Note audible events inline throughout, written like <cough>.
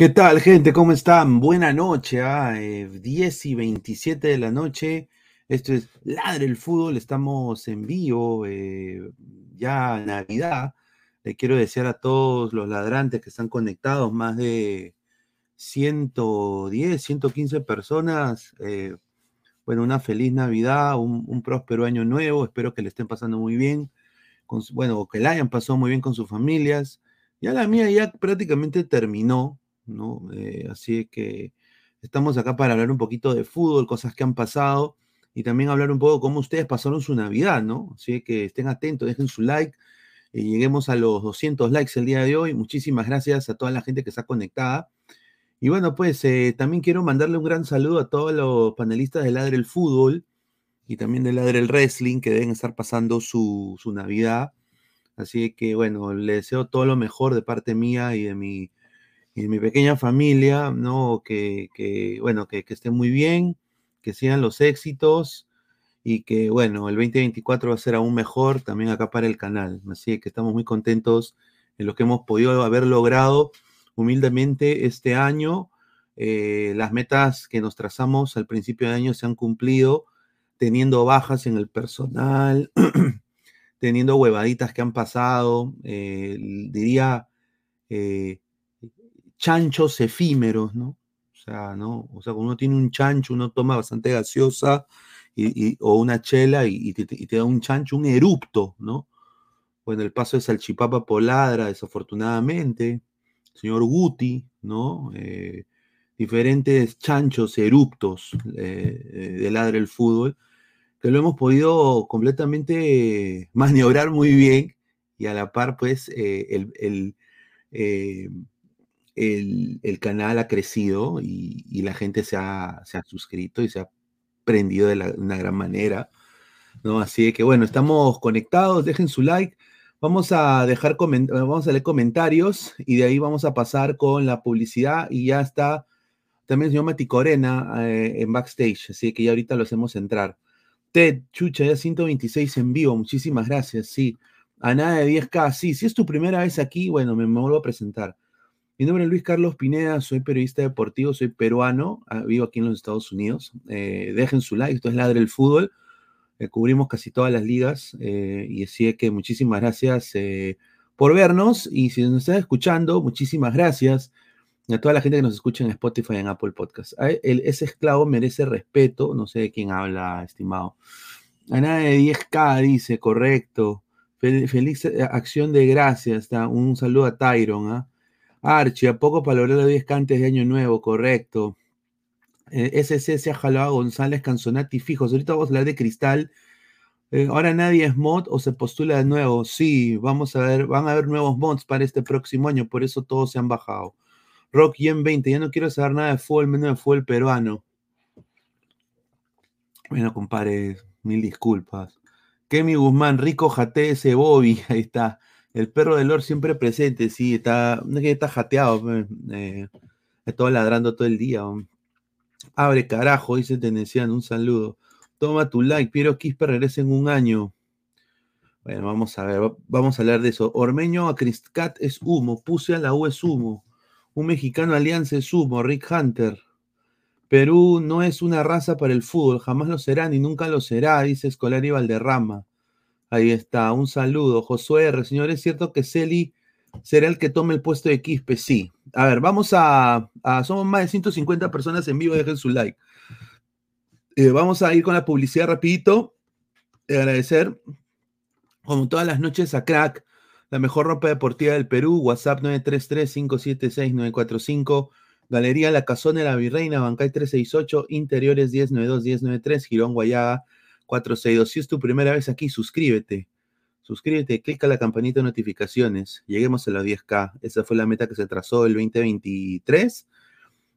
¿Qué tal, gente? ¿Cómo están? Buena noche, ¿ah? 10 y 27 de la noche. Esto es Ladre el Fútbol, estamos en vivo, eh, ya Navidad. Le quiero decir a todos los ladrantes que están conectados, más de 110, 115 personas. eh, bueno, una feliz Navidad, un, próspero año nuevo. Espero que le estén pasando muy bien. Bueno, que la hayan pasado muy bien con sus familias. Ya la mía ya prácticamente terminó, ¿no? Eh, así que estamos acá para hablar un poquito de fútbol, cosas que han pasado y también hablar un poco cómo ustedes pasaron su Navidad, ¿no? Así que estén atentos, dejen su like y lleguemos a los 200 likes el día de hoy. Muchísimas gracias a toda la gente que está conectada. Y bueno, pues eh, también quiero mandarle un gran saludo a todos los panelistas de Ladre el Fútbol y también de Ladre el Wrestling que deben estar pasando su, su Navidad. Así que bueno, le deseo todo lo mejor de parte mía y de mi, y mi pequeña familia, ¿no? Que, que, bueno, que, que estén muy bien, que sigan los éxitos y que bueno, el 2024 va a ser aún mejor también acá para el canal. Así que estamos muy contentos en lo que hemos podido haber logrado humildemente este año. Eh, las metas que nos trazamos al principio de año se han cumplido, teniendo bajas en el personal, <clears throat> teniendo huevaditas que han pasado, eh, diría eh, chanchos efímeros, ¿no? O sea, ¿no? O sea, cuando uno tiene un chancho, uno toma bastante gaseosa y, o una chela y, te, da un chancho, un erupto, ¿no? Bueno, el paso de Salchipapa Poladra, desafortunadamente, señor Guti, ¿no? Eh, diferentes chanchos, eruptos eh, de ladre el fútbol, que lo hemos podido completamente <laughs> maniobrar muy bien y a la par, pues, eh, el, el- el canal ha crecido y, la gente se ha, se ha suscrito y se ha prendido de, una gran manera, ¿no? Así que, bueno, estamos conectados, dejen su like. Vamos a dejar vamos a leer comentarios y de ahí vamos a pasar con la publicidad y ya está también el señor Mati Corena eh, en backstage, así que ya ahorita lo hacemos entrar. Ted, chucha, ya 126 en vivo, muchísimas gracias, sí. A nada de 10K, sí, si es tu primera vez aquí, bueno, me, me vuelvo a presentar. Mi nombre es Luis Carlos Pineda, soy periodista deportivo, soy peruano, ah, vivo aquí en los Estados Unidos. Eh, dejen su like, esto es Ladre el Fútbol. Eh, cubrimos casi todas las ligas eh, y así que muchísimas gracias por vernos y si nos están escuchando, muchísimas gracias a toda la gente que nos escucha en Spotify y en Apple Podcast. Ese esclavo merece respeto, no sé de quién habla, estimado. A nada de 10K dice, correcto. Fel- feliz acción de gracias. Un saludo a Tyron. ¿ah? Archie, a poco para lograr los 10K antes de Año Nuevo, correcto. Eh, SC se ha jalado a González Canzonati fijos. Ahorita vamos a hablar de Cristal. Eh, ahora nadie es mod o se postula de nuevo. Sí, vamos a ver, van a haber nuevos mods para este próximo año, por eso todos se han bajado. Rock Yen 20, ya no quiero saber nada de fútbol, menos de fútbol peruano. Bueno, compadre, mil disculpas. Kemi Guzmán, Rico Jate ese Bobby, <laughs> ahí está. El perro de Lord siempre presente, sí, está, está jateado, eh, está ladrando todo el día. Abre carajo, dice Teneciano, un saludo. Toma tu like, Piero Quispe regresa en un año. Bueno, vamos a ver, va- vamos a hablar de eso. Ormeño a Cristcat es humo, puse a la U es humo. Un mexicano Alianza es humo, Rick Hunter. Perú no es una raza para el fútbol, jamás lo será ni nunca lo será, dice Escolari Valderrama. Ahí está, un saludo. Josué R. Señor, ¿es cierto que Celi será el que tome el puesto de Quispe? Sí. A ver, vamos a, Somos más de 150 personas en vivo, dejen su like. Eh, vamos a ir con la publicidad rapidito. Eh, agradecer, como todas las noches, a Crack, la mejor ropa deportiva del Perú. WhatsApp 933-576-945. Galería La Casona de la Virreina, Bancay 368, Interiores 1092-1093, Girón Guayaga 462. Si es tu primera vez aquí, suscríbete. Suscríbete, clica la campanita de notificaciones. Lleguemos a los 10K. Esa fue la meta que se trazó el 2023.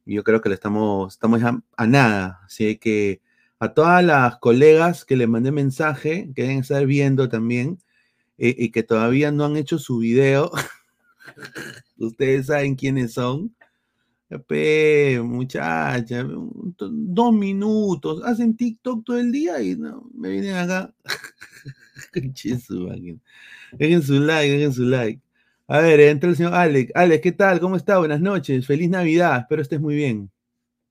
Y yo creo que le estamos, estamos a nada. Así que a todas las colegas que les mandé mensaje, que deben estar viendo también, eh, y que todavía no han hecho su video, <laughs> ustedes saben quiénes son. Pe, muchacha, dos minutos, hacen TikTok todo el día y no, me vienen acá. <laughs> Dejen su like, dejen su like. A ver, entra el señor Alex. Alex, ¿qué tal? ¿Cómo está? Buenas noches. Feliz Navidad. Espero estés muy bien.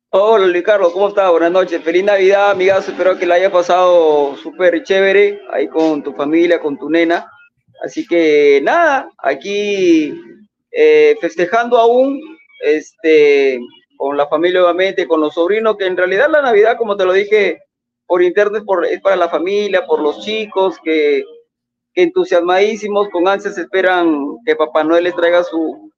Hola, Luis Carlos. ¿Cómo está? Buenas noches. Feliz Navidad, amigas. Espero que la haya pasado súper chévere ahí con tu familia, con tu nena. Así que nada, aquí eh, festejando aún, este, con la familia obviamente, con los sobrinos, que en realidad la Navidad, como te lo dije por internet, por, es para la familia, por los chicos, que, entusiasmadísimos, con ansias esperan que Papá Noel les traiga su,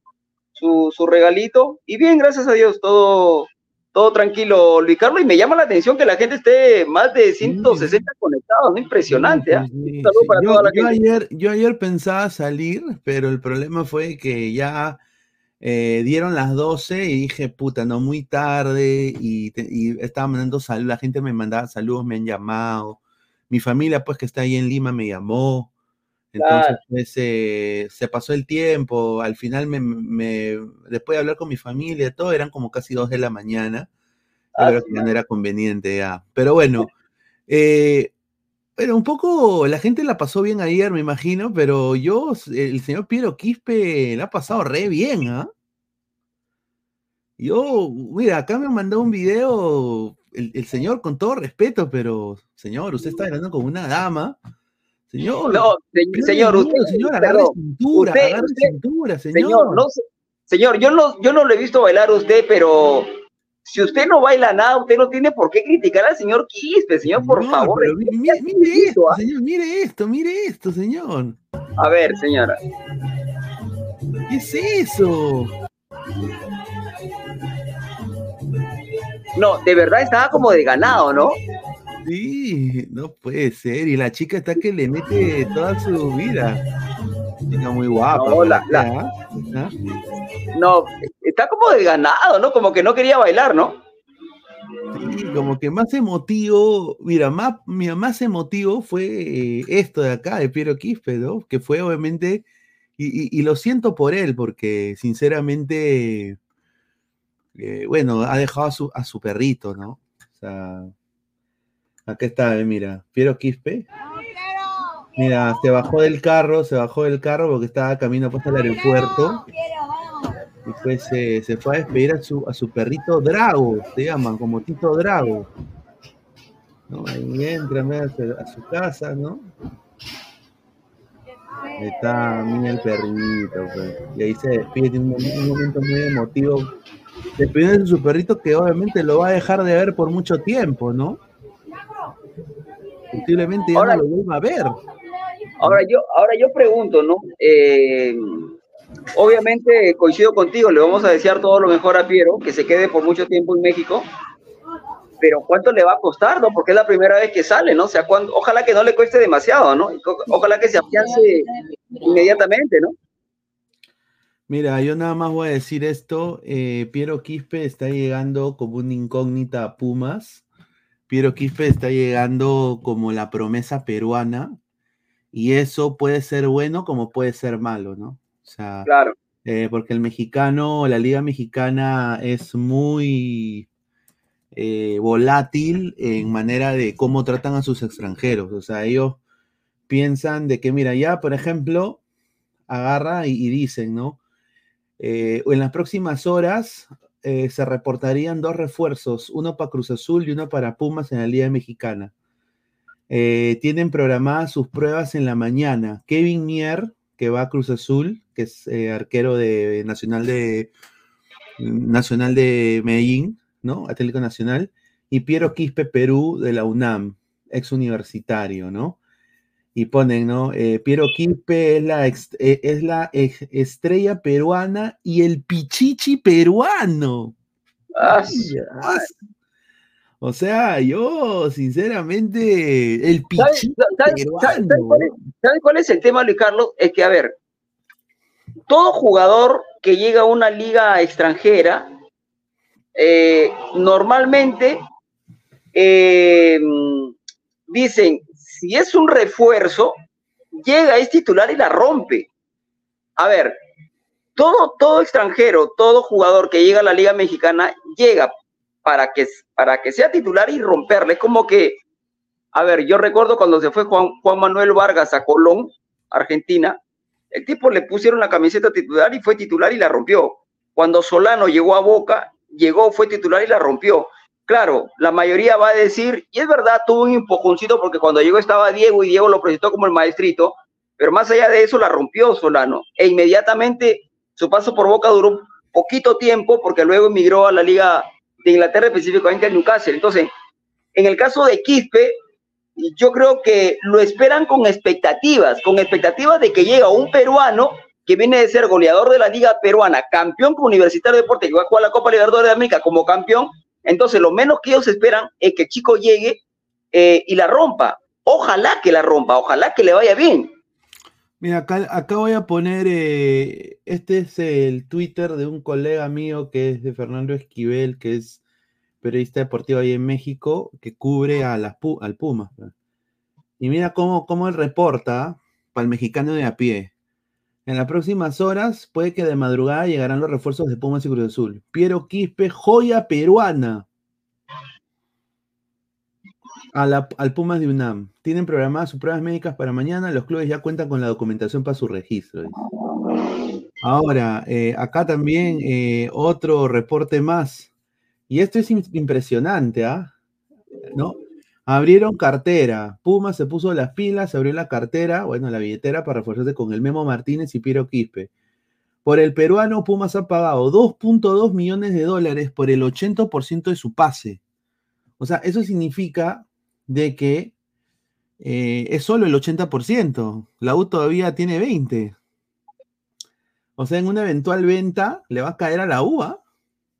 su, su regalito. Y bien, gracias a Dios, todo, todo tranquilo, Luis Carlos, y me llama la atención que la gente esté más de 160 conectados, ¿no? Impresionante, ¿eh? yo, Ayer, yo ayer pensaba salir, pero el problema fue que ya eh, dieron las 12 y dije, puta, no, muy tarde, y, estaba mandando saludos, la gente me mandaba saludos, me han llamado, mi familia, pues, que está ahí en Lima, me llamó, entonces, pues, eh, se pasó el tiempo, al final me, después de hablar con mi familia, todo, eran como casi dos de la mañana, pero que no era conveniente ya. Pero bueno, eh, un poco, la gente la pasó bien ayer, me imagino, pero yo, el señor Piero Quispe la ha pasado re bien, ¿ah? Yo, mira, acá me mandó un video el, el, señor con todo respeto, pero señor, usted está hablando con una dama Señor, no, señor, usted, señor, agarre cintura, agarre cintura, señor. no, señor, yo no, yo no le he visto bailar a usted, pero si usted no baila nada, usted no tiene por qué criticar al señor Quispe, señor, por favor. Mire, esto, ¿ah? señor, mire esto, mire esto, señor. A ver, señora. ¿Qué es eso? No, de verdad estaba como de ganado, ¿no? Sí, no puede ser. Y la chica está que le mete toda su vida. Chica muy guapa. No, ¿ah? no, está como desganado, ¿no? Como que no quería bailar, ¿no? Sí, como que más emotivo, mira, más, más emotivo fue eh, esto de acá, de Piero Quispe, ¿no? Que fue obviamente, y, lo siento por él, porque sinceramente, eh, bueno, ha dejado a su, a su perrito, ¿no? O sea, Acá está, eh, mira, Piero Quispe. Mira, se bajó del carro, se bajó del carro porque estaba camino puesto al aeropuerto. Y pues se fue a despedir a su, a su perrito Drago, se llama, como Tito Drago. ¿No? Ahí entra a su casa, ¿no? Ahí está, mira el perrito, pues. Y ahí se despide, un, un momento muy emotivo. Despidiendo de su perrito que obviamente lo va a dejar de ver por mucho tiempo, ¿no? Posiblemente ya ahora, no lo vuelva a ver. Ahora yo, ahora yo pregunto, ¿no? Eh, obviamente coincido contigo, le vamos a desear todo lo mejor a Piero, que se quede por mucho tiempo en México, pero ¿cuánto le va a costar, no? Porque es la primera vez que sale, ¿no? O sea, ojalá que no le cueste demasiado, ¿no? Ojalá que se afiance inmediatamente, ¿no? Mira, yo nada más voy a decir esto, eh, Piero Quispe está llegando como una incógnita a Pumas, Piero Quispe está llegando como la promesa peruana y eso puede ser bueno como puede ser malo, ¿no? O sea, claro. Eh, porque el mexicano, la liga mexicana es muy eh, volátil en manera de cómo tratan a sus extranjeros. O sea, ellos piensan de que, mira, ya, por ejemplo, agarra y, dicen, ¿no? Eh, en las próximas horas eh, se reportarían dos refuerzos, uno para Cruz Azul y uno para Pumas en la Liga Mexicana. Eh, tienen programadas sus pruebas en la mañana. Kevin Mier, que va a Cruz Azul, que es eh, arquero de Nacional de Nacional de Medellín, ¿no? Atlético Nacional, y Piero Quispe Perú de la UNAM, ex universitario, ¿no? Y ponen, ¿no? Eh, Piero Quispe es la, eh, es la estrella peruana y el pichichi peruano. o sea, yo, sinceramente, el pichichi peruano. ¿Sabes cuál, es el tema, Luis Carlos? Es que, a ver, todo jugador que llega a una liga extranjera, eh, normalmente dicen, si es un refuerzo, llega, es titular y la rompe. A ver, todo, todo extranjero, todo jugador que llega a la Liga Mexicana, llega para que, para que sea titular y romperle. Es como que, a ver, yo recuerdo cuando se fue Juan, Juan Manuel Vargas a Colón, Argentina, El tipo le pusieron la camiseta titular y fue titular y la rompió. Cuando Solano llegó a Boca, llegó, fue titular y la rompió. Claro, la mayoría va a decir, y es verdad, tuvo un empujoncito porque cuando llegó estaba Diego y Diego lo presentó como el maestrito, pero más allá de eso la rompió Solano. E inmediatamente su paso por Boca duró poquito tiempo porque luego emigró a la Liga de Inglaterra, específicamente al Newcastle. Entonces, en el caso de Quispe, yo creo que lo esperan con expectativas, con expectativas de que llega un peruano que viene de ser goleador de la Liga Peruana, campeón con Universitario de Deportes, que va a la Copa Libertadores de América como campeón, entonces, lo menos que ellos esperan es que el chico llegue eh, y la rompa. Ojalá que la rompa, ojalá que le vaya bien. Mira, acá, voy a poner, eh, este es el Twitter de un colega mío que es de Fernando Esquivel, que es periodista deportivo ahí en México, que cubre a las, al Puma. Y mira cómo, cómo él reporta para el mexicano de a pie. En las próximas horas puede que de madrugada llegarán los refuerzos de Pumas y Cruz Azul. Piero Quispe, joya peruana. al Pumas de UNAM. Tienen programadas sus pruebas médicas para mañana. Los clubes ya cuentan con la documentación para su registro. Ahora, eh, acá también eh, otro reporte más. Y esto es impresionante, ¿ah? ¿No? Abrieron cartera. Puma se puso las pilas, abrió la cartera, bueno, la billetera para reforzarse con el Memo Martínez y Piero Quispe. Por el peruano, Pumas ha pagado 2.2 millones de dólares por el 80% de su pase. O sea, eso significa de que eh, es solo el 80%. La U todavía tiene 20. O sea, en una eventual venta le va a caer a la U. ¿ah?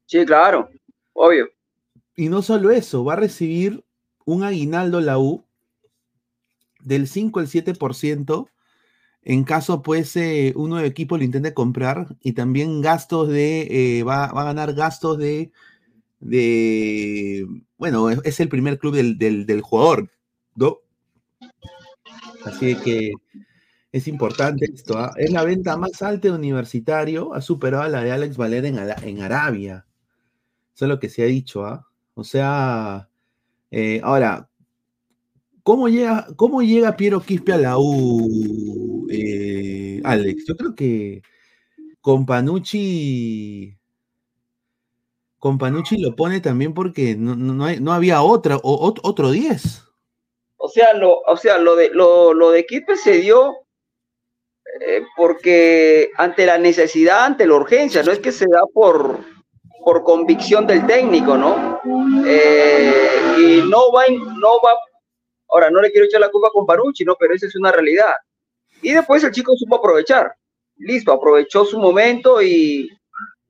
Sí, claro, obvio. Y no solo eso, va a recibir un aguinaldo la U del 5 al 7% en caso pues eh, uno de equipo lo intente comprar y también gastos de, eh, va, a ganar gastos de, de, bueno, es el primer club del, jugador, ¿no? Así que es importante esto. ¿ah? Es la venta más alta de universitario, ha superado a la de Alex Valer en, en Arabia. Eso es lo que se ha dicho, ¿ah? O sea, eh, ahora, ¿cómo llega, ¿cómo llega Piero Quispe a la U, eh, Alex? Yo creo que con Panucci, con Panucci lo pone también porque no, había otra, o, otro 10. O sea, lo, o sea, lo de lo, de Quispe se dio eh, porque ante la necesidad, ante la urgencia, no es que se da por, por convicción del técnico, ¿no? Eh, y no va, no va, ahora no le quiero echar la culpa con Parucci, ¿no? Pero esa es una realidad. Y después el chico supo aprovechar, listo, aprovechó su momento y,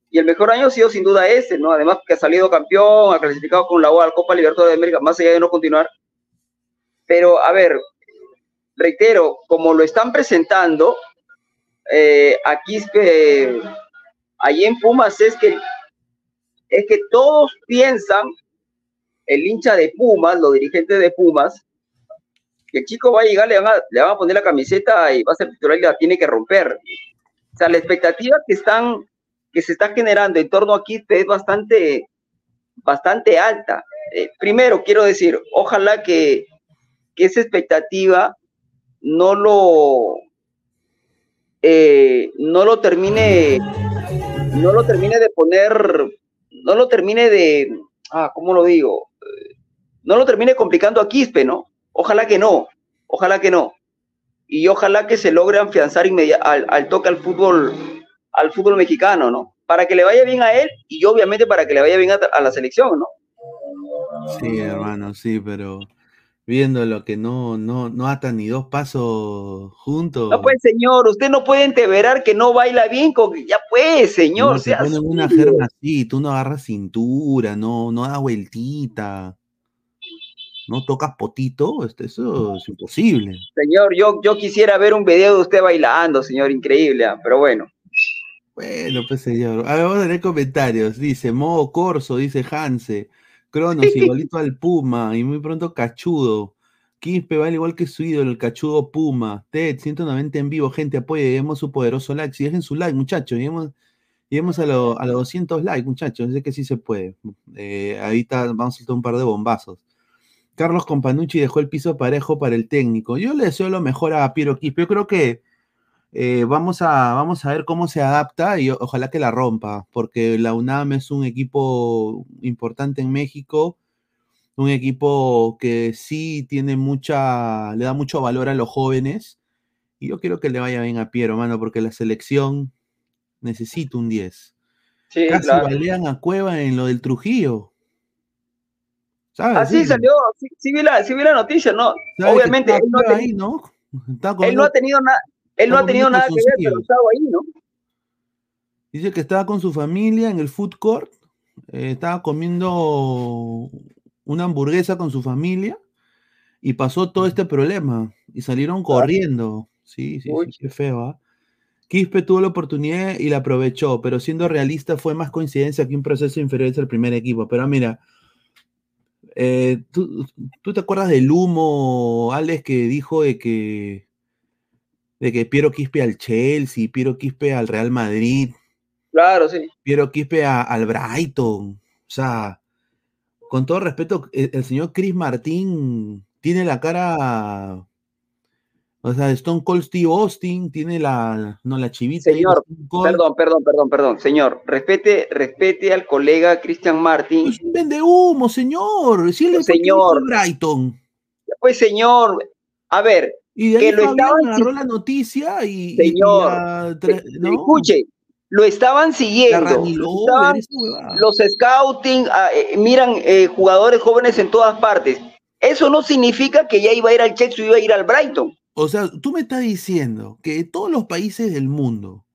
y el mejor año ha sido sin duda ese, ¿no? Además que ha salido campeón, ha clasificado con la UAL Copa Libertadores de América, más allá de no continuar. Pero, a ver, reitero, como lo están presentando, eh, aquí eh, allí en Pumas es que es que todos piensan, el hincha de Pumas, los dirigentes de Pumas, que el chico va a llegar, le van a, poner la camiseta y va a ser titular y la tiene que romper. O sea, la expectativa que están, que se está generando en torno a Quispe es bastante, bastante alta. Eh, primero, quiero decir, ojalá que, que esa expectativa no lo, eh, no lo termine, no lo termine de poner no lo termine de, ah, ¿cómo lo digo? No lo termine complicando a Quispe, ¿no? Ojalá que no, ojalá que no. Y ojalá que se logre afianzar al, al toque al fútbol, al fútbol mexicano, ¿no? Para que le vaya bien a él y obviamente para que le vaya bien a la selección, ¿no? Sí, hermano, sí, pero viendo lo que no, no, no atan ni dos pasos juntos. No pues, señor, usted no puede enteverar que no baila bien con ya pues, señor. No, se una germa así, tú no agarras cintura, no, no das vueltita. No tocas potito, este, eso es imposible. Señor, yo, yo quisiera ver un video de usted bailando, señor, increíble, ah, pero bueno. Bueno, pues señor. A ver, vamos a leer comentarios. Dice Mo Corso, dice Hanse. Cronos, <laughs> igualito al Puma, y muy pronto Cachudo. Quispe vale igual que su ídolo, el Cachudo Puma. Ted, 190 en vivo, gente, apoye, lleguemos su poderoso like. Si dejen su like, muchachos, lleguemos, a, los 200 likes, muchachos, sé que sí se puede. Eh, ahorita vamos a soltar un par de bombazos. Carlos Companucci dejó el piso parejo para el técnico. Yo le deseo lo mejor a Piero Quispe. Yo creo que Eh, vamos, a, vamos a ver cómo se adapta y ojalá que la rompa, porque la UNAM es un equipo importante en México, un equipo que sí tiene mucha, le da mucho valor a los jóvenes. Y yo quiero que le vaya bien a Piero, mano, porque la selección necesita un 10. Casi balean a Cueva en lo del Trujillo. Así salió, sí, vi la, noticia, ¿no? Obviamente, él no, ahí, ¿no? él no ha tenido nada él no ha tenido nada que ver, pero estaba ahí, ¿no? Dice que estaba con su familia en el food court, eh, estaba comiendo una hamburguesa con su familia y pasó todo este problema y salieron corriendo. Sí, sí, sí qué feo. ¿ah? Quispe tuvo la oportunidad y la aprovechó, pero siendo realista fue más coincidencia que un proceso inferior al primer equipo. Pero mira, eh, ¿tú, ¿tú, te acuerdas del humo, Alex, que dijo de que de que Piero Quispe al Chelsea, Piero Quispe al Real Madrid. Claro, sí. Piero Quispe al Brighton. O sea, con todo respeto, el, señor Chris Martín tiene la cara. O sea, Stone Cold Steve Austin tiene la, no, la chivita. Señor, perdón, perdón, perdón, perdón. Señor, respete, respete al colega Christian Martín. Es un vende humo, señor. Si él señor. Brighton. Pues, señor, a ver, y de ahí que lo estaban agarró la noticia y. Señor, escuche, lo estaban siguiendo. los scouting, ah, eh, miran eh, jugadores jóvenes en todas partes. Eso no significa que ya iba a ir al Chelsea iba a ir al Brighton. O sea, tú me estás diciendo que todos los países del mundo,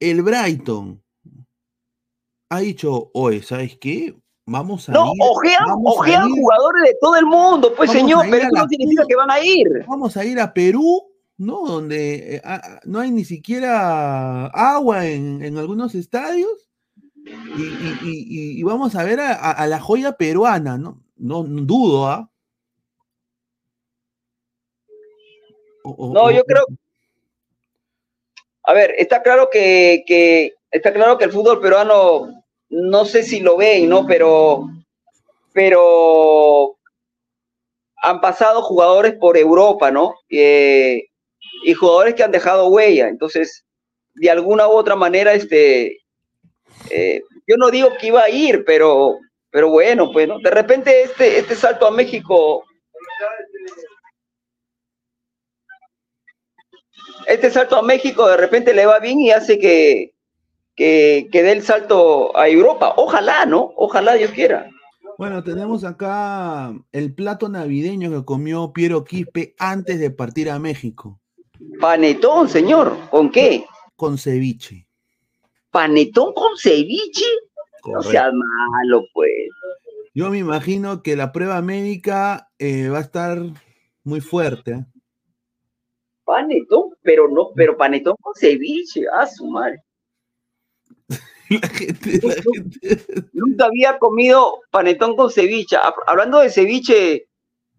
el Brighton ha dicho, oye, ¿sabes qué? Vamos a no, ir. ojean, jugadores de todo el mundo, pues señor, pero eso no significa que van a ir. Vamos a ir a Perú, ¿no? Donde eh, no hay ni siquiera agua en, algunos estadios. Y, vamos a ver a, la joya peruana, ¿no? No, dudo, ¿ah? no, yo creo. A ver, está claro que, que, está claro que el fútbol peruano no sé si lo ven, ¿no? Pero, pero han pasado jugadores por Europa, ¿no? Eh, y jugadores que han dejado huella. Entonces, de alguna u otra manera, este, eh, yo no digo que iba a ir, pero, pero bueno, pues, ¿no? De repente este, este salto a México, este salto a México de repente le va bien y hace que, que, dé el salto a Europa. Ojalá, ¿no? Ojalá Dios quiera. Bueno, tenemos acá el plato navideño que comió Piero Quispe antes de partir a México. Panetón, señor. ¿Con qué? Con ceviche. ¿Panetón con ceviche? No sea malo, pues. Yo me imagino que la prueba médica eh, va a estar muy fuerte. ¿eh? Panetón, pero no, pero panetón con ceviche, ah, su madre. <laughs> La gente, Nunca había comido panetón con ceviche. Hablando de ceviche,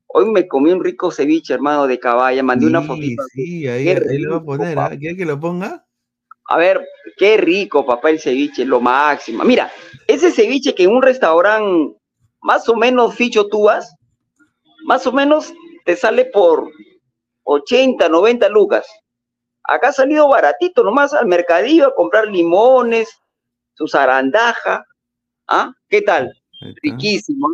hoy me comí un rico ceviche, hermano, de caballa. Mandé una fotito. Sí, ahí, ahí lo voy a poner. ¿Quieres que lo ponga? A ver, qué rico, papá, el ceviche, lo máximo. Mira, ese ceviche que en un restaurante más o menos ficho tú vas, más o menos te sale por 80, 90 lucas. Acá ha salido baratito, nomás al mercadillo a comprar limones, su zarandaja. ¿Ah? ¿Qué tal? Riquísimo.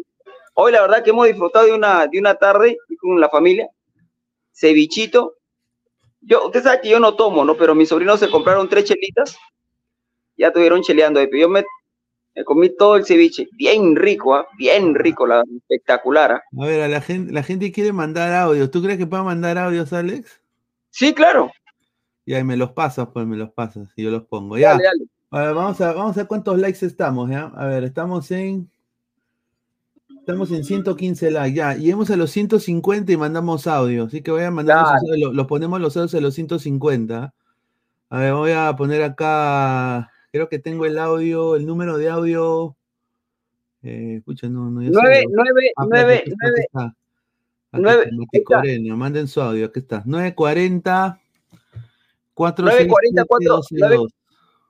Hoy la verdad que hemos disfrutado de una, de una tarde con la familia. Cevichito. Yo, usted sabe que yo no tomo, ¿no? Pero mis sobrinos se compraron tres chelitas. Ya estuvieron cheleando ahí. Pero yo me, comí todo el ceviche. Bien rico, ¿ah? Bien rico, la, espectacular. ¿ah? A ver, la gente, la gente quiere mandar audios. ¿Tú crees que pueda mandar audios, Alex? Sí, claro. Ya, me los pasas, pues me los pasas y yo los pongo. Ya. Dale, dale. A ver, vamos a, vamos a ver cuántos likes estamos, ¿ya? A ver, estamos en. Estamos en 115 likes, ya. Lleguemos a los 150 y mandamos audio. Así que voy a mandar los, los, ponemos los audios a los 150. A ver, voy a poner acá. Creo que tengo el audio, el número de audio. Eh, escucha, no, no. 9, 9, 9, 9. 9. Manden su audio, aquí está. 940 4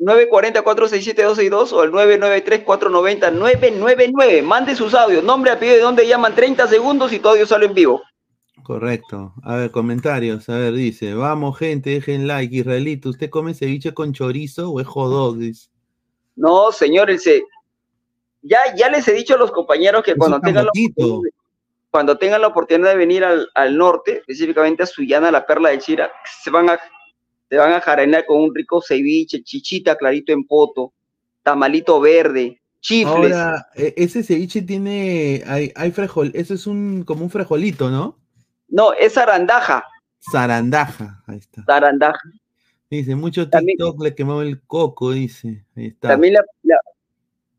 940-467-262 o el 993-490-999. Mande sus audios, nombre, apellido de dónde llaman 30 segundos y todo audio sale en vivo. Correcto. A ver, comentarios. A ver, dice, vamos gente, dejen like. Israelito, ¿usted come ceviche con chorizo o es hot No, señor, el ya, ya les he dicho a los compañeros que cuando tengan, la cuando tengan la oportunidad de venir al, norte, específicamente a Suyana, la perla de Chira, se van a, se van a jarenar con un rico ceviche, chichita clarito en poto, tamalito verde, chifles. Ahora, e, ese ceviche tiene, hay, hay frejol, eso es un, como un frejolito, ¿no? No, es zarandaja. Zarandaja, ahí está. Zarandaja. Dice, mucho TikTok le quemó el coco, dice. Ahí está. También la,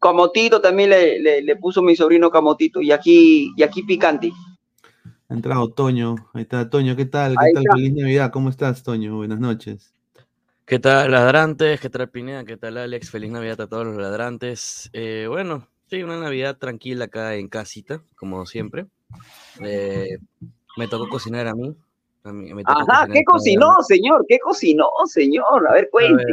Camotito también le, le, puso mi sobrino Camotito y aquí, y aquí picante. Ha entrado Toño, ahí está Toño, ¿qué tal? ¿Qué tal? Feliz Navidad, ¿cómo estás Toño? Buenas noches. ¿Qué tal ladrantes? ¿Qué tal Pineda? ¿Qué tal Alex? Feliz Navidad a todos los ladrantes. Eh, bueno, sí, una Navidad tranquila acá en casita, como siempre. Eh, me tocó cocinar a mí. Ajá, ¿qué cocinó, señor? ¿Qué cocinó, señor? A ver, cuente.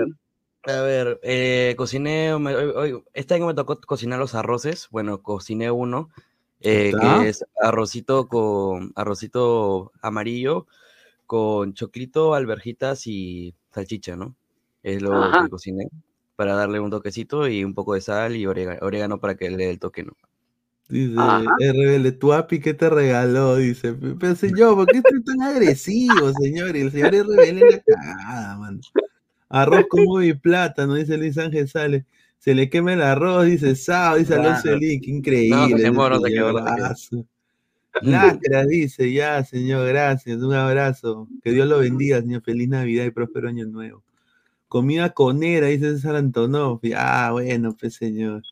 A ver, eh, cociné, hoy, este año me tocó cocinar los arroces, bueno, cociné uno, eh, que es arrocito con, arrocito amarillo, con choclito, alberjitas y salchicha, ¿no? Es lo que cociné, para darle un toquecito y un poco de sal y orégano, para que le dé el toque, ¿no? Dice, RBL, tu api, ¿qué te regaló? Dice, pero señor, ¿por qué estoy tan agresivo, señor? Y el señor RBL es la cagada, man. Arroz con muy plátano, dice Luis Ángel Sale. Se le quema el arroz, dice Sao, dice Alonso Elick, increíble. No, no Lacra, dice, ya, señor, gracias, un abrazo. Que Dios lo bendiga, señor. Feliz Navidad y próspero año nuevo. Comida conera, dice César Antonov. Ah, bueno, pues, señor.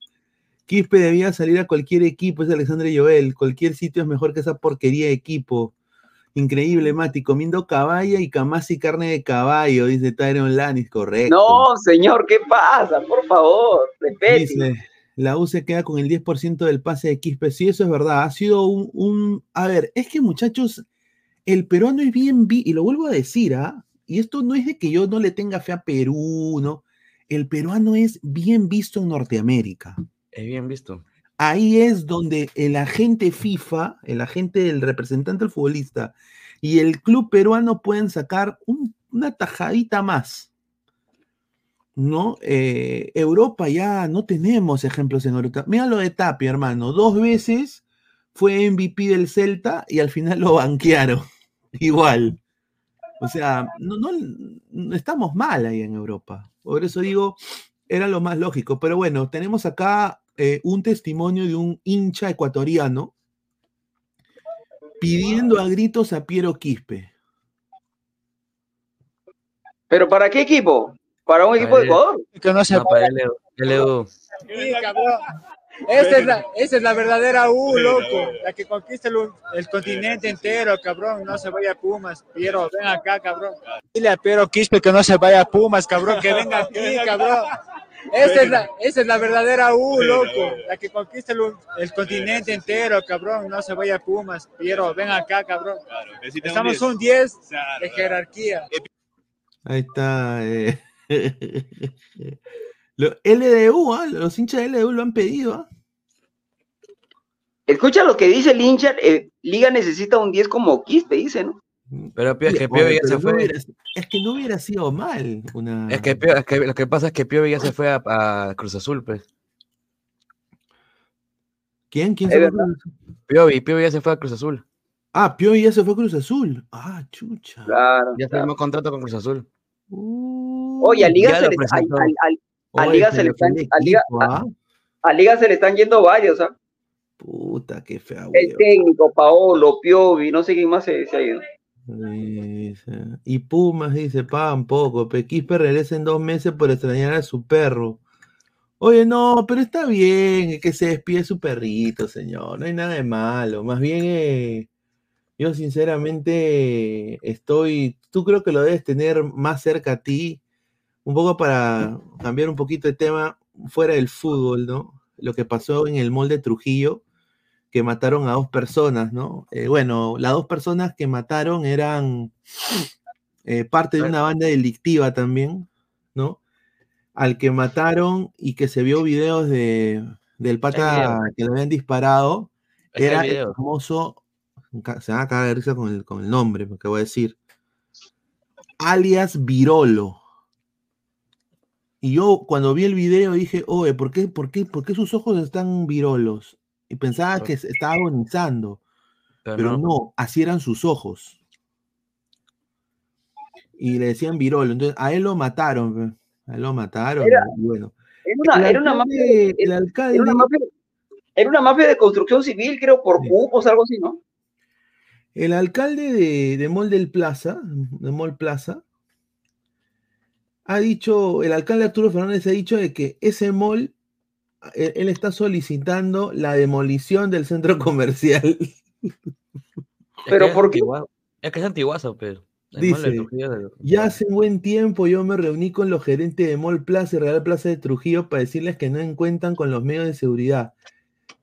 Quispe debía salir a cualquier equipo, es Alexandre Joel. Cualquier sitio es mejor que esa porquería de equipo. Increíble, Mati, comiendo caballa y camasi carne de caballo, dice Tyron Lannis, correcto. No, señor, ¿qué pasa? Por favor, Dice, la U se queda con el 10% del pase de Quispe. Sí, eso es verdad. Ha sido un, A ver, es que muchachos, el peruano es bien... y lo vuelvo a decir, ¿ah? Y esto no es de que yo no le tenga fe a Perú, ¿no? El peruano es bien visto en Norteamérica. Es bien visto ahí es donde el agente FIFA, el agente del representante del futbolista y el club peruano pueden sacar una tajadita más. ¿No? Eh, Europa ya no tenemos ejemplos en Europa. Mira lo de Tapia, hermano. Dos veces fue MVP del Celta y al final lo banquearon. <laughs> Igual. O sea, no, no, estamos mal ahí en Europa. Por eso digo, era lo más lógico. Pero bueno, tenemos acá eh, un testimonio de un hincha ecuatoriano pidiendo a gritos a Piero Quispe. ¿Pero para qué equipo? ¿Para un equipo de Ecuador? Que no se para el Esa es, la, esa es la verdadera U, loco. La que conquista el, continente entero, cabrón. No se vaya a Pumas. Piero, ven acá, cabrón. Dile a Piero Quispe que no se vaya a Pumas, cabrón. Que venga aquí, cabrón. Esa es, la, esa es la verdadera U, loco. La que conquista el, continente entero, cabrón. No se vaya a Pumas. Piero, ven acá, cabrón. Estamos un 10 de jerarquía. Ahí está. Eh. <laughs> LDU, ¿ah? los hinchas de LDU lo han pedido. ¿ah? Escucha lo que dice el hincha. Eh, Liga necesita un 10 como Quispe, dice, ¿no? Pero es que Piovi ya se fue. es que no hubiera sido mal. Es, que, lo que pasa es que Piovi ya se fue a, Cruz Azul, pues. ¿Quién? ¿Quién se fue? Piovi, Piovi ya se fue a Cruz Azul. Ah, Piovi ya se fue a Cruz Azul. Ah, chucha. Claro. Ya tenemos contrato con Cruz Azul. Oye, a Liga, se le, a, Liga se le están. ¿ah? A Liga se le están yendo varios, ¿ah? Puta, qué fea. El técnico, Paolo, Piovi, no sé quién más se, se ha ido. Y Pumas dice, pagan poco. Pequispe regresa en dos meses por extrañar a su perro. Oye, no, pero está bien que se despide su perrito, señor. No hay nada de malo. Más bien, eh, yo sinceramente estoy. Tú creo que lo debes tener más cerca a ti. Un poco para cambiar un poquito de tema fuera del fútbol, ¿no? Lo que pasó en el molde Trujillo que mataron a dos personas, ¿no? Eh, bueno, las dos personas que mataron eran eh, parte de una banda delictiva también, ¿no? Al que mataron y que se vio videos de, del pata que le habían disparado, era el famoso se van a cagar de risa con el, con el nombre, porque voy a decir. Alias Virolo. Y yo cuando vi el video dije, oye, ¿por qué, por qué, por qué sus ojos están virolos? Y pensaba que estaba agonizando. Pero, no. así eran sus ojos. Y le decían virolo. Entonces, a él lo mataron. A él lo mataron. Era, bueno. Era una, mafia, el alcalde, era una mafia, de construcción civil, creo, por cupos, algo así, ¿no? El alcalde de, de Mall del Plaza, de Mall Plaza, ha dicho, el alcalde Arturo Fernández ha dicho de que ese mall, él, está solicitando la demolición del centro <laughs> comercial. Pero ¿por qué? Es que es antiguazo, pero. Dice, ya hace buen tiempo yo me reuní con los gerentes de Mall Plaza y Real Plaza de Trujillo para decirles que no encuentran con los medios de seguridad.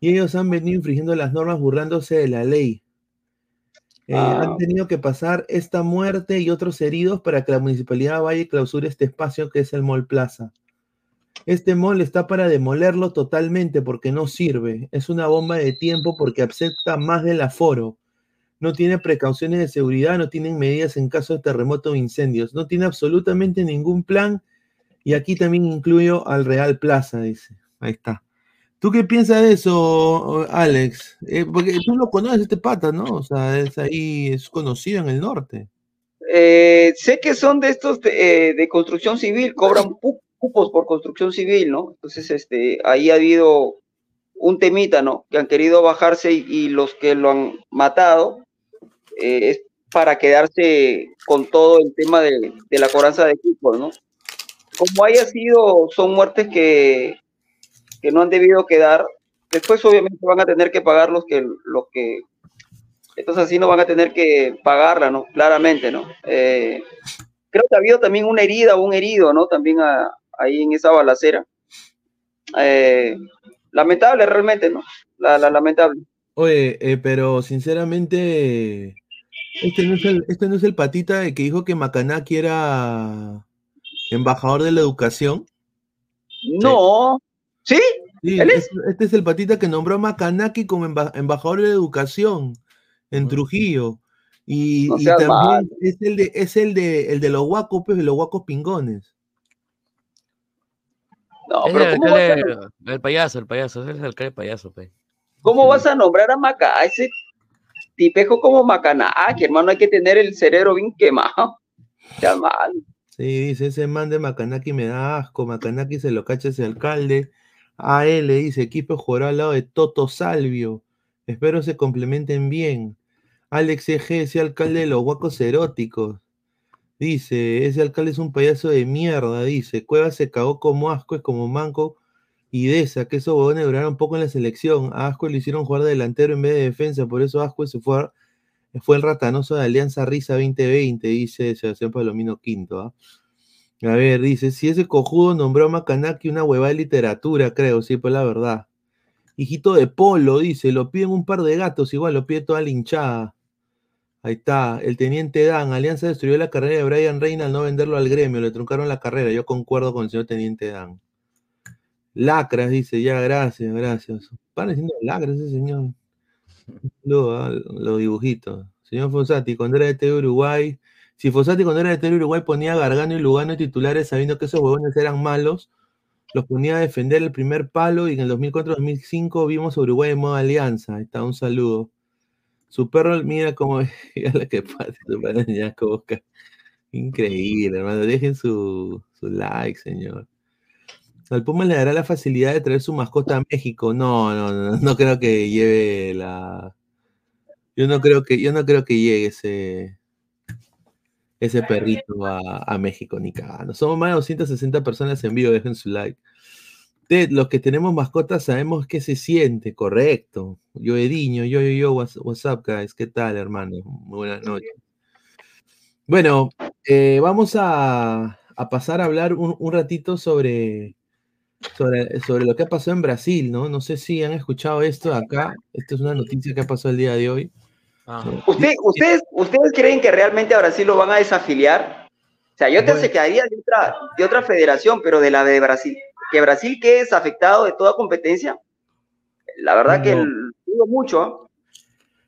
Y ellos han venido infringiendo las normas burlándose de la ley. Eh, han ah. tenido que pasar esta muerte y otros heridos para que la municipalidad vaya y clausure este espacio que es el Mall Plaza. Este mall está para demolerlo totalmente porque no sirve. Es una bomba de tiempo porque acepta más del aforo. No tiene precauciones de seguridad, no tienen medidas en caso de terremoto o incendios. No tiene absolutamente ningún plan. Y aquí también incluyo al Real Plaza, dice. Ahí está. ¿Tú qué piensas de eso, Alex? Eh, porque tú lo conoces, este pata, ¿no? O sea, es ahí, es conocido en el norte. Eh, sé que son de estos de, eh, construcción civil, cobran <laughs> cupos por construcción civil, ¿no? Entonces, este, ahí ha habido un temita, ¿no? Que han querido bajarse y, los que lo han matado es para quedarse con todo el tema de, la cobranza de cupos, ¿no? Como haya sido, son muertes que que no han debido quedar. Después obviamente van a tener que pagar los que, los que, estos asesinos van a tener que pagarla, ¿no? Claramente, ¿no? Eh, creo que ha habido también una herida o un herido, ¿no? También ahí en esa balacera. Eh, lamentable realmente, ¿no? La, lamentable. Oye, eh, pero sinceramente, este no, es el, este no es el patita que dijo que Macanaki era embajador de la educación. No, ¿Sí? Este es el patita que nombró a Macanaki como embajador de educación en Trujillo. Y, también es el de, es el de el de los guacos, pues, de los guacos pingones. No, pero el, payaso, el payaso, ese es el que payaso, pues. ¿Cómo vas a nombrar a Maca, ese tipejo como Macanaki, hermano? Hay que tener el cerebro bien quemado. <laughs> Ya mal. Sí, dice ese man de Macanaki me da asco, Macanaki se lo cacha ese alcalde. AL dice, equipo jugará al lado de Toto Salvio. Espero se complementen bien. Alex EG, ese alcalde de los guacos eróticos. Dice, ese alcalde es un payaso de mierda, dice. Cueva se cagó como asco, es como manco. Y de esa, que esos huevones duraron poco en la selección. A Asco le hicieron jugar de delantero en vez de defensa, por eso Asco se fue, fue el ratanoso de Alianza Risa 2020, dice Sebastián Palomino Quinto. ¿ah? A ver, dice, si ese cojudo nombró a Macanaki una hueva de literatura, creo, sí, pues la verdad. Hijito de Polo, dice, lo piden un par de gatos, igual lo pide toda la hinchada. Ahí está, el teniente Dan, Alianza destruyó la carrera de Brian Reina al no venderlo al gremio, le truncaron la carrera, yo concuerdo con el señor teniente Dan. Lacras, dice, ya, gracias, gracias. Van diciendo lacras ese señor. Luego, los dibujitos. Señor Fonsati, cuando era de TV Uruguay, si Fossati cuando era de Tele Uruguay ponía Gargano y Lugano titulares sabiendo que esos huevones eran malos, los ponía a defender el primer palo y en el 2004-2005 vimos a Uruguay en modo alianza. Ahí está, un saludo. Su perro, mira cómo la que pasa, Increíble, hermano. Dejen su, su like, señor. Al Puma le dará la facilidad de traer su mascota a México. No, no, no, no creo que lleve la. Yo no creo que, yo no creo que llegue ese, ese perrito a, México, ni cagando. Somos más de 260 personas en vivo, dejen su like. Ted, los que tenemos mascotas sabemos qué se siente, correcto. Yo, Ediño, yo, yo, yo, what's up, guys? ¿Qué tal, hermano? Muy buenas noches. Bueno, eh, vamos a, pasar a hablar un, ratito sobre, sobre, sobre, lo que ha pasado en Brasil, ¿no? No sé si han escuchado esto acá. Esto es una noticia que ha pasado el día de hoy. ¿Usted, ustedes, ¿Ustedes creen que realmente a Brasil lo van a desafiliar? O sea, yo te se quedaría de otra, de otra federación, pero de la de Brasil. Que Brasil que es afectado de toda competencia, la verdad que dudo mucho.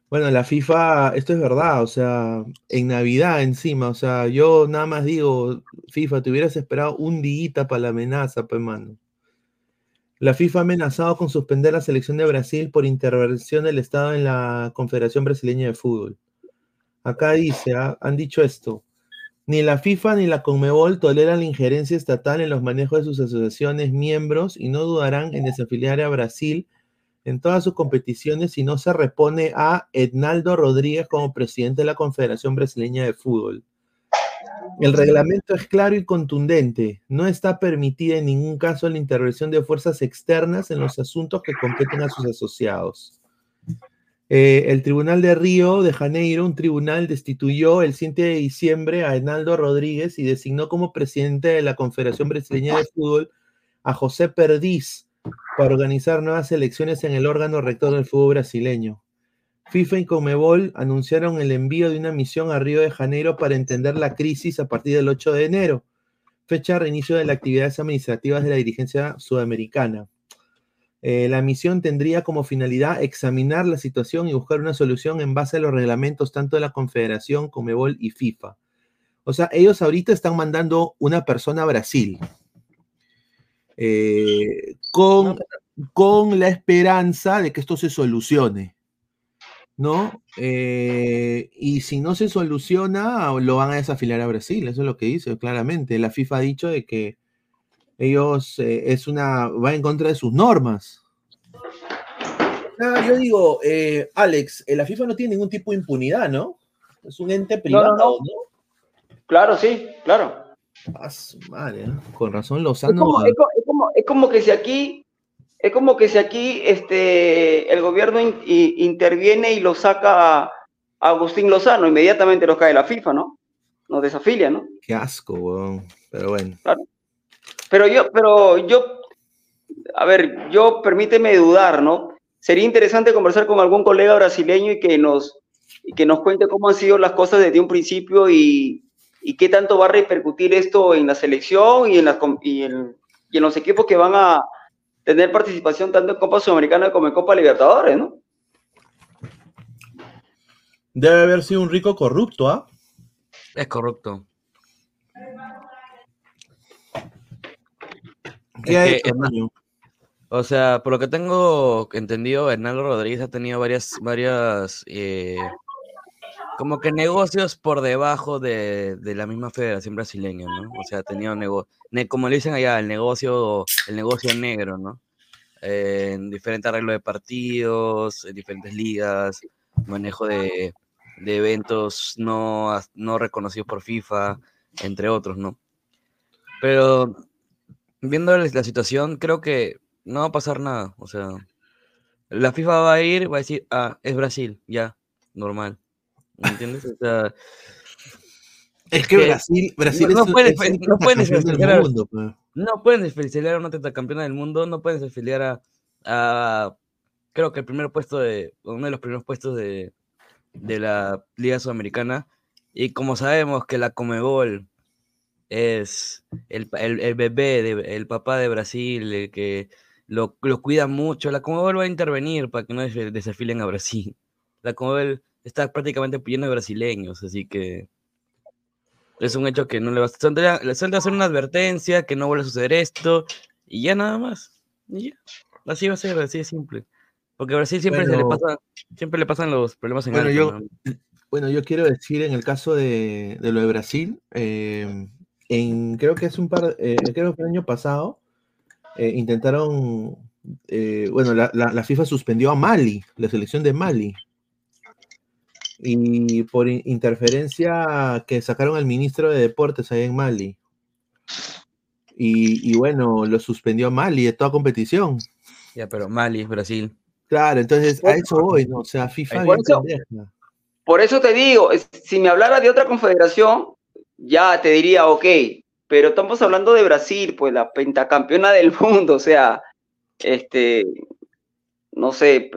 Bueno, la FIFA, esto es verdad, o sea, en Navidad encima, o sea, yo nada más digo, FIFA, te hubieras esperado un día para la amenaza, pues, mano. La FIFA ha amenazado con suspender la selección de Brasil por intervención del Estado en la Confederación Brasileña de Fútbol. Acá dice, ah, han dicho esto, ni la FIFA ni la Conmebol toleran la injerencia estatal en los manejos de sus asociaciones miembros y no dudarán en desafiliar a Brasil en todas sus competiciones si no se repone a Ednaldo Rodríguez como presidente de la Confederación Brasileña de Fútbol. El reglamento es claro y contundente. No está permitida en ningún caso la intervención de fuerzas externas en los asuntos que competen a sus asociados. Eh, el Tribunal de Río de Janeiro, un tribunal, destituyó el 7 de diciembre a Enaldo Rodríguez y designó como presidente de la Confederación Brasileña de Fútbol a José Perdiz para organizar nuevas elecciones en el órgano rector del fútbol brasileño. FIFA y Comebol anunciaron el envío de una misión a Río de Janeiro para entender la crisis a partir del 8 de enero, fecha de reinicio de las actividades administrativas de la dirigencia sudamericana. Eh, la misión tendría como finalidad examinar la situación y buscar una solución en base a los reglamentos tanto de la Confederación, Comebol y FIFA. O sea, ellos ahorita están mandando una persona a Brasil eh, con, con la esperanza de que esto se solucione. ¿no? Eh, y si no se soluciona, lo van a desafiliar a Brasil, eso es lo que dice claramente. La FIFA ha dicho de que ellos eh, es una, va en contra de sus normas. yo digo, eh, Alex, la FIFA no tiene ningún tipo de impunidad, ¿no? Es un ente privado, ¿no? Claro, sí, claro. Ah, madre, con razón Lozano. Es como, es, como, es como que si aquí es como que si aquí este, el gobierno interviene y lo saca a Agustín Lozano, inmediatamente nos cae la FIFA, ¿no? Nos desafilia, ¿no? Qué asco, weón. Pero bueno. Pero yo, pero yo, a ver, yo permíteme dudar, ¿no? Sería interesante conversar con algún colega brasileño y que nos, y que nos cuente cómo han sido las cosas desde un principio y, y qué tanto va a repercutir esto en la selección y en, las, y en, y en los equipos que van a, tener participación tanto en Copa Sudamericana como en Copa Libertadores, ¿no? Debe haber sido un rico corrupto, ¿ah? Es corrupto. ¿Qué o sea, por lo que tengo entendido, Hernando Rodríguez ha tenido varias, varias, eh, como que negocios por debajo de, de, la misma Federación Brasileña, ¿no? O sea, ha tenido negocios como le dicen allá, el negocio, el negocio negro, ¿no? en diferentes arreglos de partidos, en diferentes ligas, manejo de, de eventos no, no reconocidos por FIFA, entre otros, ¿no? Pero viendo la situación, creo que no va a pasar nada. O sea, la FIFA va a ir, va a decir, ah, es Brasil, ya, normal. ¿Me entiendes? O sea, es que Brasil, Brasil no, es, pueden, <laughs> no pueden desafiliar mundo, pues. no pueden desafiliar a una tetracampeona del mundo, no pueden desafiliar a, a, creo que el primer puesto de, uno de los primeros puestos de, de la Liga Sudamericana. Y como sabemos que la Comebol es el, el, el bebé, de, el papá de Brasil, el que lo, lo, cuida mucho, la Comebol va a intervenir para que no desafilen a Brasil. <laughs> La Comebol está prácticamente pidiendo de brasileños, así que es un hecho que no le va a... Le suelta hacer una advertencia, que no vuelva a suceder esto, y ya nada más. Y ya. Así va a ser, así de simple. Porque a Brasil siempre, se le pasa, siempre le pasan los problemas en bueno, yo, <clears throat> bueno, yo quiero decir en el caso de, de lo de Brasil, eh, en, creo que es un par, eh, creo que el año pasado eh, intentaron, bueno, la, la, la, FIFA suspendió a Mali, la selección de Mali, y por interferencia que sacaron al ministro de Deportes ahí en Mali. Y, bueno, lo suspendió Mali de toda competición. Ya, pero Mali es Brasil. Claro, entonces a eso voy, ¿no? O sea, FIFA por eso, por eso te digo, si me hablara de otra confederación, ya te diría, ok, pero estamos hablando de Brasil, pues la pentacampeona del <laughs> mundo, o sea, este, no sé,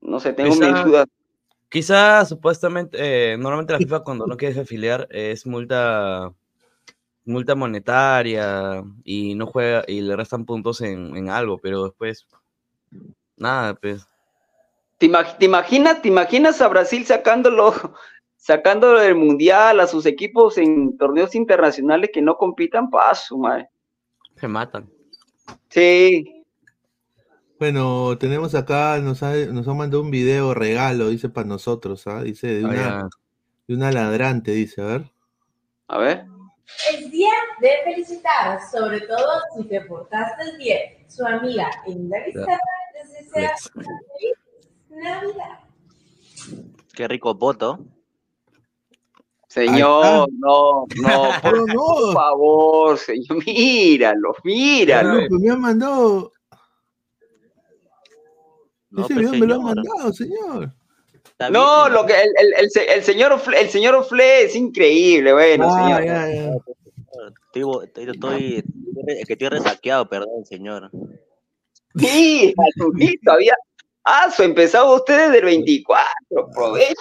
no sé, tengo mis dudas. Quizá supuestamente, eh, normalmente la FIFA cuando no quiere afiliar es multa, multa monetaria y no juega y le restan puntos en, algo, pero después nada, pues. ¿Te, imaginas, ¿Te imaginas a Brasil sacándolo, sacándolo del mundial a sus equipos en torneos internacionales que no compitan? Paso, madre. Se matan. Sí. Bueno, tenemos acá, nos ha, nos ha mandado un video regalo, dice para nosotros, ¿ah? Dice de una, de una ladrante, dice, a ver. A ver. Es día de felicitar, sobre todo si te portaste bien. Su amiga en la Vizcarra les desea feliz Navidad. Qué rico voto. Señor, no, no, <laughs> por, favor, señor, míralo, míralo. me han mandado. Ese video me lo han mandado, señor. No, lo que el, el, el, señor el señor Fle es increíble, bueno, ah, señor. Ya, ya. Estoy, estoy, estoy, que estoy resaqueado, perdón, señor. Sí, todavía. Ah, su empezaba ustedes del 24, provecho.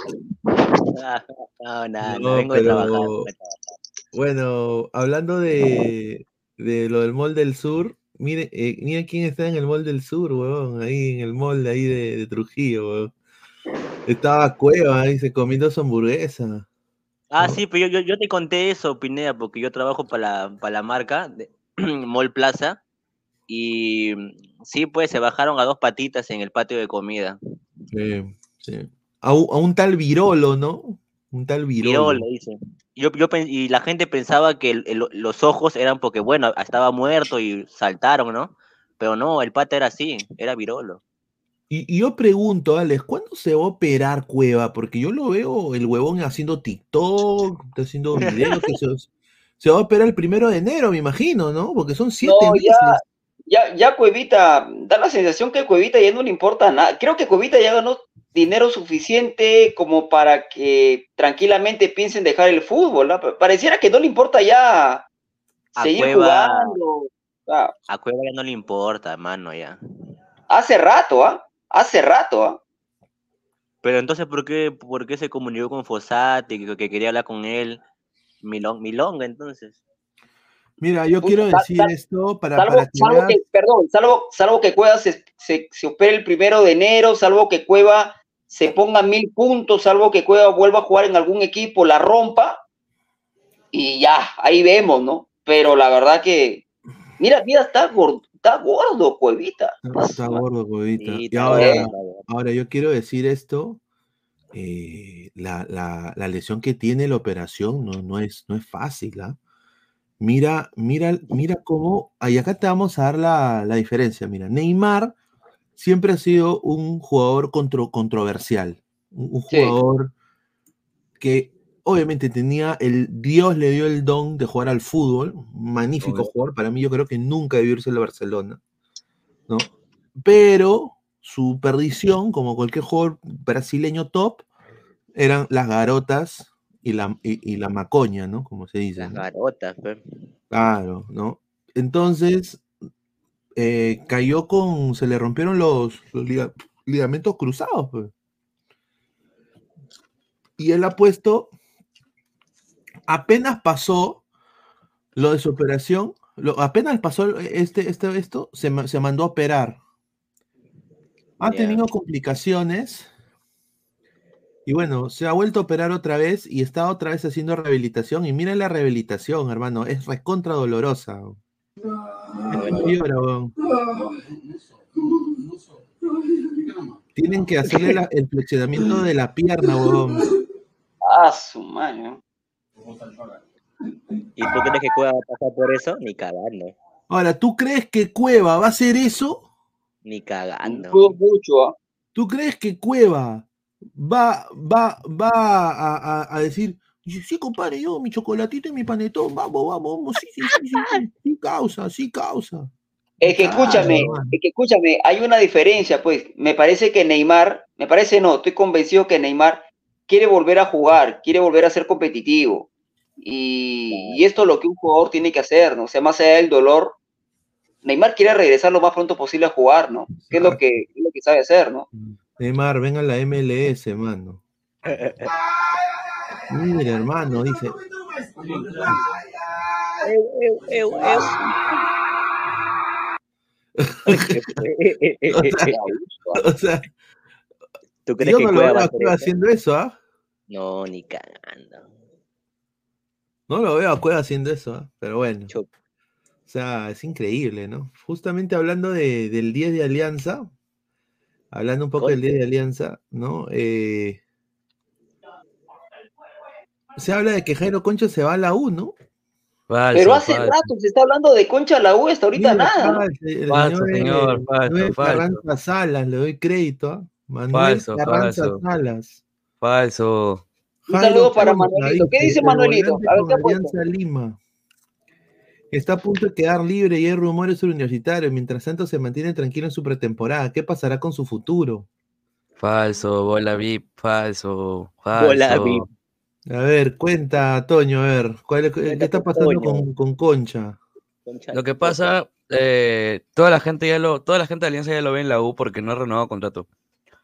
No, no, no, vengo de trabajar. Bueno, hablando de, de lo del Mall del Sur, mire, eh, mire quién está en el Mall del Sur, weón, ahí en el mall de ahí de, de Trujillo, weón. Estaba Cueva ahí se comiendo su hamburguesa. Ah, sí, pero yo, yo, te conté eso, Pineda, porque yo trabajo para la, para la marca de <clears throat> Mall Plaza y sí, pues se bajaron a dos patitas en el patio de comida. Sí, sí. A, un, tal Virolo, ¿no? Un tal Virolo. Virolo, dice. Yo, yo, y la gente pensaba que los ojos eran porque, bueno, estaba muerto y saltaron, ¿no? Pero no, el pata era así, era Virolo. Y, yo pregunto, Alex, ¿cuándo se va a operar Cueva? Porque yo lo veo el huevón haciendo TikTok, está haciendo videos, <laughs> se, va a operar el primero de enero, me imagino, ¿no? Porque son siete meses. Ya, ya, Cuevita, da la sensación que Cuevita ya no le importa nada. Creo que Cuevita ya ganó dinero suficiente como para que tranquilamente piensen dejar el fútbol. ¿no? Pareciera que no le importa ya seguir jugando. A Cueva ya no le importa, hermano, ya. Hace rato, ¿ah? Hace rato, ¿ah? Pero entonces, ¿por qué, por qué se comunicó con Fossati, que, que quería hablar con él? Milong, Milonga, entonces. Mira, yo quiero decir esto para, salvo, para que, perdón, salvo, salvo que Cueva se, se, opere el primero de enero, salvo que Cueva se ponga mil puntos, salvo que Cueva vuelva a jugar en algún equipo, la rompa, y ya, ahí vemos, ¿no? Pero la verdad que, mira, mira, está gordo, está gordo, Cuevita. Está gordo, Cuevita. y ahora, ahora yo quiero decir esto. Eh, la, la, la, lesión que tiene la operación no, no, es, no es fácil. ¿ah? Mira, mira, mira cómo. Ahí acá te vamos a dar la, la, diferencia. Mira, Neymar siempre ha sido un jugador contro, controversial. Un, jugador que obviamente tenía el Dios le dio el don de jugar al fútbol, magnífico jugador, para mí yo creo que nunca debió irse a Barcelona, ¿no? Pero su perdición, como cualquier jugador brasileño top, eran las garotas y la, y, la macoña, ¿no? Como se dice. Las garotas, pues. Claro, ¿no? Entonces, eh, cayó con, se le rompieron los, ligamentos cruzados, pues. Y él ha puesto apenas pasó lo de su operación, lo, apenas pasó este, este, esto, se, se mandó a operar. Ha tenido complicaciones. Y bueno, se ha vuelto a operar otra vez y está otra vez haciendo rehabilitación. Y miren la rehabilitación, hermano, es recontra dolorosa. Tienen que hacerle el flexionamiento de la pierna, weón. Ah, su mano. ¿Y tú crees que Cueva va a pasar por eso? Ni cagando. Ahora, ¿tú crees que Cueva va a hacer eso? Ni cagando. mucho. ¿ah? ¿Tú crees que Cueva va, va, va a, decir, sí, compadre, yo, mi chocolatito y mi panetón, vamos, vamos, vamos, sí, sí, sí, sí, sí, <laughs> causa, sí, causa. Es que escúchame, es que escúchame, hay una diferencia, pues, me parece que Neymar, me parece no, estoy convencido que Neymar quiere volver a jugar, quiere volver a ser competitivo. Y, esto es lo que un jugador tiene que hacer, ¿no? O sea, más allá del dolor, Neymar quiere regresar lo más pronto posible a jugar, ¿no? Que es lo que, lo que sabe hacer, ¿no? Neymar, venga la MLS, mano. Mira, hermano, dice. <laughs> o sea, ¿Tú crees Yo que no lo veo a Cueva haciendo eso, ¿ah? No, ni cagando. No lo veo a Cueva haciendo eso, ¿ah? Pero bueno. O sea, es increíble, ¿no? Justamente hablando de- del 10 de Alianza, hablando un poco del 10 de Alianza, ¿no? Eh, se habla de que Jairo Concha se va a la U, ¿no? Falso, Pero hace falso. rato se está hablando de Concha la U, hasta ahorita Mira, nada. el- Falso, señor, señor, falso, Manuel falso. Carranza Salas, le doy crédito, ¿ah? Manuel Falso, Carranza falso. Salas. Falso. Un Jairo saludo para Concha, Manuelito. ¿Qué dice el Manuelito? A. Alianza Lima. Está a punto de quedar libre y hay rumores sobre universitario. Mientras tanto, se mantiene tranquilo en su pretemporada. ¿Qué pasará con su futuro? Falso, bola VIP, falso, falso. Bola VIP. A ver, cuenta, Toño, a ver, ¿cuál es- ¿qué está pasando con, con Concha? Concha. Lo que pasa, eh, toda la gente ya lo, toda la gente de Alianza ya lo ve en la U porque no ha renovado contrato.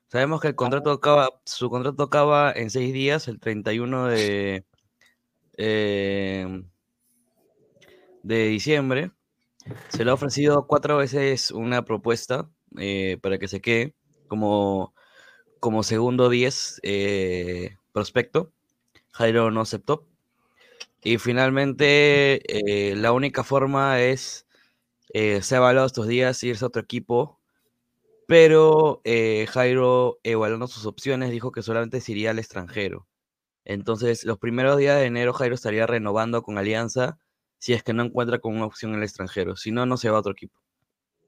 Sabemos que el contrato acaba, su contrato acaba en seis días, el 31 de, eh, de diciembre. Se le ha ofrecido cuatro veces una propuesta eh, para que se quede como, como segundo 10 eh, prospecto. Jairo no aceptó. Y finalmente, eh, la única forma es, se ha evaluado estos días, irse a otro equipo, pero Jairo, evaluando sus opciones, dijo que solamente se iría al extranjero. Entonces, los primeros días de enero, Jairo estaría renovando con Alianza si es que no encuentra con una opción en el extranjero. Si no, no se va a otro equipo.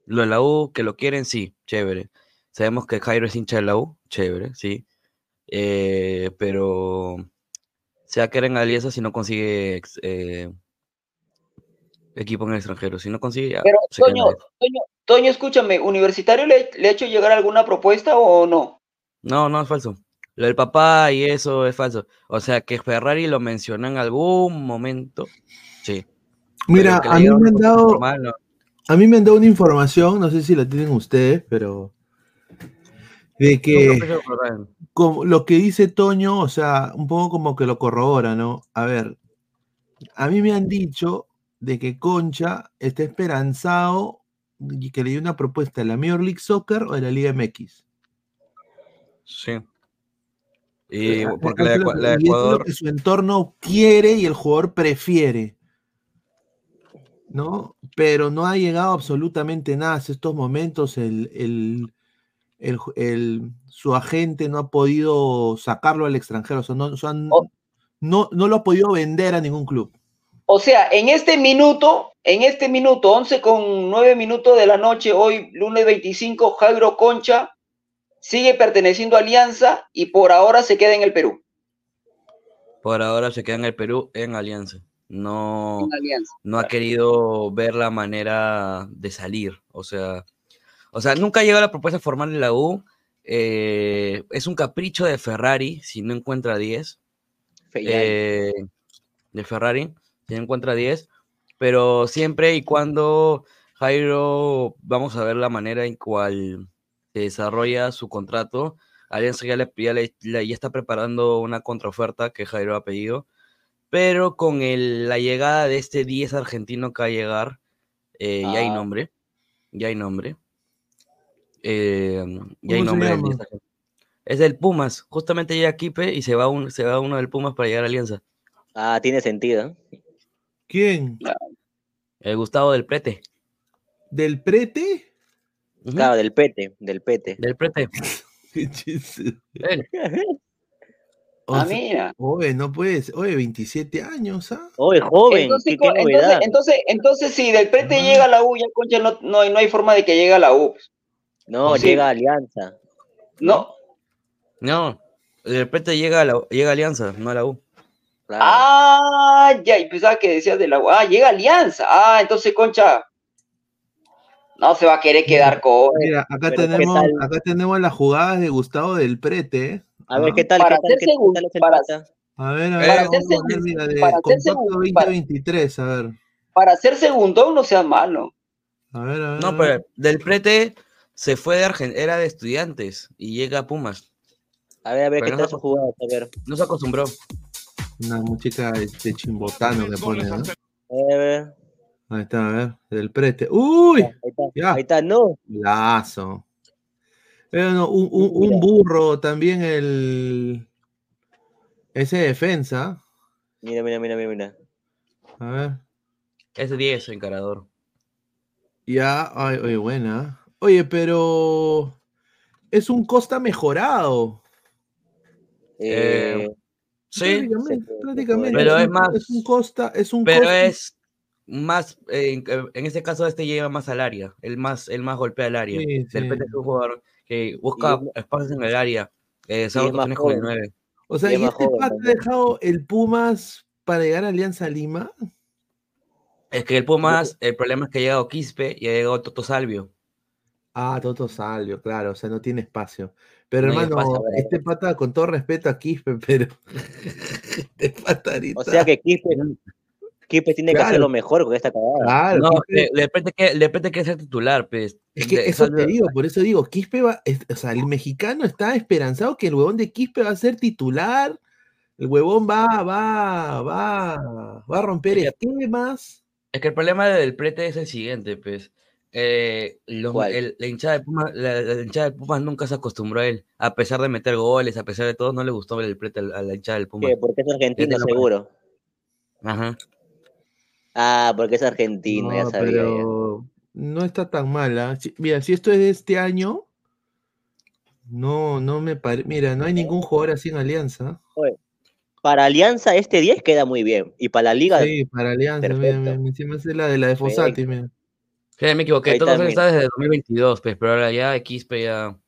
Lo de la U, que lo quieren, sí, chévere. Sabemos que Jairo es hincha de la U, chévere, sí. Eh, pero se va a quedar en Alianza si no consigue eh, equipo en el extranjero. Si no consigue, Pero, Toño. Toño, Toño, escúchame, ¿Universitario le, le ha hecho llegar alguna propuesta o no? No, no es falso. Lo del papá y eso es falso. O sea, que Ferrari lo mencionó en algún momento. Sí. Mira, a mí me han dado, a mí me han dado una información, no sé si la tienen ustedes, pero de que como lo que dice Toño, o sea, un poco como que lo corrobora, ¿no? A ver, a mí me han dicho de que Concha está esperanzado y que le dio una propuesta de la Major League Soccer o de la Liga MX. Sí. Y Eh, porque la de, eso es lo Ecua- que- la y es lo Ecuador. que su entorno quiere y el jugador prefiere. ¿No? Pero no ha llegado absolutamente nada hasta estos momentos. El, el- el ju- el- su agente no ha podido sacarlo al extranjero. o sea, no, o sea, no, no lo ha podido vender a ningún club. O sea, en este minuto, en este minuto, 11 con 9 minutos de la noche, hoy lunes 25, Jairo Concha sigue perteneciendo a Alianza y por ahora se queda en el Perú. Por ahora se queda en el Perú en Alianza. No, no ha querido ver la manera de salir. O sea, o sea, nunca ha llegado la propuesta formal de la U. eh, es un capricho de Ferrari si no encuentra 10. Fellaini. eh, de Ferrari, si no encuentra 10. Pero siempre y cuando Jairo, vamos a ver la manera en cual se desarrolla su contrato. Alianza ya, le, ya, le- ya está preparando una contraoferta que Jairo ha pedido. Pero con el- la llegada de este 10 argentino que va a llegar, eh, ya hay Ah. nombre. Ya hay nombre. Eh, ya hay ¿Cómo se nombre del llama? 10 argentino. Es del Pumas. Justamente llega Kipe y se va, un, se va uno del Pumas para llegar a Alianza. Ah, tiene sentido. ¿Quién? El Gustavo del Prete. ¿Del prete? Claro, del pete, del pete. Del Prete. <laughs> Qué <laughs> Ah, sea, mira. oye, no puedes. Oye, 27 años, ¿ah? Oye, joven, Entonces, qué, qué co- entonces, entonces, entonces, si del Prete llega a la U, ya Concha no, no, hay- no hay forma de que llegue a la U. No, sí. llega Alianza. No. No, el Prete llega a, la, llega a Alianza, no a la U. Claro. Ah, ya, y pensaba que decías de la U. Ah, llega Alianza. Ah, entonces Concha no se va a querer quedar con. Mira, acá pero ¿qué tenemos, acá tenemos las jugadas de Gustavo del Prete. ¿eh? A ver. ¿qué tal? Para ¿Qué tal? ser ¿Qué tal para-? A ver, a Para ver, ser vamos a ver, segundo, mira, de para ser segundo, 2023, a ver. Para ser segundo no sea malo. A ver, a ver. No, pero del Prete se fue de Argentina, era de estudiantes y llega a Pumas. A ver, a ver, Pero ¿qué no tal su jugada? A ver. No se acostumbró. Una música este chimbotano que pone, ¿no? A ver. Ahí está, a ver, del Prete. ¡Uy! Ahí está. Ya. Ahí está, no. Lazo. Pero un, un, burro también el. Ese defensa. Mira, mira, mira, mira, mira. A ver. Ese 10, encarador. Ya, ay, oye, buena. Oye, pero. Es un Costa mejorado. Eh, sí, prácticamente, Pero es, más. Es un Costa, es un Pero es más, en, este caso, este lleva más al área, el más, el más golpea al área. de repente es un jugador que busca espacios en el área. Eh, con el 9. O sea, ¿y, este ha dejado el Pumas para llegar a Alianza Lima? Es que el Pumas, el problema es que ha llegado Quispe y ha llegado Toto Salvio. Ah, Toto Salvio, claro, o sea, no tiene espacio. Pero hermano, este pata, con todo respeto a Quispe, <laughs> pero este pata O sea que Quispe, Quispe tiene que hacer lo mejor con esta cagada. Claro, no, le, depende que, depende que ser titular, pues. Es que eso te digo, por eso digo, Quispe va, o sea, el mexicano está esperanzado que el huevón de Quispe va a ser titular, el huevón va, va, va, va a romper esquemas. Es que el problema del prete es el siguiente, pues. Eh, la, hinchada de Pumas, la, hinchada de Pumas nunca se acostumbró a él, a pesar de meter goles, a pesar de todo, no le gustó ver el prete a la hinchada del Pumas. Porque es argentino, seguro. Ajá. Ah, porque es argentino, ya sabía. No está tan mala. Mira, si esto es de este año, no, no me parece. Mira, no hay ningún jugador así en Alianza. para Alianza este 10 queda muy bien. Y para la Liga. Sí, para Alianza, mira, encima es la de la de Fossati, mira. Sí, me equivoqué, todo está desde 2022, pues, pero ahora ya XP ya.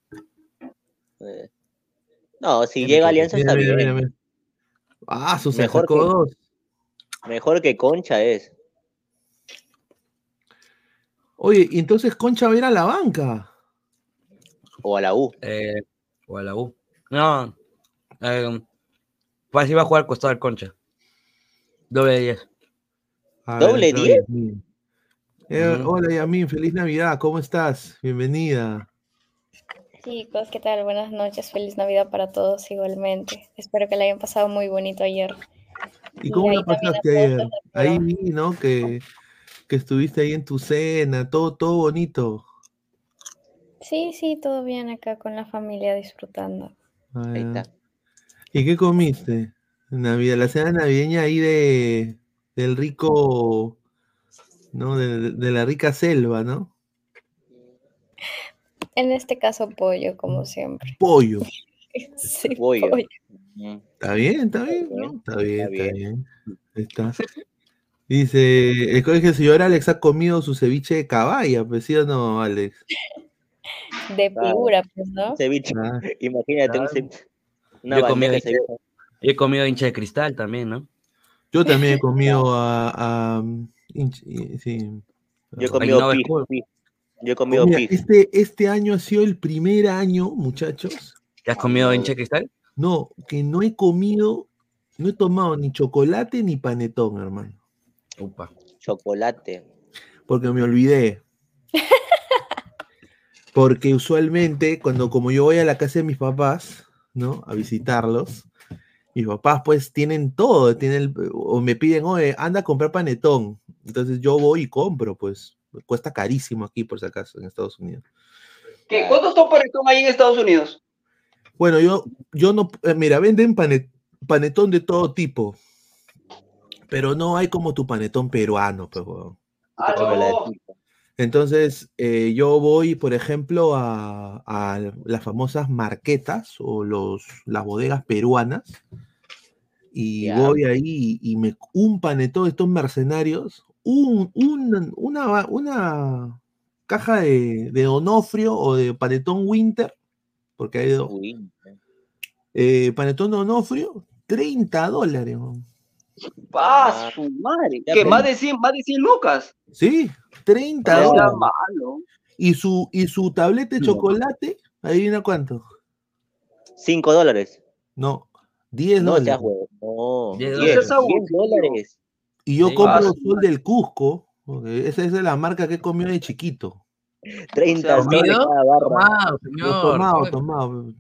Eh, no, si llega Alianza está bien. Ah, sus mejor que, mejor que Concha es. Oye, y entonces Concha va a ir a la banca. O a la U. Eh, o a la U. No. Eh, pues iba a jugar costado Concha. Doble 10. ¿Doble 10? Eh, hola Yamin, feliz Navidad, ¿cómo estás? Bienvenida. Chicos, ¿qué tal? Buenas noches, feliz Navidad para todos igualmente. Espero que la hayan pasado muy bonito ayer. ¿Y cómo la pasaste ayer? Ahí vi, ¿no? Que, estuviste ahí en tu cena, todo, todo bonito. Sí, sí, todo bien acá con la familia disfrutando. ahí está. ¿Y qué comiste? Navidad, la cena navideña ahí de del rico ¿no? De, la rica selva, ¿no? En este caso, pollo, como siempre. Pollo. <laughs> sí, pollo. Está bien, está bien, Está bien, está bien. <laughs> Está. Dice, el colegio señor Alex ha comido su ceviche de caballa, pues sí o no, Alex. De figura, pues, ¿no? Ceviche. Ah. <laughs> Imagínate un ceviche. Una yo, he comido hincha de cristal también, ¿no? Yo también he comido a Sí. Yo he comido Yo he comido Este, este año ha sido el primer año, muchachos. ¿Te has comido hincha cristal? No, que no he comido, no he tomado ni chocolate ni panetón, hermano. Upa. Chocolate. Porque me olvidé. <laughs> Porque usualmente, cuando como yo voy a la casa de mis papás, ¿no? A visitarlos, mis papás pues tienen todo, tienen, o me piden, oye, anda a comprar panetón. Entonces yo voy y compro, pues cuesta carísimo aquí por si acaso en Estados Unidos. ¿Qué? ¿Cuántos está panetón ahí en Estados Unidos? Bueno, yo, yo no, eh, mira, venden panetón de todo tipo, pero no hay como tu panetón peruano, pues, ah, Entonces, eh, yo voy, por ejemplo, a, a, las famosas marquetas o los, las bodegas peruanas y voy ahí y me un panetón de estos mercenarios un, una, una caja de, de, Donofrio o de Panetón Winter, porque hay dos. Eh, panetón Donofrio, 30 dólares. ¡Ah, su madre! ¿Qué? ¿Más de 100, más de 100 lucas? Sí, 30 dólares. Y su, y su tableta de chocolate, adivina cuánto. 5 dólares. No, 10 no, dólares. No, 10, 10 dólares. Y yo compro sol del Cusco, esa, es la marca que he comido de chiquito. 30 ¿Comido? Tomado, señor. Tomado, tomado.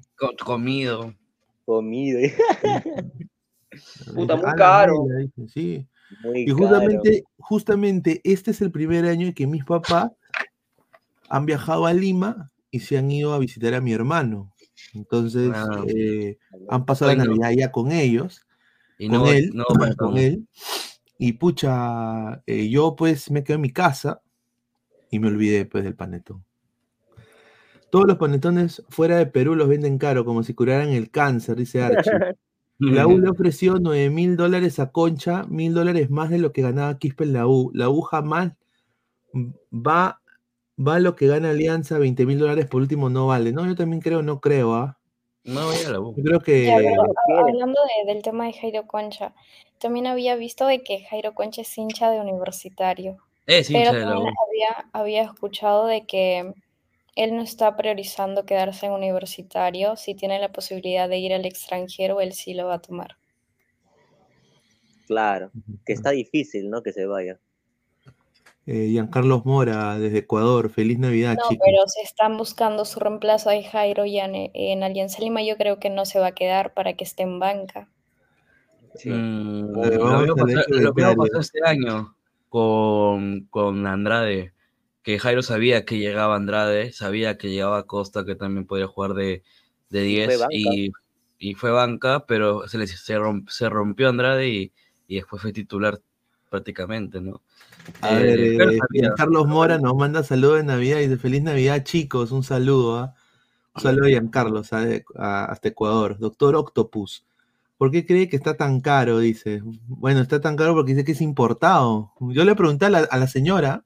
Comido. Comido. <laughs> <laughs> Puta, muy caro. Sí. y justamente, justamente este es el primer año en que mis papás han viajado a Lima y se han ido a visitar a mi hermano. Entonces, Ah. eh, han pasado la Bueno. Navidad ya con ellos, Y con no, él, no, con él. Y pucha, eh, yo pues me quedé en mi casa y me olvidé pues del panetón. Todos los panetones fuera de Perú los venden caro, como si curaran el cáncer, dice Archie. <laughs> La U le ofreció 9 mil dólares a Concha, mil dólares más de lo que ganaba Quispe en la U. La U jamás va, va lo que gana Alianza, 20 mil dólares por último no vale. No, yo también creo, no creo, ¿ah? No voy a la U. Yo creo que... Ya, pero hablando de- del tema de Jairo Concha, también había visto de que Jairo Concha es hincha de universitario, Es pero hincha de la U. también había, había escuchado de que él no está priorizando quedarse en universitario, si tiene la posibilidad de ir al extranjero, él sí lo va a tomar. Claro, que está difícil, ¿no? Que se vaya. Eh, Giancarlos Mora, desde Ecuador, feliz Navidad, No, chicos. pero si están buscando su reemplazo a Jairo ya en, en Alianza Lima, yo creo que no se va a quedar para que esté en banca. Mm, ver, lo hecho lo becario. pasó este año con, con Andrade, que Jairo sabía que llegaba Andrade, sabía que llegaba Costa, que también podía jugar de, de Y fue 10, banca. y, y fue banca, pero se, le, se, romp- se rompió Andrade y, y después fue titular prácticamente, ¿no? A Eh, ver, eh, sabía. Giancarlos Mora nos manda saludos de Navidad y dice feliz Navidad, chicos. Un saludo, ¿ah? Un saludo a Giancarlos, a- hasta Ecuador. Doctor Octopus, ¿por qué cree que está tan caro? Dice. Bueno, está tan caro porque dice que es importado. Yo le pregunté a la, a la señora,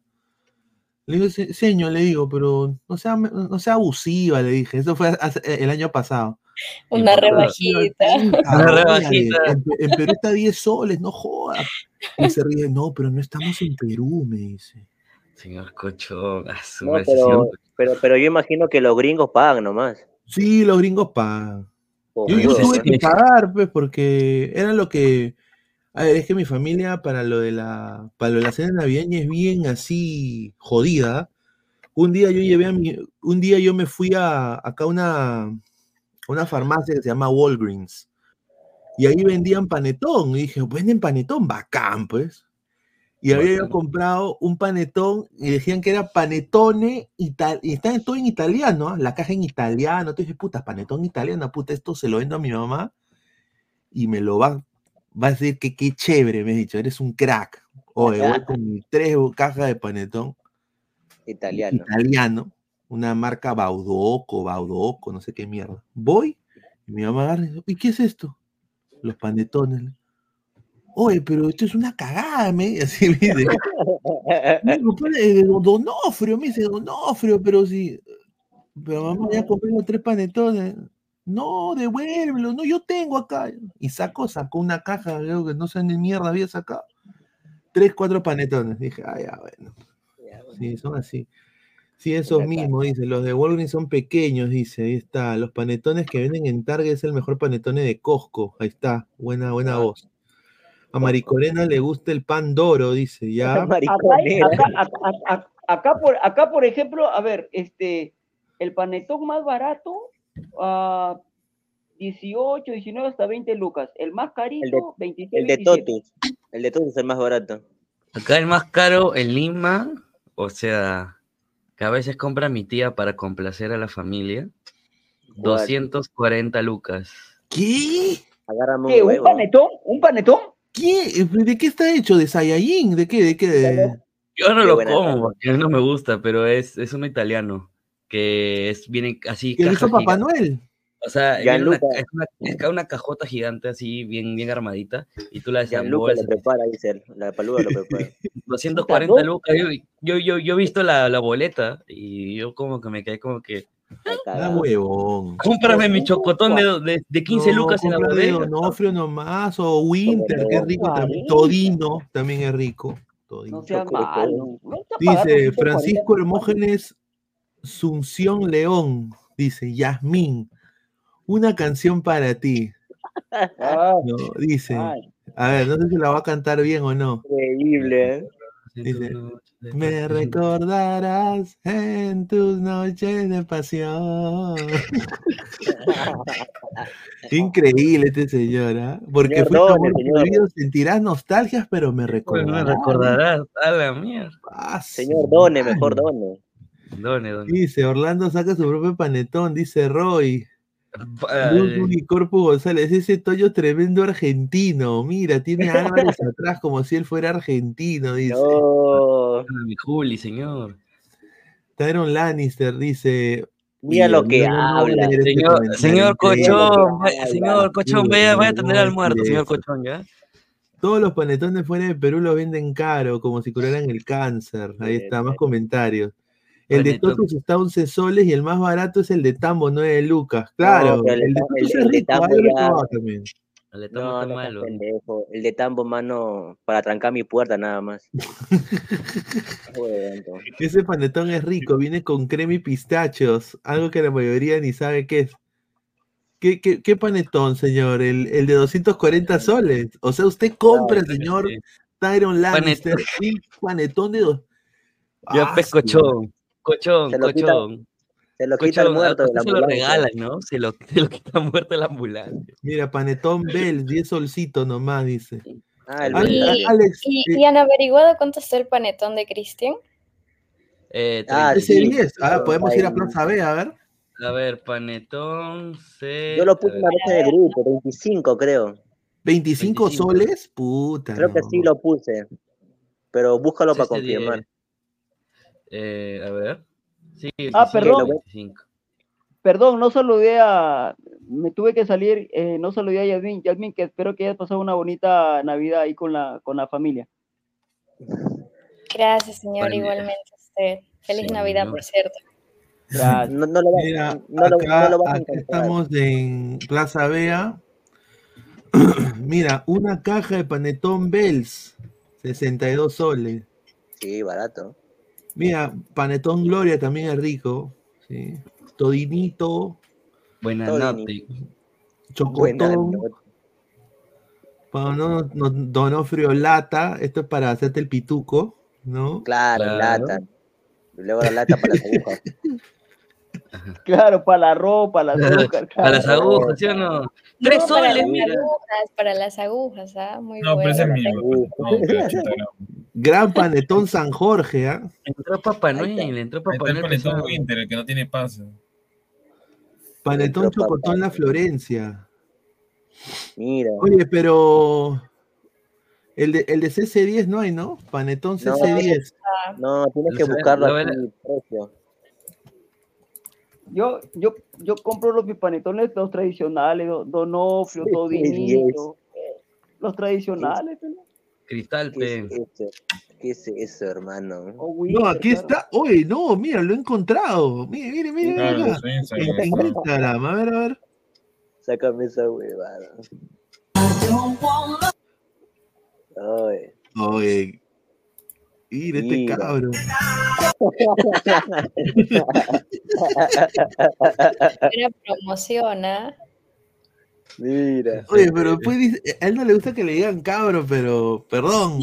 le digo, "Se- señor, le digo, pero no sea, no sea abusiva, le dije. Eso fue hace- el año pasado. Una rebajita. Una rebajita. En, en Perú está 10 soles, no jodas. Y se ríe, no, pero no estamos en Perú, me dice. Señor Cocho, a su No, pero, pero, pero yo imagino que los gringos pagan nomás. Sí, los gringos pagan. Yo, tuve que pagar, pues, porque era lo que. A ver, es que mi familia para lo de la, para lo de la cena navideña es bien así jodida. Un día yo llevé a mi, un día yo me fui a acá a una, a una farmacia que se llama Walgreens. Y ahí vendían panetón. Y dije, venden panetón, bacán, pues. Y había yo comprado un panetón y decían que era panetone ital y está todo en italiano, ¿ah? la caja en italiano. Entonces dije, puta, panetón italiano, puta, esto se lo vendo a mi mamá y me lo va, va a decir que qué chévere, me he dicho, eres un crack. Oye, voy con tres cajas de panetón Italiano. italiano, una marca Baudoco, Baudoco, no sé qué mierda. Voy y mi mamá agarra y dice, ¿y qué es esto? Los panetones. Oye, pero esto es una cagada, me dice, <laughs> así me dice. Me dijo, "Pues, eh, Donofrio, me dice, Donofrio, pero si, pero mamá ya compré los tres panetones. No, devuélvelo, no, yo tengo acá. Y sacó, sacó una caja, creo que no sé ni mierda había sacado. Tres, cuatro panetones. Dije, ah, ya, bueno. Sí, son así. Sí, esos mismos, dice. Los de Walgreens son pequeños, dice. Ahí está. Los panetones que venden en Target es el mejor panetone de Costco. Ahí está. Buena, buena Ah. voz. A Maricorena le gusta el pan doro, dice. <laughs> Ya. Acá, por, acá, por ejemplo, a ver, este, el panetón más barato, ah, 18, 19 hasta 20 lucas. El más carito, 26, El de 27. Totus. El de Totus es el más barato. Acá el más caro en Lima, o sea, que a veces compra mi tía para complacer a la familia, 240 lucas. ¿Qué? Agárrame ¿Qué? un ¿Un huevo. panetón? ¿Un panetón? ¿Qué? ¿De qué está hecho? ¿De Saiyajin? ¿De qué? ¿De qué? De- Yo no Qué lo como, porque no me gusta, pero es, es uno italiano, que es, viene así, ¿Qué hizo Papá gigante. Noel? O sea, una, es, una, es ca- una cajota gigante así, bien, bien armadita, y tú la Gianluca desembolsas. lo prepara, dice él. La paluda lo prepara. <laughs> 240 Puta, lucas. Yo, yo, yo, yo he visto la, la boleta y yo como que me quedé como que, Ah, huevón. cómprame mi chocotón de, de, de 15 No, lucas en la bodega. Donofrio nomás, o Winter, que es rico también. Todino también es rico. Todino. No sea malo. Dice 140 Francisco Hermógenes Sunción León, dice Yasmín, una canción para ti. <laughs> Ah, No, dice, a ver, no sé si la va a cantar bien o no. Increíble, ¿eh? Dice, Me recordarás en tus noches de pasión. <laughs> Increíble este señor, ¿ah? Porque Señor fue prohibido, sentirás nostalgias, pero me Pues recordarás. me recordarás a la mierda. Ah, Señor Done, mejor Done. Done, done. Dice, Orlando saca su propio panetón, dice Roy. Vale. Lutu y Corpo González, ese Toño tremendo argentino. Mira, tiene <laughs> Álvarez atrás como si él fuera argentino, dice. No, Mi Juli, señor. Tyron Lannister dice. mira "Uy, lo que no, no, no, habla. este Señor, señor increíble". Cochón, vaya- señor Cochón, vaya, vaya a no, atender al muerto, señor. Cochón, ¿ya? Todos los panetones fuera de Perú los venden caro, como si curaran el cáncer. Ahí está, más comentarios. El de. Totus está a 11 soles y el más barato es el de Tambo, 9 lucas. Claro, el de el de Tambo- Totus el- es el de rico, Tambo yo lo he ya- probado también. El de Tambo no está malo. pendejo. El de tambo, mano, para trancar mi puerta nada más. <laughs> Ese panetón es rico, viene con crema y pistachos, algo que la mayoría ni sabe qué es. ¿Qué, qué, qué panetón, señor? ¿El, el de 240 soles? O sea, usted compra, señor sí. Tyron Lannister, Panetón. un panetón de dos. Ya Ah, sí. Cochón, Cochón, Se lo quita- Cochón. Se lo quita el Cochón, a muerto de usted la se lo ambulancia. regalan, ¿no? Se lo, se lo quita muerto de la ambulancia. Mira, panetón Bell, 10 solcitos nomás, dice. Ah, el Ale- Y- Beltrán. a- Alex, ¿Y, eh, y han averiguado cuánto está el panetón de Cristian? Eh, Ah, ese sí. 10. Ah, podemos ir a. Plaza B, a ver. A ver, panetón, C. Yo lo puse una vez en el grupo, 25 creo. 25, 25. soles, puta. Creo que sí lo puse. Pero búscalo para CC10. confirmar. Eh, a ver. Sí, Ah, 25, perdón. 25. Perdón, no saludé a. Me tuve que salir, eh, no saludé a Yasmin. Yasmin, que espero que hayas pasado una bonita Navidad ahí con la, con la familia. Gracias, señor, igualmente a usted. Feliz Sí, Navidad, por cierto. Gracias. No, no lo, va- Mira, no lo- acá, no lo estamos en Plaza Bea. <clears throat> Mira, una caja de panetón Bells, 62 soles. Sí, barato. Mira, panetón Gloria también es rico. ¿sí? Todinito, Buenas Todo noches. Buena chocotón. noche. Para no, Donofrio Lata, esto es para hacerte el pituco, ¿no? Claro, Claro. lata. Y luego la lata para las <laughs> agujas. Claro, para la ropa, las azúcar. Para las claro. agujas, ¿sí o no? Tres No, para soles, las mira. agujas, para las agujas, ¿ah? Muy No, pero bueno. ese es mío. No, pero 80 gramos. Gran panetón San Jorge, ¿ah? Entró Papá. Noel, entró Papá Noel. panetón. Winter, el que no tiene paso. Panetón. Chocotón La Florencia. Mira. Oye, pero el de, el de CC10 no hay, ¿no? Panetón No. CC10. No, tienes que buscarlo lo aquí, precio. Yo, yo, yo compro los mis panetones, los tradicionales, do- Donofrio, Todinito. Los tradicionales, ¿no? Cristal, ¿Qué es eso? ¿Qué es eso, hermano? O No, aquí claro. está. Oye, no, mira, lo he encontrado. Mire, mire, mire. Claro, mira. sí, sí, En, sí. Instagram, a ver, a ver. Sácame esa huevada. Ay. Oye. Mira este cabro. Era promoción, ¿ah? Mira. Oye, pero después dice, a él no le gusta que le digan cabro, pero perdón.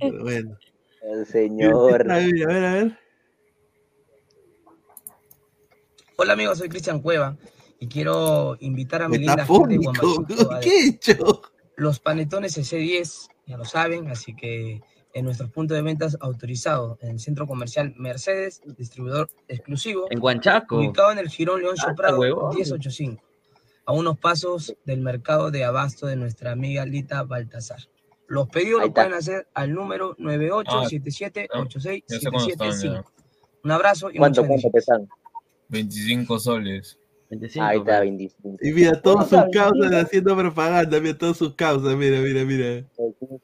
Pero bueno. El A señor. ver, a ver, a ver. Hola amigos, soy Cristian Cueva y quiero invitar a mi linda gente de a ¿Qué he hecho? los panetones C10, ya lo saben, así que en nuestro punto de ventas autorizado en el centro comercial Mercedes, distribuidor exclusivo, En Huanchaco. ubicado en el Girón León Ah, Soprado huevón. 1085, a unos pasos del mercado de abasto de nuestra amiga Lita Baltasar. Los pedidos los pueden hacer al número Ah, Ya sé cuándo están 987786775. ya. Un abrazo y ¿Cuánto, cuánto están? 25 soles. 25, Ahí está, pe. 25. Y mira, todas sus causas haciendo propaganda. Mira, todas sus causas. Mira, mira, mira.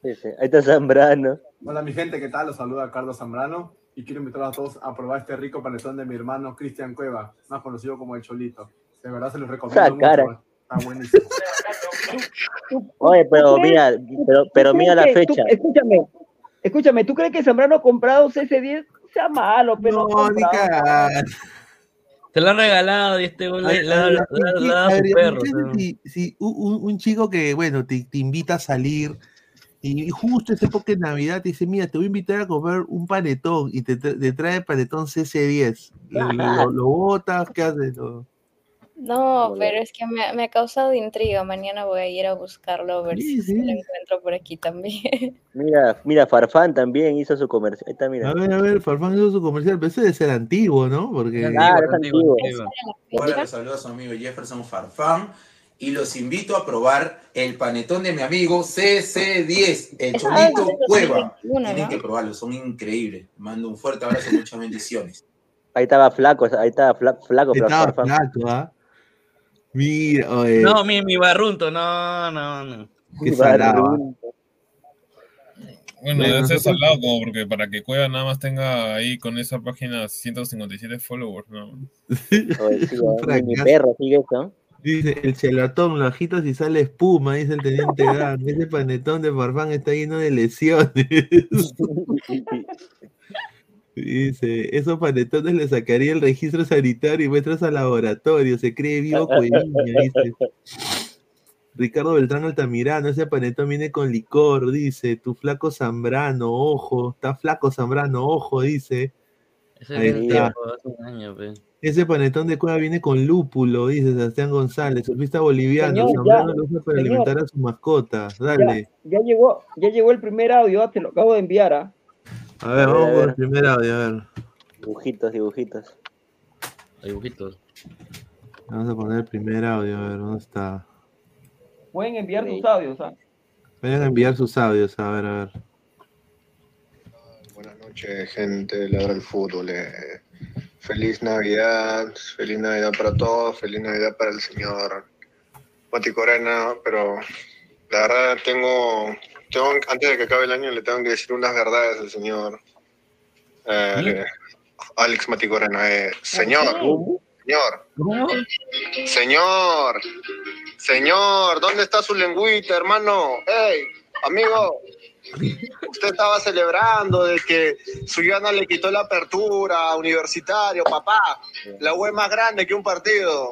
Ahí está Zambrano. Hola mi gente, ¿qué tal? Los saluda Carlos Zambrano y quiero invitarlos a todos a probar este rico panetón de mi hermano Cristian Cueva, más conocido como el Cholito. De verdad se los recomiendo Esa mucho. cara. Está buenísimo. <laughs> Oye, pero ¿Tú crees- mira, pero, pero ¿Tú mira la tú- fecha. escúchame, escúchame, ¿tú crees que Zambrano ha comprado CC10? Sea malo, pero No, ni. Te lo han regalado y este güey le A- le- le- a- le- a- le- le a da a su perro. Si, si un, chico que, bueno, te, te invita a salir y justo esa época de Navidad te dice, mira, te voy a invitar a comer un panetón y te, tra- te trae panetón CC10. ¿Lo, lo, lo botas? ¿Qué haces? Lo- No, pero es que me, me ha causado intriga. Mañana voy a ir a buscarlo a ver Sí, si lo encuentro por aquí también. <laughs> Mira, mira, Farfán también hizo su comercial. Ahí está, mira. A ver, a ver, Farfán hizo su comercial, pero ese debe ser antiguo, ¿no? Porque. Claro, es antiguo. Hola, les saluda su amigo Jefferson Farfán y los invito a probar el panetón de mi amigo CC10, el Esa Cholito Cueva. 2021, Tienen ¿no? que probarlo, son increíbles. Mando un fuerte abrazo y muchas bendiciones. Ahí estaba flaco, ahí estaba fla- flaco, pero Estaba Farfán. flaco, ¿ah? Mira, oye, No, mi, mi barrunto, no, no, no. qué salado. Bueno, debe ser nosotros- salado como porque para que Cueva nada más tenga ahí con esa página 157 followers, ¿no? <laughs> Oye, sí, <laughs> mi fracaso. perro sigue eso. Dice, el chelatón lo agitas y sale espuma, dice el teniente <laughs> Dan. Ese panetón de Farfán está lleno de lesiones. Dice, esos panetones le sacaría el registro sanitario y muestras al laboratorio, se cree vivo Cueviña, dice. Ricardo Beltrán Altamirano, ese panetón viene con licor, dice, tu flaco Zambrano, ojo, está flaco Zambrano, ojo, dice. Ese Ahí es está. viejo, hace un año, pe. Ese panetón de cueva viene con lúpulo, dice Sebastián González, surfista boliviano, Señor, Zambrano ya, lo usa para señor. alimentar a su mascota. Dale. ya llegó, ya llegó el primer audio, te lo acabo de enviar, ¿ah? A ver, A ver, vamos a con el ver. primer audio, a ver. Dibujitos, dibujitos. Dibujitos. Vamos a poner el primer audio, a ver, ¿dónde está? Pueden enviar Sí. sus audios, ¿ah? Vayan a enviar sus audios, a ver, a ver. Buenas noches, gente de Ladra el Fútbol. eh. Feliz Navidad, feliz Navidad para todos, feliz Navidad para el señor Mati Corena, pero la verdad tengo, tengo, antes de que acabe el año le tengo que decir unas verdades al señor eh, Alex Mati Corena. eh. señor, señor, señor, señor, ¿dónde está su lengüita, hermano? ¡Ey, amigo! Usted estaba celebrando de que Suyana le quitó la apertura a Universitario, papá. La U es más grande que un partido.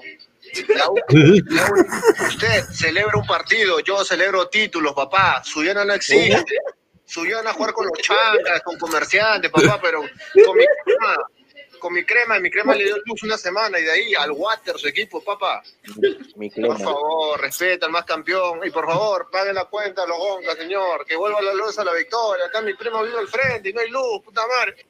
<laughs> Usted celebra un partido, yo celebro títulos, papá. Suyana no existe. Suyana jugar con los chancas, con comerciantes, papá, pero con mi crema, con mi crema, y mi crema le dio luz una semana y de ahí al water su equipo, papá. Mi Por favor, respeta al más campeón. Y por favor, paguen la cuenta a los Goncas, señor. Que vuelva la luz a la victoria. Acá mi primo vive al frente y no hay luz, puta madre.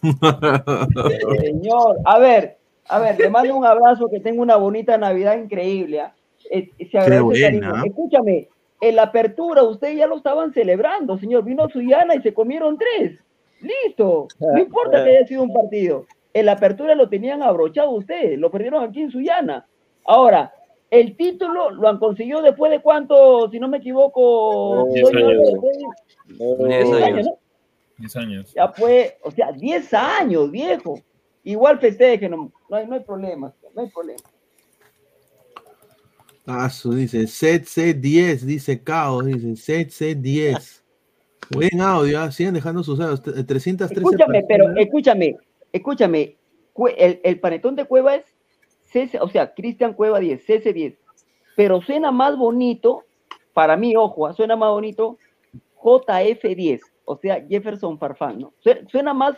<laughs> Señor, a ver, a ver, le mando un abrazo, que tenga una bonita Navidad increíble. ¿ah? Eh, se agradece. ¿ah? Escúchame, en la apertura ustedes ya lo estaban celebrando, señor. Vino Suyana y se comieron tres. Listo. No importa que haya sido un partido. En la apertura lo tenían abrochado ustedes, lo perdieron aquí en Suyana. Ahora, el título lo han conseguido después de cuánto, si no me equivoco, yo, años. después de- Diez diez años. ¿no? 10 años. Ya fue, o sea, 10 años, viejo. Igual festejen, no, no hay, no hay problema, no hay problema. Ah, su dice, set C10, dice Caos, dice, set C10. Buen audio, ah, siguen dejando sus audios. tre- 313 Escúchame, pero escúchame, escúchame. El, el panetón de Cueva es CC, o sea, Cristian Cueva 10, CC10. Pero suena más bonito, para mí, ojo, ah, suena más bonito JF10, o sea, Jefferson Farfán, ¿no? Sue- Suena más,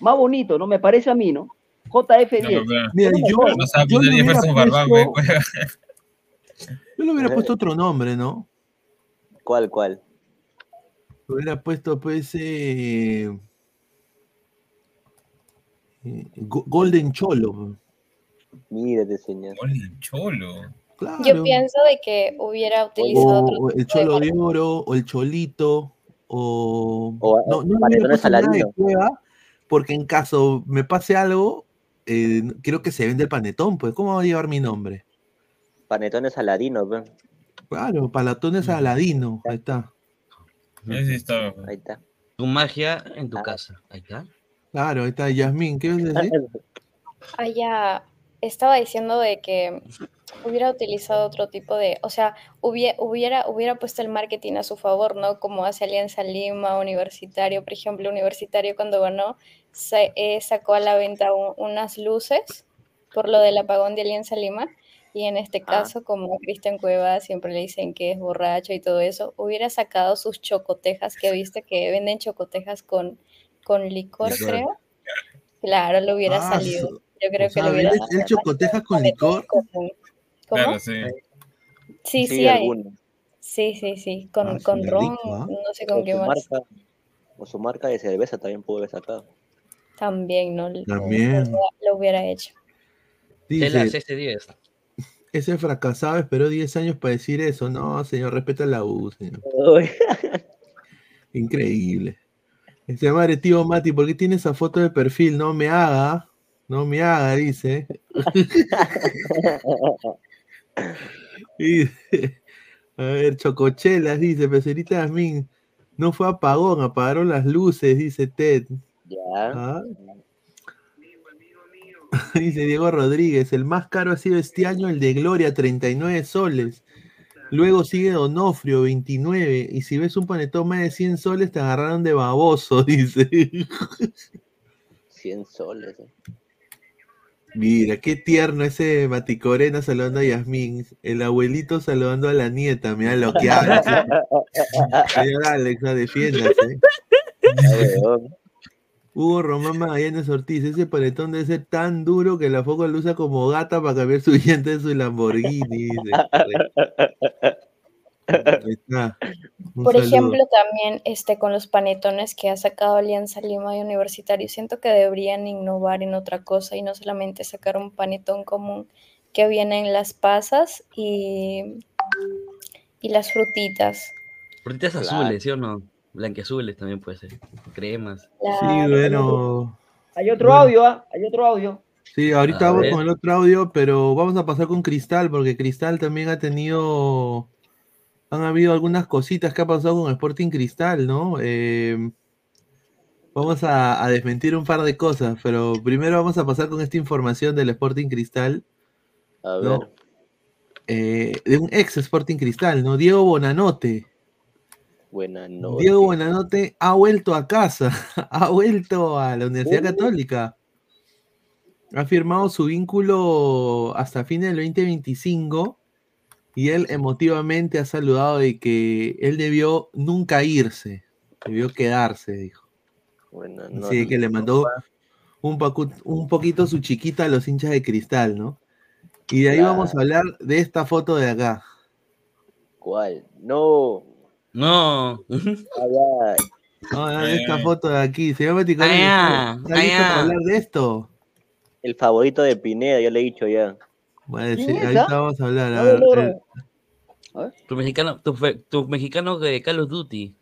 más bonito, ¿no? Me parece a mí, ¿no? JF10. Mira, yo. No sabe yo poner le hubiera Barbán, puesto- güey. yo le hubiera puesto otro nombre, ¿no? ¿Cuál, cuál? Le hubiera puesto, pues, eh, eh, Go- Golden Cholo. Mírate, señor. Golden Cholo. Claro. Yo pienso de que hubiera O, utilizado otro o el tipo de Cholo de. Oro, o el Cholito, o... O, no, no le hubiera panetones porque en caso me pase algo, eh, quiero que se venda el panetón, pues, ¿cómo va a llevar mi nombre? Panetones Aladino, pe. Claro, palatones Aladino, ahí está. Ese sí está. Ahí está. Tu magia en tu casa. Ahí está. Claro, ahí está. Yasmín, ¿qué vas a decir? <laughs> Ah, ya. Estaba diciendo de que hubiera utilizado otro tipo de, o sea, hubie- hubiera, hubiera puesto el marketing a su favor, ¿no? Como hace Alianza Lima, Universitario, por ejemplo, Universitario cuando ganó, sa- eh, sacó a la venta un- unas luces por lo del apagón de Alianza Lima. Y en este caso, como a Cristian Cueva siempre le dicen que es borracho y todo eso, hubiera sacado sus chocotejas, que viste que venden chocotejas con, con licor, Licor. creo. Claro, le hubiera Ah, salido. Yo creo sea, que lo hubiera ¿él, él chocoteja con licor? ¿Cómo? Claro, sí. Sí, sí, Sí, hay. alguno. Sí, sí, sí. Con, Ah, con sí, ron, rico, ¿ah? no sé con O qué más. marca, o su marca de cerveza también pudo haber sacado. También, ¿no? Lo- También. Lo, lo hubiera hecho. Tela Dice, CS10. ese fracasado esperó 10 años para decir eso. No, señor, respeta la U, señor. <laughs> Increíble. Este madre, tío Mati, ¿por qué tiene esa foto de perfil? No me haga, no me haga, dice. <laughs> <laughs> <laughs> Dice, a ver, Chocochelas, dice, Pecerita Yasmín, no fue apagón, apagaron las luces, dice Ted. Ya. Ah. <laughs> Dice Diego Rodríguez, el más caro ha sido este año el de Gloria, 39 soles. Luego sigue Donofrio, 29. Y si ves un panetón más de 100 soles, te agarraron de baboso, <laughs> dice. 100 soles. eh. Mira, qué tierno ese Maticorena saludando a Yasmín. El abuelito saludando a la nieta. Mira lo que habla. Señor Alex, defiéndase. <laughs> Hugo Román Magallanes Ortiz, ese panetón debe ser tan duro que la foco lo usa como gata para cambiar su llanta de su Lamborghini. dice. Ahí está. Un Por saludo. ejemplo, también este, con los panetones que ha sacado Alianza Lima y Universitario, siento que deberían innovar en otra cosa y no solamente sacar un panetón común que vienen las pasas y, y las frutitas. Frutitas Claro. azules, ¿sí o no? Blanqueazules también puede ser. Cremas. Sí, bueno. Hay otro Bueno. audio, ¿ah? Hay otro audio. Sí, ahorita A vamos ver. con el otro audio, pero vamos a pasar con Cristal, porque Cristal también ha tenido. Han habido algunas cositas que ha pasado con Sporting Cristal, ¿no? Eh, vamos a, a desmentir un par de cosas, pero primero vamos a pasar con esta información del Sporting Cristal, A ¿no? ver. Eh, de un ex Sporting Cristal, ¿no? Diego Bonanote. Buena noche. Diego Bonanote ha vuelto a casa, <laughs> ha vuelto a la Universidad Uh. Católica. Ha firmado su vínculo hasta fines del 2025 y él emotivamente ha saludado de que él debió nunca irse, debió quedarse, dijo. Buena Así noche. que le mandó un, pacu- un poquito su chiquita a los hinchas de cristal, ¿no? Y de ahí vamos a hablar de esta foto de acá. ¿Cuál? No. No. Ay. No, no, de Ay, esta foto de aquí. Señor Baticorena, Ay, ah, ¿está listo para ah. hablar de esto? El favorito de Pineda, yo le he dicho ya. ¿Quién sí, ahorita ah? vamos a hablar. a No ver, eh, Tu mexicano, tu, fe- tu mexicano de Call of Duty.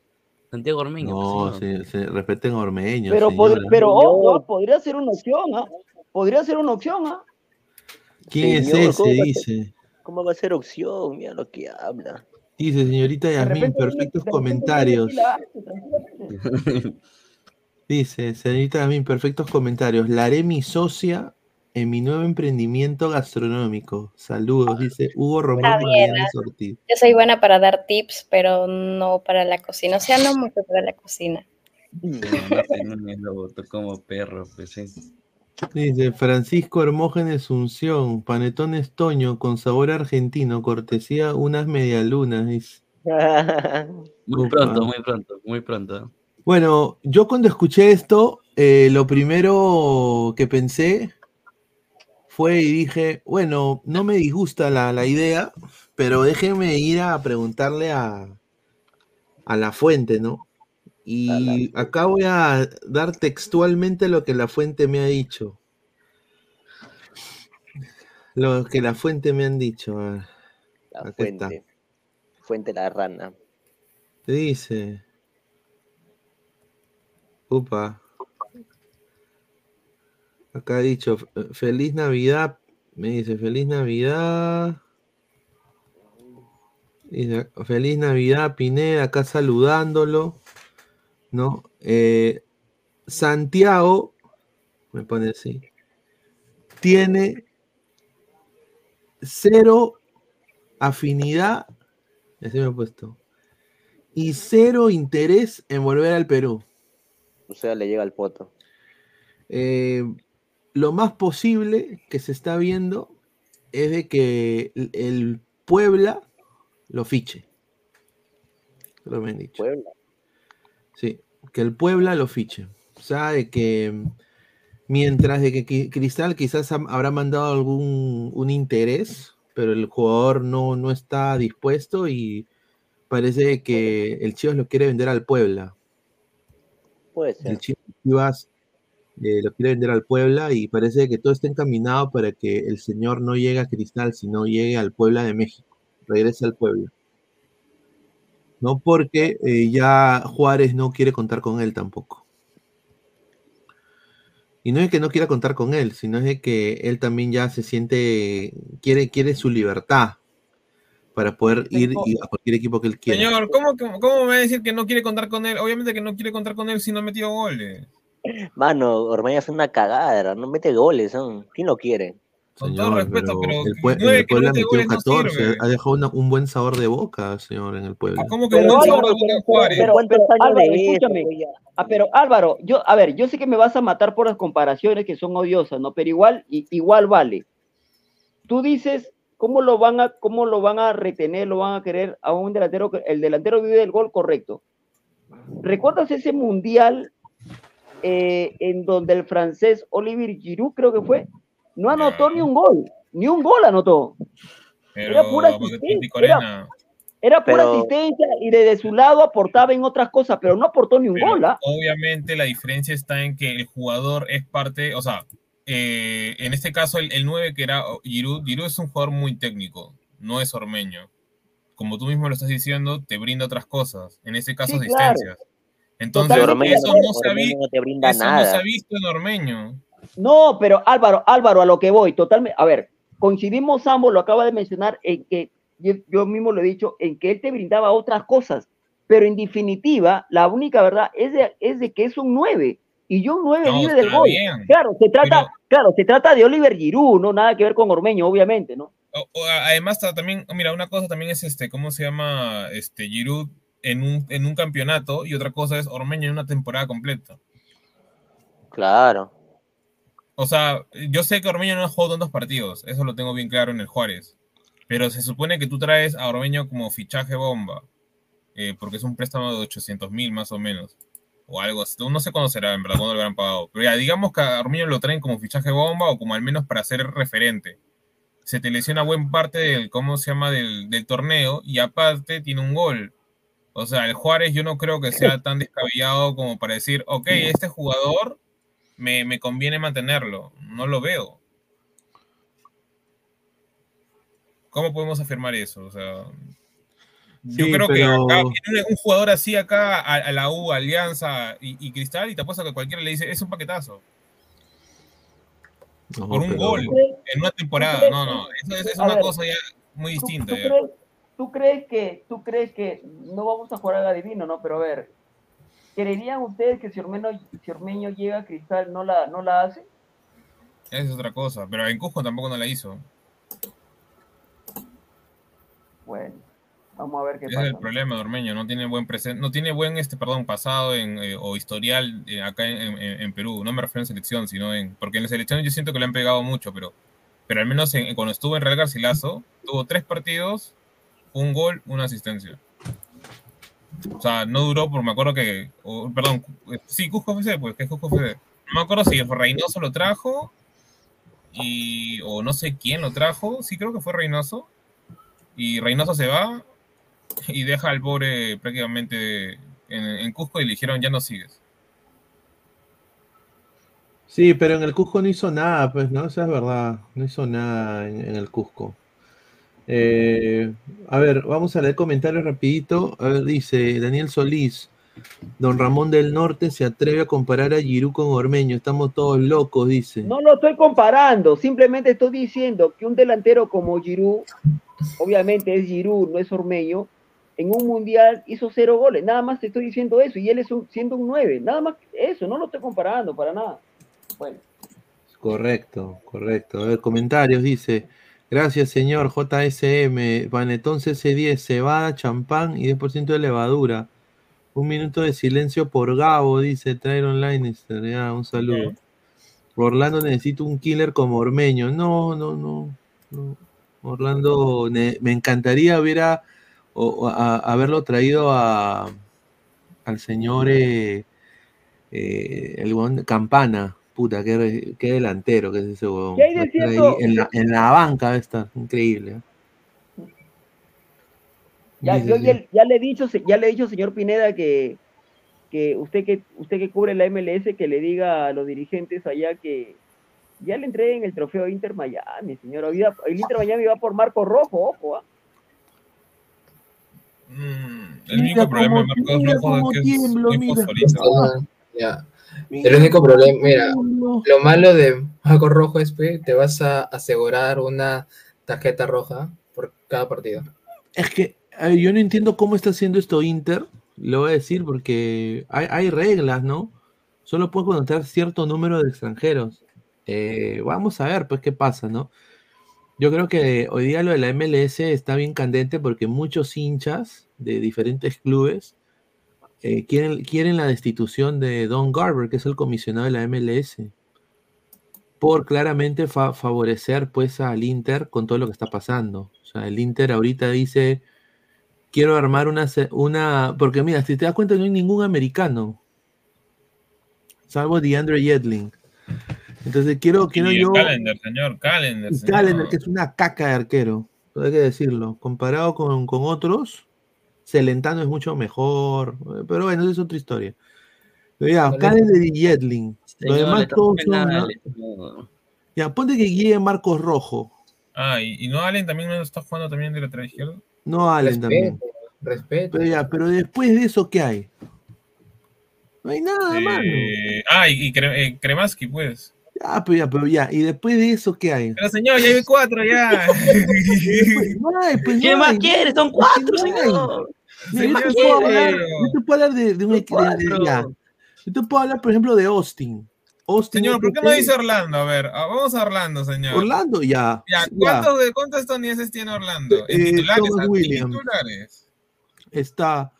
Santiago Ormeño. no, pues, se, se respeten ormeños. Pero, pod- señora. pero podría ser una opción, ¿ah? Podría ser una opción, ¿ah? ¿Quién es ese? ¿cómo va a ser? Dice. ¿Cómo va a ser opción? Mira lo que habla. Dice, señorita viene- perfectos comentarios. <laughs> Dice, señorita Yasmín, perfectos comentarios. La haré mi socia en mi nuevo emprendimiento gastronómico. Saludos, dice Hugo Román Ortiz. Yo soy buena para dar tips, pero no para la cocina. O sea, no mucho para la cocina. Lo botó como perro, pues. Dice Francisco Hermógenes Unción, panetón estoño con sabor argentino, cortesía unas medialunas. Dice. <laughs> Muy pronto, muy pronto, muy pronto. Bueno, yo cuando escuché esto, eh, lo primero que pensé fue y dije, bueno, no me disgusta la, la idea, pero déjeme ir a preguntarle a, a la fuente, ¿no? Y acá voy a dar textualmente lo que la fuente me ha dicho. Lo que la fuente me han dicho. La acá está. fuente. Fuente la rana. Dice. Upa. Acá ha dicho, "F- feliz Navidad. Me dice, feliz Navidad. Dice, feliz Navidad, Pineda, acá saludándolo. ¿No? Eh, Santiago, me pone así, tiene cero afinidad, así me he puesto, y cero interés en volver al Perú. O sea, le llega al poto. Eh, lo más posible que se está viendo es de que el, Puebla lo fiche. Lo me han dicho. Puebla. Sí, que el Puebla lo fiche. O sea, de que Mientras de que Cristal quizás habrá mandado algún un interés, pero el jugador no, no está dispuesto y parece que el Chivas lo quiere vender al Puebla. Puede ser. El Chivas eh, lo quiere vender al Puebla y parece que todo está encaminado para que el señor no llegue a Cristal, sino llegue al Puebla de México, regrese al Puebla. No porque eh, ya Juárez no quiere contar con él tampoco. Y no es que no quiera contar con él, sino es que él también ya se siente, quiere, quiere su libertad para poder ir a cualquier equipo que él quiera. Señor, ¿cómo, ¿cómo me va a decir que no quiere contar con él? Obviamente que no quiere contar con él si no ha metido goles. Mano, Ormeño es una cagada, no mete goles, son. ¿quién lo quiere? Con todo respeto, pero, el, nueve el no Puebla metió no 14, sirve. ha dejado una- un buen sabor de boca, señor, en el Puebla. ¿Cómo que Pero un buen sabor Álvaro, de boca pero- Juárez? pero- ¿Cuántos pero, Álvaro, escúchame. Ah, pero Álvaro, yo, a ver, yo sé que me vas a matar por las comparaciones que son odiosas, ¿no? Pero igual, igual vale. Tú dices, ¿cómo lo van a, cómo lo van a retener, lo van a querer a un delantero? que- El delantero vive del gol correcto. ¿Recuerdas ese mundial eh, en donde el francés Olivier Giroud, creo que fue, no anotó ni un gol, ni un gol anotó. Pero, Era pura asistencia, Era pura Pero- asistencia y desde su lado aportaba en otras cosas, pero no aportó ni un gol, ¿ah? obviamente la diferencia está en que el jugador es parte, o sea, eh, en este caso el, el 9 que era Giroud, Giroud es un jugador muy técnico, no es ormeño. Como tú mismo lo estás diciendo, te brinda otras cosas, en este caso Sí, claro. Entonces, eso no se visto, no te brinda eso no se nada. ha visto en Ormeño. No, pero Álvaro, Álvaro, a lo que voy, totalmente. A ver, coincidimos ambos, lo acaba de mencionar, en que yo, yo mismo lo he dicho, en que él te brindaba otras cosas, pero en definitiva, la única verdad es de, es de que es un 9 y yo un 9 No, vive del gol. bien, Claro, se trata, pero- claro, se trata de Oliver Giroud, no nada que ver con Ormeño, obviamente, ¿no? O- o, además, ta- también, mira, una cosa también es este, ¿cómo se llama? Este, Giroud en un, en un campeonato y otra cosa es Ormeño en una temporada completa. Claro. O sea, yo sé que Ormeño no ha jugado tantos partidos, eso lo tengo bien claro en el Juárez. Pero se supone que tú traes a Ormeño como fichaje bomba, eh, porque es un préstamo de 800 mil más o menos, o algo así. No sé cuándo será, en verdad, cuándo lo habrán pagado. Pero ya, digamos que a Ormeño lo traen como fichaje bomba o como al menos para ser referente. Se te lesiona buen parte del, ¿cómo se llama?, del, del torneo y aparte tiene un gol. O sea, el Juárez yo no creo que sea tan descabellado como para decir, ok, este jugador me, me conviene mantenerlo. No lo veo. ¿Cómo podemos afirmar eso? O sea, yo Sí, creo que acá viene un jugador así acá a, a la U, Alianza y, y Cristal y te apuesto que cualquiera le dice, es un paquetazo. No, por un pero- gol en una temporada. No, no, eso es, es A una ver, cosa ya muy ¿Tú, distinta. tú ya. Tú crees que, tú crees que no vamos a jugar al adivino, no? Pero a ver, ¿creerían ustedes que si Ormeño, si Ormeño llega a Cristal no la, no la hace? Esa es otra cosa, pero en Cusco tampoco no la hizo. Bueno, vamos a ver qué Ese pasa. es el problema de Ormeño, no tiene buen presente, no tiene buen este perdón pasado en, eh, o historial eh, acá en, en- en Perú. No me refiero en selección, sino en porque en la selección yo siento que le han pegado mucho, pero pero al menos en- cuando estuvo en Real Garcilaso tuvo tres partidos, un gol, una asistencia. O sea, no duró, por me acuerdo que, o, perdón, eh, sí, Cusco FC, pues, que es Cusco FC. No me acuerdo si Reynoso lo trajo y, o no sé quién lo trajo, sí creo que fue Reynoso. Y Reynoso se va y deja al pobre prácticamente en, Cusco y le dijeron ya no sigues. Sí, pero en el Cusco no hizo nada, pues, ¿no? Esa es verdad. No hizo nada en el Cusco. Eh, a ver, vamos a leer comentarios rapidito. A ver, dice Daniel Solís. Don Ramón del Norte se atreve a comparar a Giroud con Ormeño. Estamos todos locos, dice. No lo estoy comparando, simplemente estoy diciendo que un delantero como Giroud, obviamente es Giroud, no es Ormeño, en un mundial hizo cero goles, nada más te estoy diciendo eso, y él es un, siendo un 9, nada más eso, no lo estoy comparando para nada. Bueno, Correcto, correcto. A ver, comentarios, dice. Gracias, señor JSM. Panetón CC10, cebada, champán y 10% de levadura. Un minuto de silencio por Gabo, dice Tyron Lannister. Ya, un saludo. Orlando necesita un killer como Ormeño. No, no, no. no. Orlando, ne- me encantaría o a- haberlo traído a, al señor eh, eh, el Campana, Puta, qué, qué delantero que es ese huevón. ¿Qué hay de cierto? en, la, en la banca va a estar, increíble. ¿eh? Ya, yo ya, ya le he dicho, ya le he dicho, señor Pineda, que, que usted que usted que cubre la MLS, que le diga a los dirigentes allá que ya le entreguen el trofeo Inter Miami, señor. Hoy El Inter Miami va por Marco Rojo, ojo, ¿ah? El único problema de Marcos Rojo es que es. Ah, ya. El único problema, mira, lo malo de Marco Rojo es que te vas a asegurar una tarjeta roja por cada partido. Es que ver, yo no entiendo cómo está haciendo esto Inter, lo voy a decir porque hay, hay reglas, ¿no? Solo puedes contratar cierto número de extranjeros. Eh, vamos a ver, pues, qué pasa, ¿no? Yo creo que hoy día lo de la MLS está bien candente porque muchos hinchas de diferentes clubes eh, quieren, quieren la destitución de Don Garber, que es el comisionado de la MLS, por claramente fa- favorecer pues al Inter con todo lo que está pasando. O sea, el Inter ahorita dice, quiero armar una, una porque mira, si te das cuenta no hay ningún americano, salvo DeAndre Yedling. Entonces quiero, quiero Y yo... Calendar, señor, Calendar. Señor. Callender, que es una caca de arquero, hay que decirlo. Comparado con, con otros, Celentano es mucho mejor. eh, Pero bueno, esa es otra historia. Pero ya, Vale. Callender y Yedling. Lo demás todos son. ¿no? no. Ya, ponte que guíe Marcos Rojo. Ah, y, y no Allen también no está jugando también de lateral izquierdo. No Allen también. Respeto. Pero ya, pero después de eso, ¿qué hay? No hay nada, mano. Eh, ah, y, y Cre- eh, Kremaski, pues. Ya, pero ya, pero ya. ¿Y después de eso, qué hay? Pero señor, ya hay cuatro ya. Hay, pues, ¿Qué no más hay. quieres? Son cuatro, hay. señor. Mira, yo, más te puedo hablar, yo te puedo hablar de, de un de- ya. Yo te puedo hablar, por ejemplo, de Austin. Austin Señor, ¿por qué no dice Orlando? A ver, ah, vamos a Orlando, señor. Orlando, ya. Ya, ya. ¿cuántos, de, ¿cuántos estadounidenses tiene Orlando? En Eh, titulares, Thomas ¿a- Williams. titulares. Está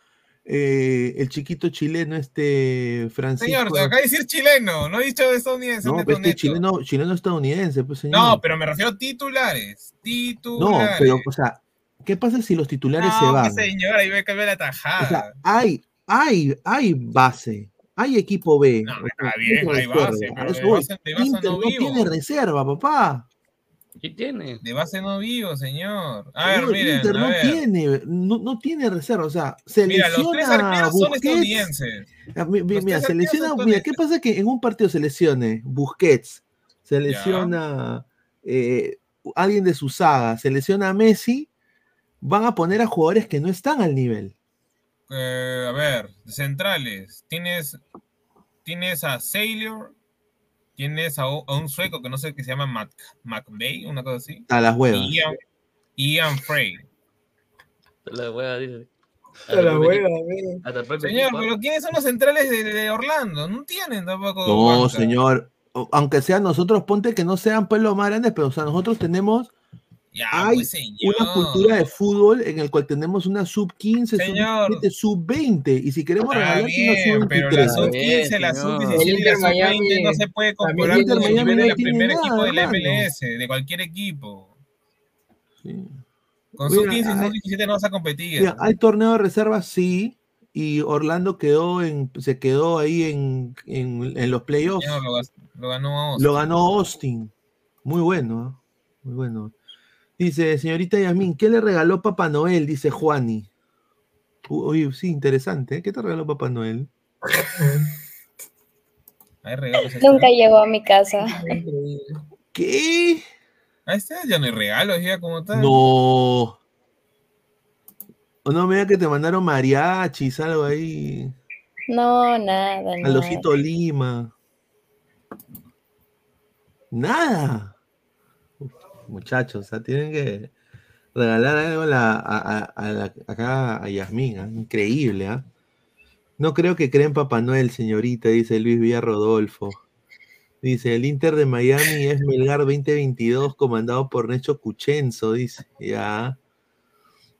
eh, el chiquito chileno, este Francisco. Señor, acá de decir chileno, no he dicho de estadounidense. no, pero este chileno, chileno estadounidense, pues señor. No, pero me refiero a titulares. No, Titulares. pero, o sea, ¿qué pasa si los titulares se No, van? pues, señor, ahí ve la tajada. O sea, hay, hay, hay base, hay equipo B. No, está bien, hay base, reserva, pero a eso de voy. base- de base Inter no no tiene reserva, papá. ¿Qué tiene? De base no vivo, señor. A ver, Señor, miren, Inter a no ver. tiene, no, no tiene reserva, o sea, se Mira, los tres son estadounidenses. Ah, Mira, se lesiona, son mira, ¿qué pasa que en un partido se lesione Busquets, se lesiona eh, alguien de su saga, se lesiona a Messi, van a poner a jugadores que no están al nivel. Eh, a ver, centrales. Tienes, tienes a Sailor, tienes a, a un sueco que no sé qué se llama Mac, McVeigh, una cosa así. A las huevas. Ian, Ian Frey. La hueva, dice. A la hueva, Señor, equipo. pero ¿quiénes son los centrales de, de Orlando? No tienen tampoco. No, banca. señor. Aunque sean nosotros, ponte que no sean pues los más grandes, pero o sea, nosotros tenemos Ya, hay pues, señor. una cultura de fútbol en el cual tenemos una sub 15, Señor. sub 17, sub 20. Y si queremos regalar una sub pero 23. la sub 15, la sub 17 y la sub Miami 20 no se puede comparar con el Miami nivel no del primer nada, equipo de la. MLS, de cualquier equipo. Sí. Con sub 15 y sub 17 no vas a competir. Mira, hay torneo de reservas, sí. Y Orlando quedó en, se quedó ahí en, en, en los playoffs. Señor, lo, lo ganó Austin. Lo ganó Austin. Muy bueno, ¿ah? muy bueno. Dice, señorita Yasmin, ¿qué le regaló Papá Noel? Dice Juani. Uy, sí, interesante. ¿eh? ¿Qué te regaló Papá Noel? <laughs> Hay regalos. Nunca llegó a mi casa. ¿Qué? Ahí está, ya no hay regalos, ya como tal. No. O no me diga que te mandaron mariachis, algo ahí. No, nada, Al Lima. Nada. Muchachos, o sea, tienen que regalar algo a la- a- a- la- acá a Yasmín. ¿ah? Increíble, ¿ah? No creo que creen Papá Noel, señorita, dice Luis Villarrodolfo. Dice, el Inter de Miami es Melgar 2022, comandado por Necho Cuchenzo, dice. Ya.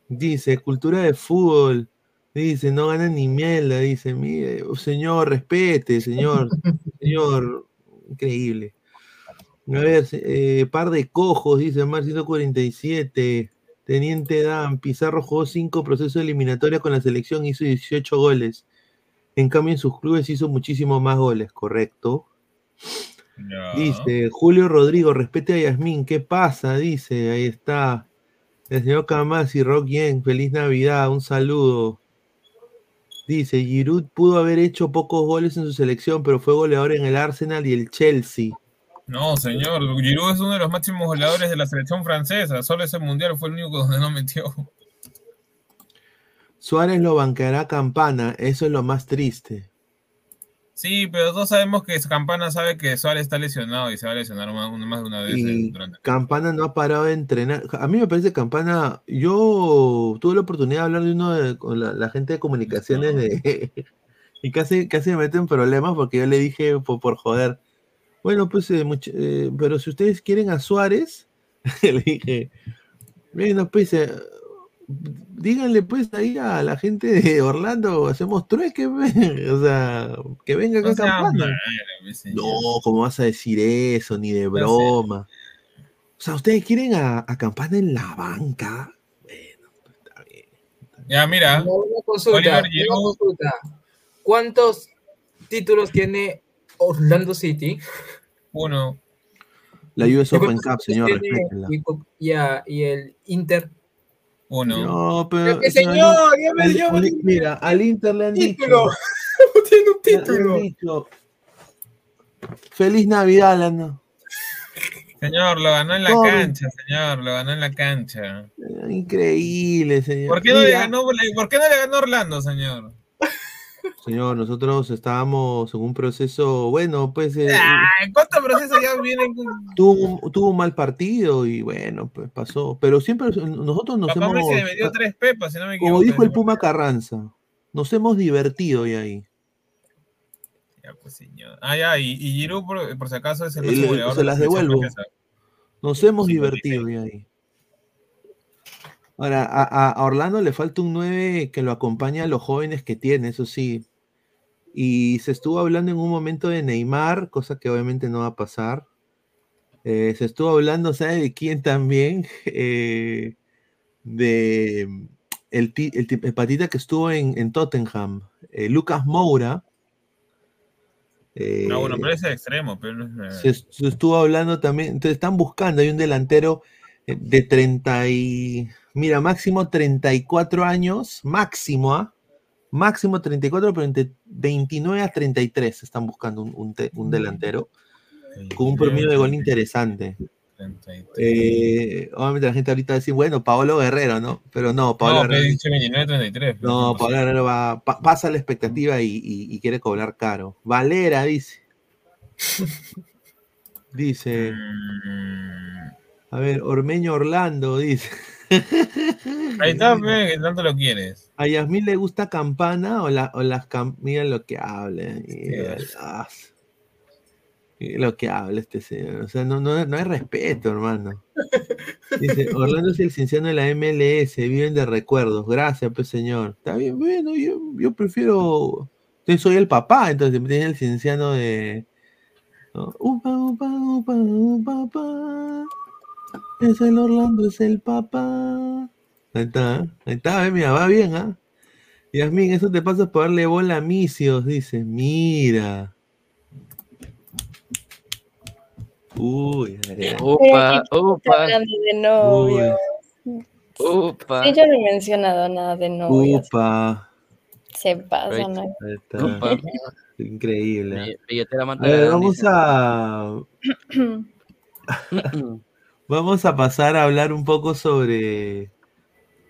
Dice, cultura de fútbol. Dice, no gana ni mierda. Dice, mire, señor, respete, señor. señor, increíble. A ver, eh, par de cojos, dice Mar 147. Teniente Dan, Pizarro jugó cinco procesos eliminatorios con la selección, hizo 18 goles. En cambio, en sus clubes hizo muchísimos más goles, correcto. Dice Julio Rodrigo, respete a Yasmín, ¿qué pasa? Dice, ahí está. El señor Kamasi, Rock Yen, feliz Navidad, un saludo. Dice, Giroud pudo haber hecho pocos goles en su selección, pero fue goleador en el Arsenal y el Chelsea. No, señor, Giroud es uno de los máximos goleadores de la selección francesa. Solo ese mundial fue el único donde no metió. Suárez lo banqueará Campana, eso es lo más triste. Sí, pero todos sabemos que Campana sabe que Suárez está lesionado y se va a lesionar más, más de una vez Y durante Campana no ha parado de entrenar. A mí me parece Campana. Yo tuve la oportunidad de hablar de uno de, con la, la gente de comunicaciones de, <laughs> y casi, casi me meten en problemas porque yo le dije por, por joder. Bueno, pues, eh, much- eh, pero si ustedes quieren a Suárez, <laughs> le dije, bueno, pues, eh, díganle pues ahí a la gente de Orlando, hacemos trueque, pe". <laughs> o sea, que venga acá mi señor. No, ¿cómo vas a decir eso? Ni de sé. broma. O sea, ¿ustedes quieren a, a Campana en la banca? Ya, mira. Una consulta, Oliver una consulta. ¿Cuántos títulos tiene Orlando City? Uno. La US ¿Y Open Cup, señor, y, y el Inter. Uno. No, pero. que señor, señor, ya me mira, al Inter le han dicho. <laughs> tiene un le han título. dicho, Feliz Navidad, Lana. Señor, lo ganó en la cancha, señor, lo ganó en la cancha. Increíble, señor. ¿Por qué no le ganó, por qué no le ganó Orlando, señor? Señor, nosotros estábamos en un proceso, bueno, pues eh, Ah, ¿En cuánto proceso ya vienen tuvo, un, tuvo un mal partido y bueno, pues pasó. Pero siempre nosotros nos Papá hemos, le metió tres pepas, si no me equivoco. como dijo el Puma Carranza, nos hemos divertido y ahí. Ya, pues, señor. Ah, ya, y, y Giroud, por, por si acaso, es el goleador se las devuelvo. Nos hemos divertido y ahí. Ahora, a, Orlando le falta un 9 que lo acompañe a los jóvenes que tiene, eso sí. Y se estuvo hablando en un momento de Neymar, cosa que obviamente no va a pasar. Eh, se estuvo hablando, ¿sabe de quién también? <laughs> Eh, de mm, el, ti- el, ti- el patita que estuvo en, en Tottenham, eh, Lucas Moura. No, bueno, pero es extremo, pero no es nueve. se, se estuvo hablando también, entonces están buscando, hay un delantero de 30 y, mira, máximo 34 años, máximo, ¿ah? Máximo 34, pero entre 29 a 33 están buscando un, un te- un delantero con un promedio de gol interesante. Eh, obviamente la gente ahorita va a decir, bueno, Paolo Guerrero, ¿no? Pero no, Paolo No, Guerrero. dice 29, 33. pero No, no Paolo Guerrero va, pa- pasa la expectativa y, y- y quiere cobrar caro. Valera dice. <laughs> Dice. A ver, Ormeño Orlando dice. <laughs> Ahí está, pe, que tanto lo quieres. ¿A Yasmín le gusta campana o, la, o las cam- Mira lo que habla. Mira, ah, lo que habla este señor. O sea, no, no, no hay respeto, hermano. Dice, <laughs> Orlando es el cienciano de la MLS, viven de recuerdos. Gracias, pues señor. Está bien, bueno, yo, yo prefiero. Yo soy el papá, entonces tiene el cienciano de. ¿no? Upa, upa, upa, upa, upa. Es el Orlando, es el papá. Ahí está, ¿eh? ahí está, eh, mira, va bien, ¿ah? Yasmín, eso te pasa por darle bola a misios, dice. Mira. Uy. Opa, opa. de novios. Opa. Sí, yo no he mencionado nada de novios. Upa. Se pasa, ¿no? Ahí está. Upa. Increíble. vamos a. <clears throat> <clears throat> <clears throat> Vamos a pasar a hablar un poco sobre.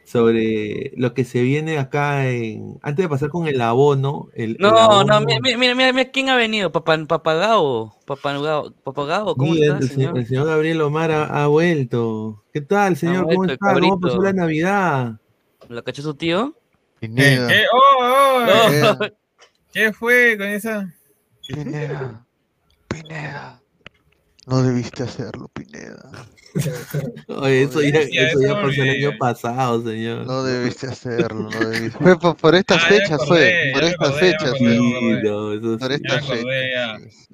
Sobre lo que se viene acá en. Antes de pasar con el abono. El, el No, abono- no, mira, mira, mira, mira quién ha venido, Papá, Papagao, Papagao, Papagao, ¿cómo Mira, está, el, señor, el señor Gabriel Omar ha, ha vuelto. ¿Qué tal, señor? ¿Cómo vuelto, está? ¿Cómo pasó la Navidad? ¿Lo cachó su tío? ¿Qué? ¿Qué? ¡Oh, oh! No. <laughs> ¿Qué fue con esa? Pineda, Pineda, no debiste hacerlo, Pineda. Oye, eso ya, eso ya pasó el año pasado, señor. No <laughs> debiste hacerlo, no debiste. Fue por, por estas Ah, fechas, acordé, fue. Por estas acordé, fechas. acordé, Sí, acordé. no, eso Por sí. Estas acordé, fechas.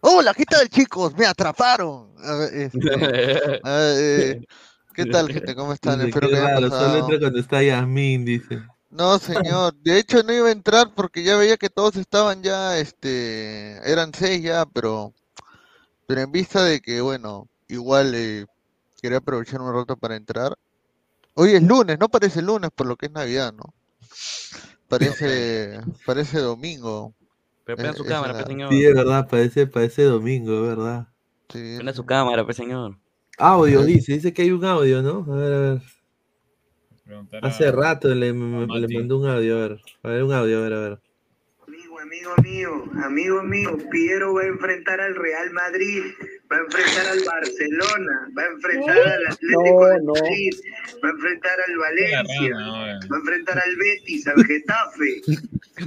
Hola, ¿qué tal, chicos? Me atraparon. A ver, este, eh, ¿Qué tal, gente? ¿Cómo están? Dice, Espero que hayan raro, solo entra cuando está Yasmín, dice. No, señor. De hecho, no iba a entrar porque ya veía que todos estaban ya, este, eran seis ya, pero, pero en vista de que, bueno, igual eh, quería aprovechar un rato para entrar. Hoy es lunes, no parece lunes por lo que es Navidad, ¿no? Parece, <laughs> parece domingo. Pero prenda su es cámara, la- pues, señor. Sí, es verdad, parece, parece domingo, es verdad. Prenda su cámara, pues, señor. Audio, dice, dice que hay un audio, ¿no? A ver, a ver. Hace rato le, le mandó un audio, a ver. A ver, un audio, a ver, a ver. Amigo mío, amigo mío, Piero va a enfrentar al Real Madrid, va a enfrentar al Barcelona, va a enfrentar al Atlético de no. Madrid, va a enfrentar al Valencia, rana, va a enfrentar al Betis, al Getafe.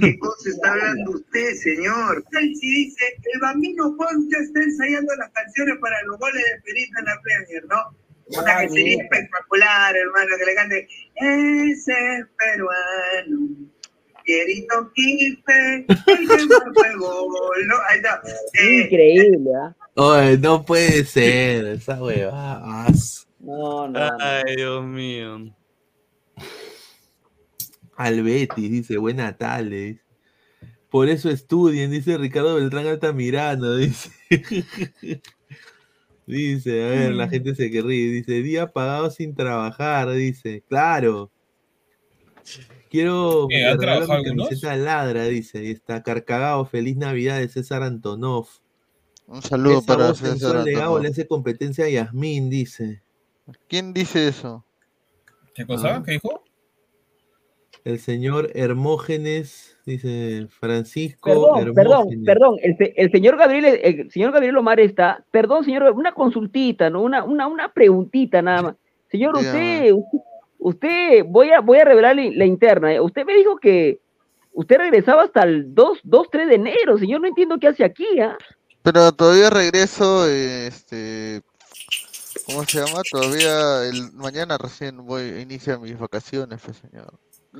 ¿Qué cosa está hablando usted, señor? Sí dice, el bambino Ponte está ensayando las canciones para los goles de Perita en la Premier, ¿no? Una que sería espectacular, hermano, que le cante, ese peruano. Ahí está. Eh, Increíble, ¿ah? Oye, no puede ser, esa huevada. No, no. no. Ay, Dios mío. Al Betis, dice, buena tarde. Por eso estudien, dice Ricardo Beltrán Altamirano, <laughs> dice. dice, a ver, la gente se que ríe, dice, día pagado sin trabajar, dice, claro. Quiero camiseta ladra, dice, y está carcagado, feliz Navidad de César Antonov. Un saludo Esa para voz César Antonov. le hace competencia a Yasmín, dice. ¿Quién dice eso? ¿Qué cosa? Ah. ¿Qué dijo? El señor Hermógenes, dice Francisco Perdón, perdón, Hermógenes. perdón. El señor Gabriel, el señor Gabriel Omar está. Perdón, señor, una consultita, ¿no? Una, una, una preguntita nada más. Señor, usted, usted, usted- voy a, voy a revelar la, interna. ¿eh? Usted me dijo que usted regresaba hasta el 2, 2 3 de enero, señor. No entiendo qué hace aquí, ¿ah? Pero todavía regreso, este, ¿cómo se llama? Todavía el mañana recién voy inicia mis vacaciones, pues, señor.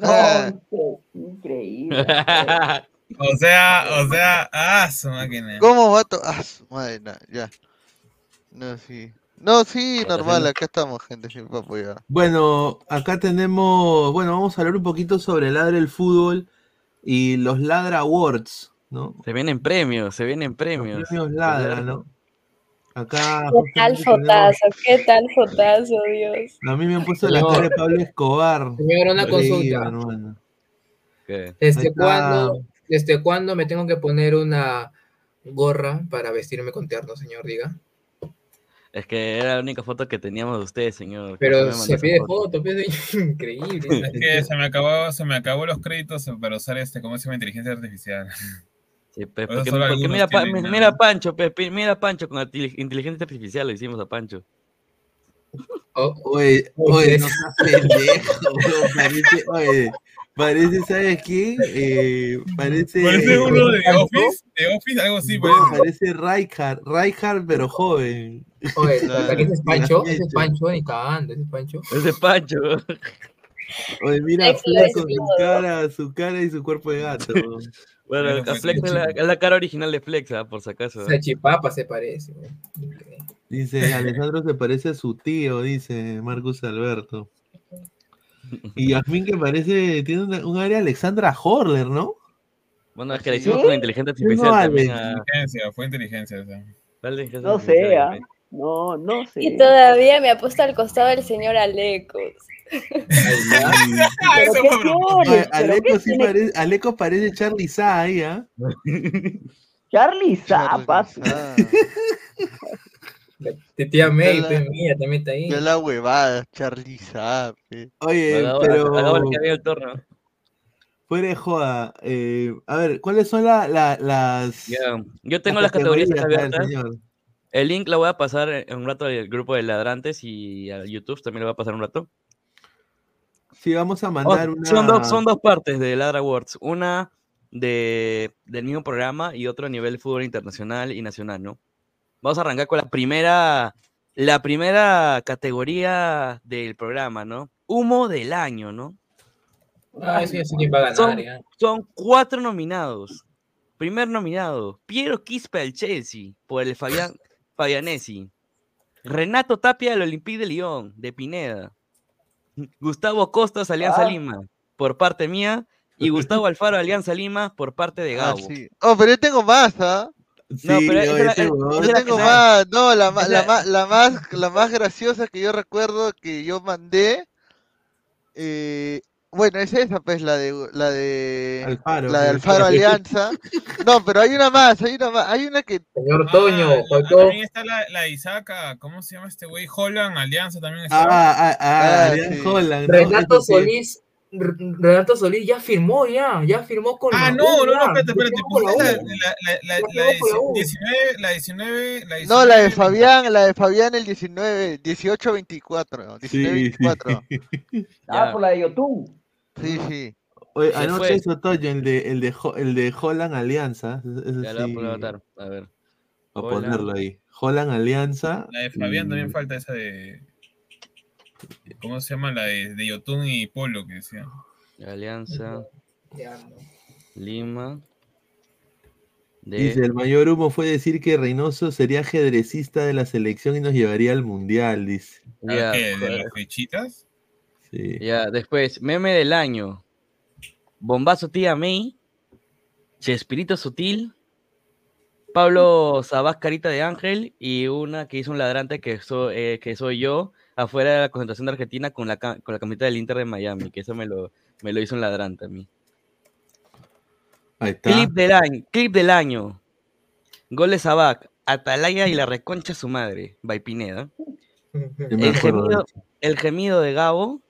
Ah, No, increíble. <laughs> O sea, o sea, ah, su máquina. ¿Cómo va Ah, su madre, ya. No, sí. No, sí, normal, acá estamos, gente, apoyar. Bueno, acá tenemos, bueno, vamos a hablar un poquito sobre Ladra el Fútbol y los Ladra Awards, ¿no? Se vienen premios, se vienen premios. Premios Ladra, ¿no? Acá ¿Qué tal fotazo? ¿Qué tal fotazo, Dios? a mí me han puesto la cara de Pablo Escobar. Señor, una consulta. ¿Desde cuándo, ¿Desde cuándo me tengo que poner una gorra para vestirme con terno, señor? Diga. Es que era la única foto que teníamos de ustedes, señor. Pero ¿Por qué me mandó se pide foto? foto, pide <laughs> increíble. Es que se me acabó, se me acabó los créditos para usar este, ¿cómo se llama? Inteligencia artificial. Sí, pues, porque, mira, Pa- tienen, mira a Pancho, pues, mira a Pancho con inteligencia artificial lo hicimos a Pancho. Oye, oye, no seas pendejo, <laughs> weón, parece, oye, parece, ¿sabes quién? Eh, parece. Parece uno de. Office, de Office, algo así, No, parece. Rijkaard, Rijkaard, pero joven. Oye, ¿verdad que ese es Pancho? Ese es. Pancho, ni cagando, ese es Pancho. Ese es Pancho. Oye, mira a con su cara, su cara y su cuerpo de gato. <laughs> Bueno, a Flex sí, es la, sí. es la cara original de Flex, ah, por si acaso. Esa chipapa se parece. Dice, Alejandro se parece a su tío, dice Marcus Alberto. Y Yasmin que parece, tiene una- un área Alexandra Horler, ¿no? Bueno, es que le hicimos con inteligencia Sí, no, artificial también. Alex. a- Inteligencia, fue inteligencia. inteligencia No sé, artificial, ¿ah? eh. No, no sé. Y todavía me ha puesto al costado el señor Alecos. Pero Eso qué fue broma. tienes, Ay, pero Aleco, qué sí tienes. parece, Aleco parece Charlie Sa ahí, ¿ah? Charlie Zapas. De tía May, la- pues, mía, también está ahí. Ya la huevada, Charlie. Oye, Acabo- pero acabo de que había el torno. fuera de joda, eh, a ver, ¿cuáles son la- la- las... Ya, Yo tengo las categorías ver, abiertas. señor? El link la voy a pasar en un rato al grupo de ladrantes y a YouTube también lo voy a pasar un rato. Sí, vamos a Oh, mandar una... son, dos, son dos partes de Ladra Awards. Una de, del mismo programa y otro a nivel fútbol internacional y nacional, ¿no? Vamos a arrancar con la primera, la primera categoría del programa, ¿no? Humo del año, ¿no? Ah, sí, sí, quién va a ganar, Son, ya. son cuatro nominados. Primer nominado, Piero Quispe del Chelsea, por el Fabián, Fabianesi. Renato Tapia del Olympique de Lyon, de Pineda. Gustavo Costas, Alianza Ah. Lima, por parte mía y <laughs> Gustavo Alfaro Alianza Lima por parte de Ah, Gabo. sí. Oh, pero yo tengo más, ¿ah? No, pero esa ese. Yo tengo más, no, la, la, esa- ma- la más, la más graciosa que yo recuerdo que yo mandé, eh, bueno, es esa, pues, la de, la de, Alfaro, la de. Alfaro <laughs> Alianza. No, pero hay una más, hay una más, hay una que, Señor Ah, Toño, la- también está la, la de Isaaca, ¿cómo se llama este güey? Holland, Alianza también está. Ah, ah, ah, Ah, sí. Holland, ¿no? Renato sí. Solís, Renato Solís ya firmó, ya, ya firmó con Ah, la no, U, no, no, espérate, espérate. la Pusiste la, U. la, la, la, Ya la firmó con la U. 19, la 19, la 19. no, la de Fabián, la de Fabián el 19, 18-24, Sí, 19-24. sí. <laughs> Ah, Ya. por la de YouTube. Sí, sí. Oye, Se anoche eso, Toño, el de, el de, el de Holland Alianza. Eso Ya lo sí, voy a anotar, a ver. a Holland. ponerlo ahí. Holland Alianza. La de Fabián y- también falta esa de. ¿Cómo se llama? La de, de Yotun y Polo que decía. Alianza. Lima. De... Dice, el mayor humo fue decir que Reynoso sería ajedrecista de la selección y nos llevaría al mundial, dice. Ah, Ya, ¿qué? ¿De joder. las fechitas? Sí. Ya, después, meme del año. Bombazo tía May. Chespirito Sutil. Pablo Sabás Carita de Ángel. Y una que hizo un ladrante que, so- eh, que soy yo. Afuera de la concentración de Argentina con la, con la camiseta del Inter de Miami. Que eso me lo, me lo hizo un ladrante a mí. Ahí está. Clip del año. Clip del año. Gol de Sabac. Atalaya y la reconcha su madre. By Pineda. El gemido, el gemido de Gabo.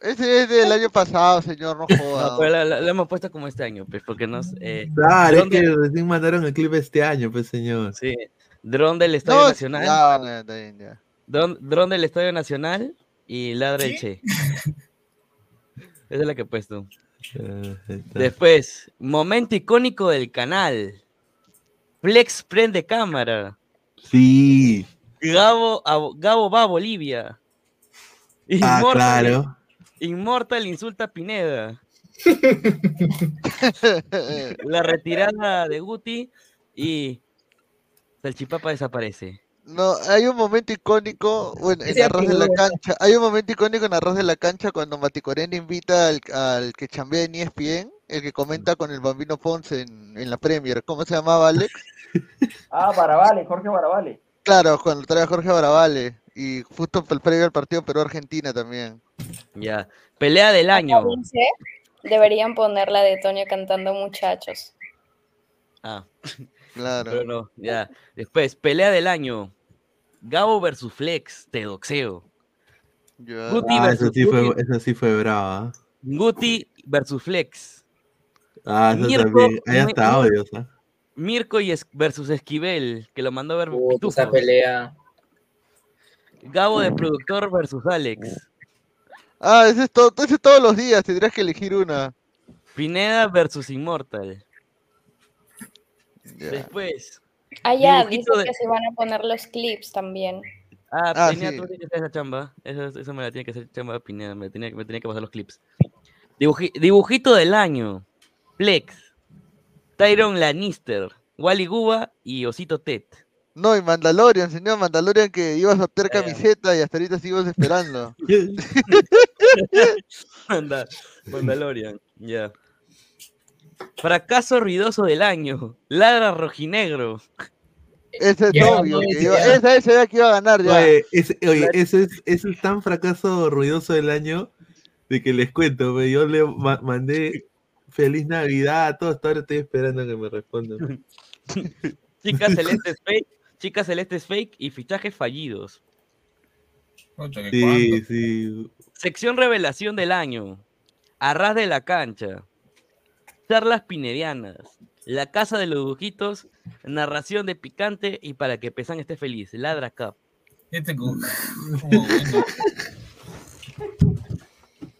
Ese es del año pasado, señor, no <laughs> pero la hemos puesto como este año, pues, porque nos. Eh, Claro, es que de- recién mandaron el clip este año, pues señor. sí, dron del Estadio No, Nacional. ya, ya, ya. Dron, dron del Estadio Nacional y ladra el Che. <laughs> Esa es la que he puesto. Ah. Después, momento icónico del canal. Flex prende cámara. Sí. Gabo, a- Gabo va a Bolivia. Ah, claro. Inmortal insulta a Pineda. <laughs> La retirada de Guti y Salchipapa desaparece. No, hay un momento icónico, bueno, en Arroz de la. Cancha, hay un momento icónico en Arroz de la Cancha cuando Mati Corena invita al, al que chambea en ESPN, el que comenta con el Bambino Ponce en, en la Premier, ¿cómo se llamaba Alex? <laughs> Ah, Barabale, Jorge Barabale. Claro, cuando trae a Jorge Baravale, y justo el previo al partido Perú-Argentina también. Ya. Pelea del año. Dice, deberían poner la de Toño cantando muchachos. Ah, Claro. <laughs> pero no, ya. Después, pelea del año. Gabo versus Flex, te doxeo. Guti Ah, versus eso sí fue, eso sí fue brava. Guti versus Flex. Ah, eso Mirko, también. Hay hasta Mi- audios, ¿ah? Mirko y es- versus Esquivel, que lo mandó a ver Puta, esa pelea. Gabo de productor versus Alex. Ah, ese es, todo, ese es todos los días, tendrías que elegir una. Pineda versus Immortal. Ya. Después. Ah, ya, Dibujito dice de- que se van a poner los clips también. Ah, Ah, Pineda, sí. tú tienes que hacer esa chamba. Eso, eso me la tiene que hacer chamba Pineda. Me tenía, me tenía que pasar los clips. Dibuji- dibujito del año. Flex. Tyron Lannister. Wally Guba y Osito Ted. No, y Mandalorian, señor Mandalorian que ibas a obtener ya. camiseta y hasta ahorita sigues esperando. <laughs> Manda, Mandalorian. Ya. Fracaso ruidoso del año. Ladra rojinegro. Ese es Ya, obvio, no, esa ese ya que iba a ganar ya. Oye, ese, oye, ese es, ese es tan fracaso ruidoso del año de que les cuento, yo le ma- mandé feliz Navidad a todos, hasta ahora estoy esperando que me respondan. <laughs> Chicas celestes fake. Chicas celestes fake y fichajes fallidos. Sí, sí. Sección revelación del año. Arras de la cancha. Charlas pinedianas. La casa de los dibujitos. Narración de picante y para que Pesan esté feliz. Ladra Cup. Este bueno. <laughs>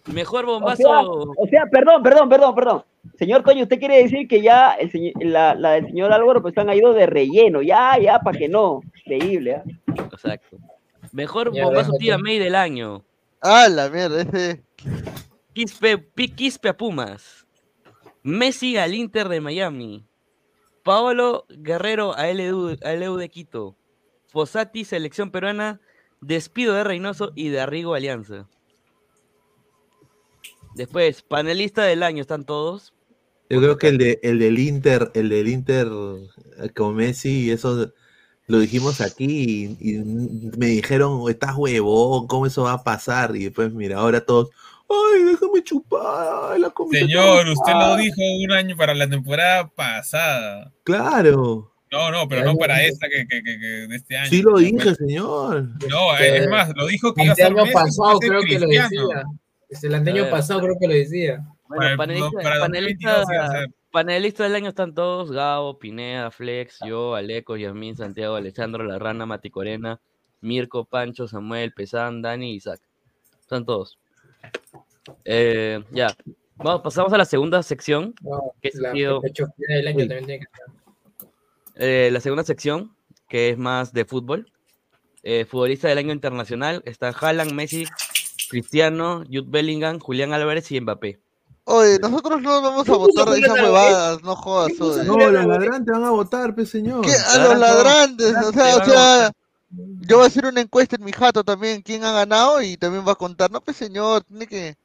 Mejor O bombazo. sea, o sea, perdón, perdón, perdón, perdón. Señor Toño, usted quiere decir que ya el señor- la, la del señor Álvaro pues han ido de relleno, ya, ya, para que no. Increíble, ¿ah? Exacto. Mejor bombazo tía May del año. Ah, la mierda, ese. Quispe, Quispe a Pumas. Messi al Inter de Miami. Paolo Guerrero a LU, a LU de Quito. Fossati, selección peruana. Despido de Reynoso y de Arrigo Alianza. Después, panelista del año, ¿están todos? Yo creo que el, de, el del Inter, el del Inter eh, con Messi, eso lo dijimos aquí y, y me dijeron, estás huevón, ¿cómo eso va a pasar? Y después, mira, ahora todos, ay, déjame chupar, ay, la comida Señor, está usted lo chupar". dijo un año para la temporada pasada. Claro, No, no, pero no para esta que, que, que, que de este año. sí lo dije, señor. No, es es más, lo dijo que iba a Este ser año pasado creo que lo decía. Este, el año ver. pasado creo que lo decía. Bueno, Para el- panelista, para 2022 iba a panelista, ser. panelista del año están todos, Gabo, Pineda, Flex, yo, Aleco, Yasmín, Santiago, Alejandro, La Rana, Mati Corena, Mirko, Pancho, Samuel, Pesán, Dani y Isaac. Están todos. Eh, ya. Vamos, pasamos a la segunda sección. No, que la sido- del año también tiene que estar. Eh, la segunda sección, que es más de fútbol. Eh, futbolista del año internacional está Haaland, Messi, Cristiano, Jude Bellingham, Julián Álvarez y Mbappé. Oye, nosotros no vamos a votar de esas huevadas, no jodas, oye. No, los ladrantes van a votar, pe señor. ¿Qué? A los ladrantes, o sea, o sea, yo voy a hacer una encuesta en mi jato también, quién ha ganado y también va a contar, no, pues señor, tiene que,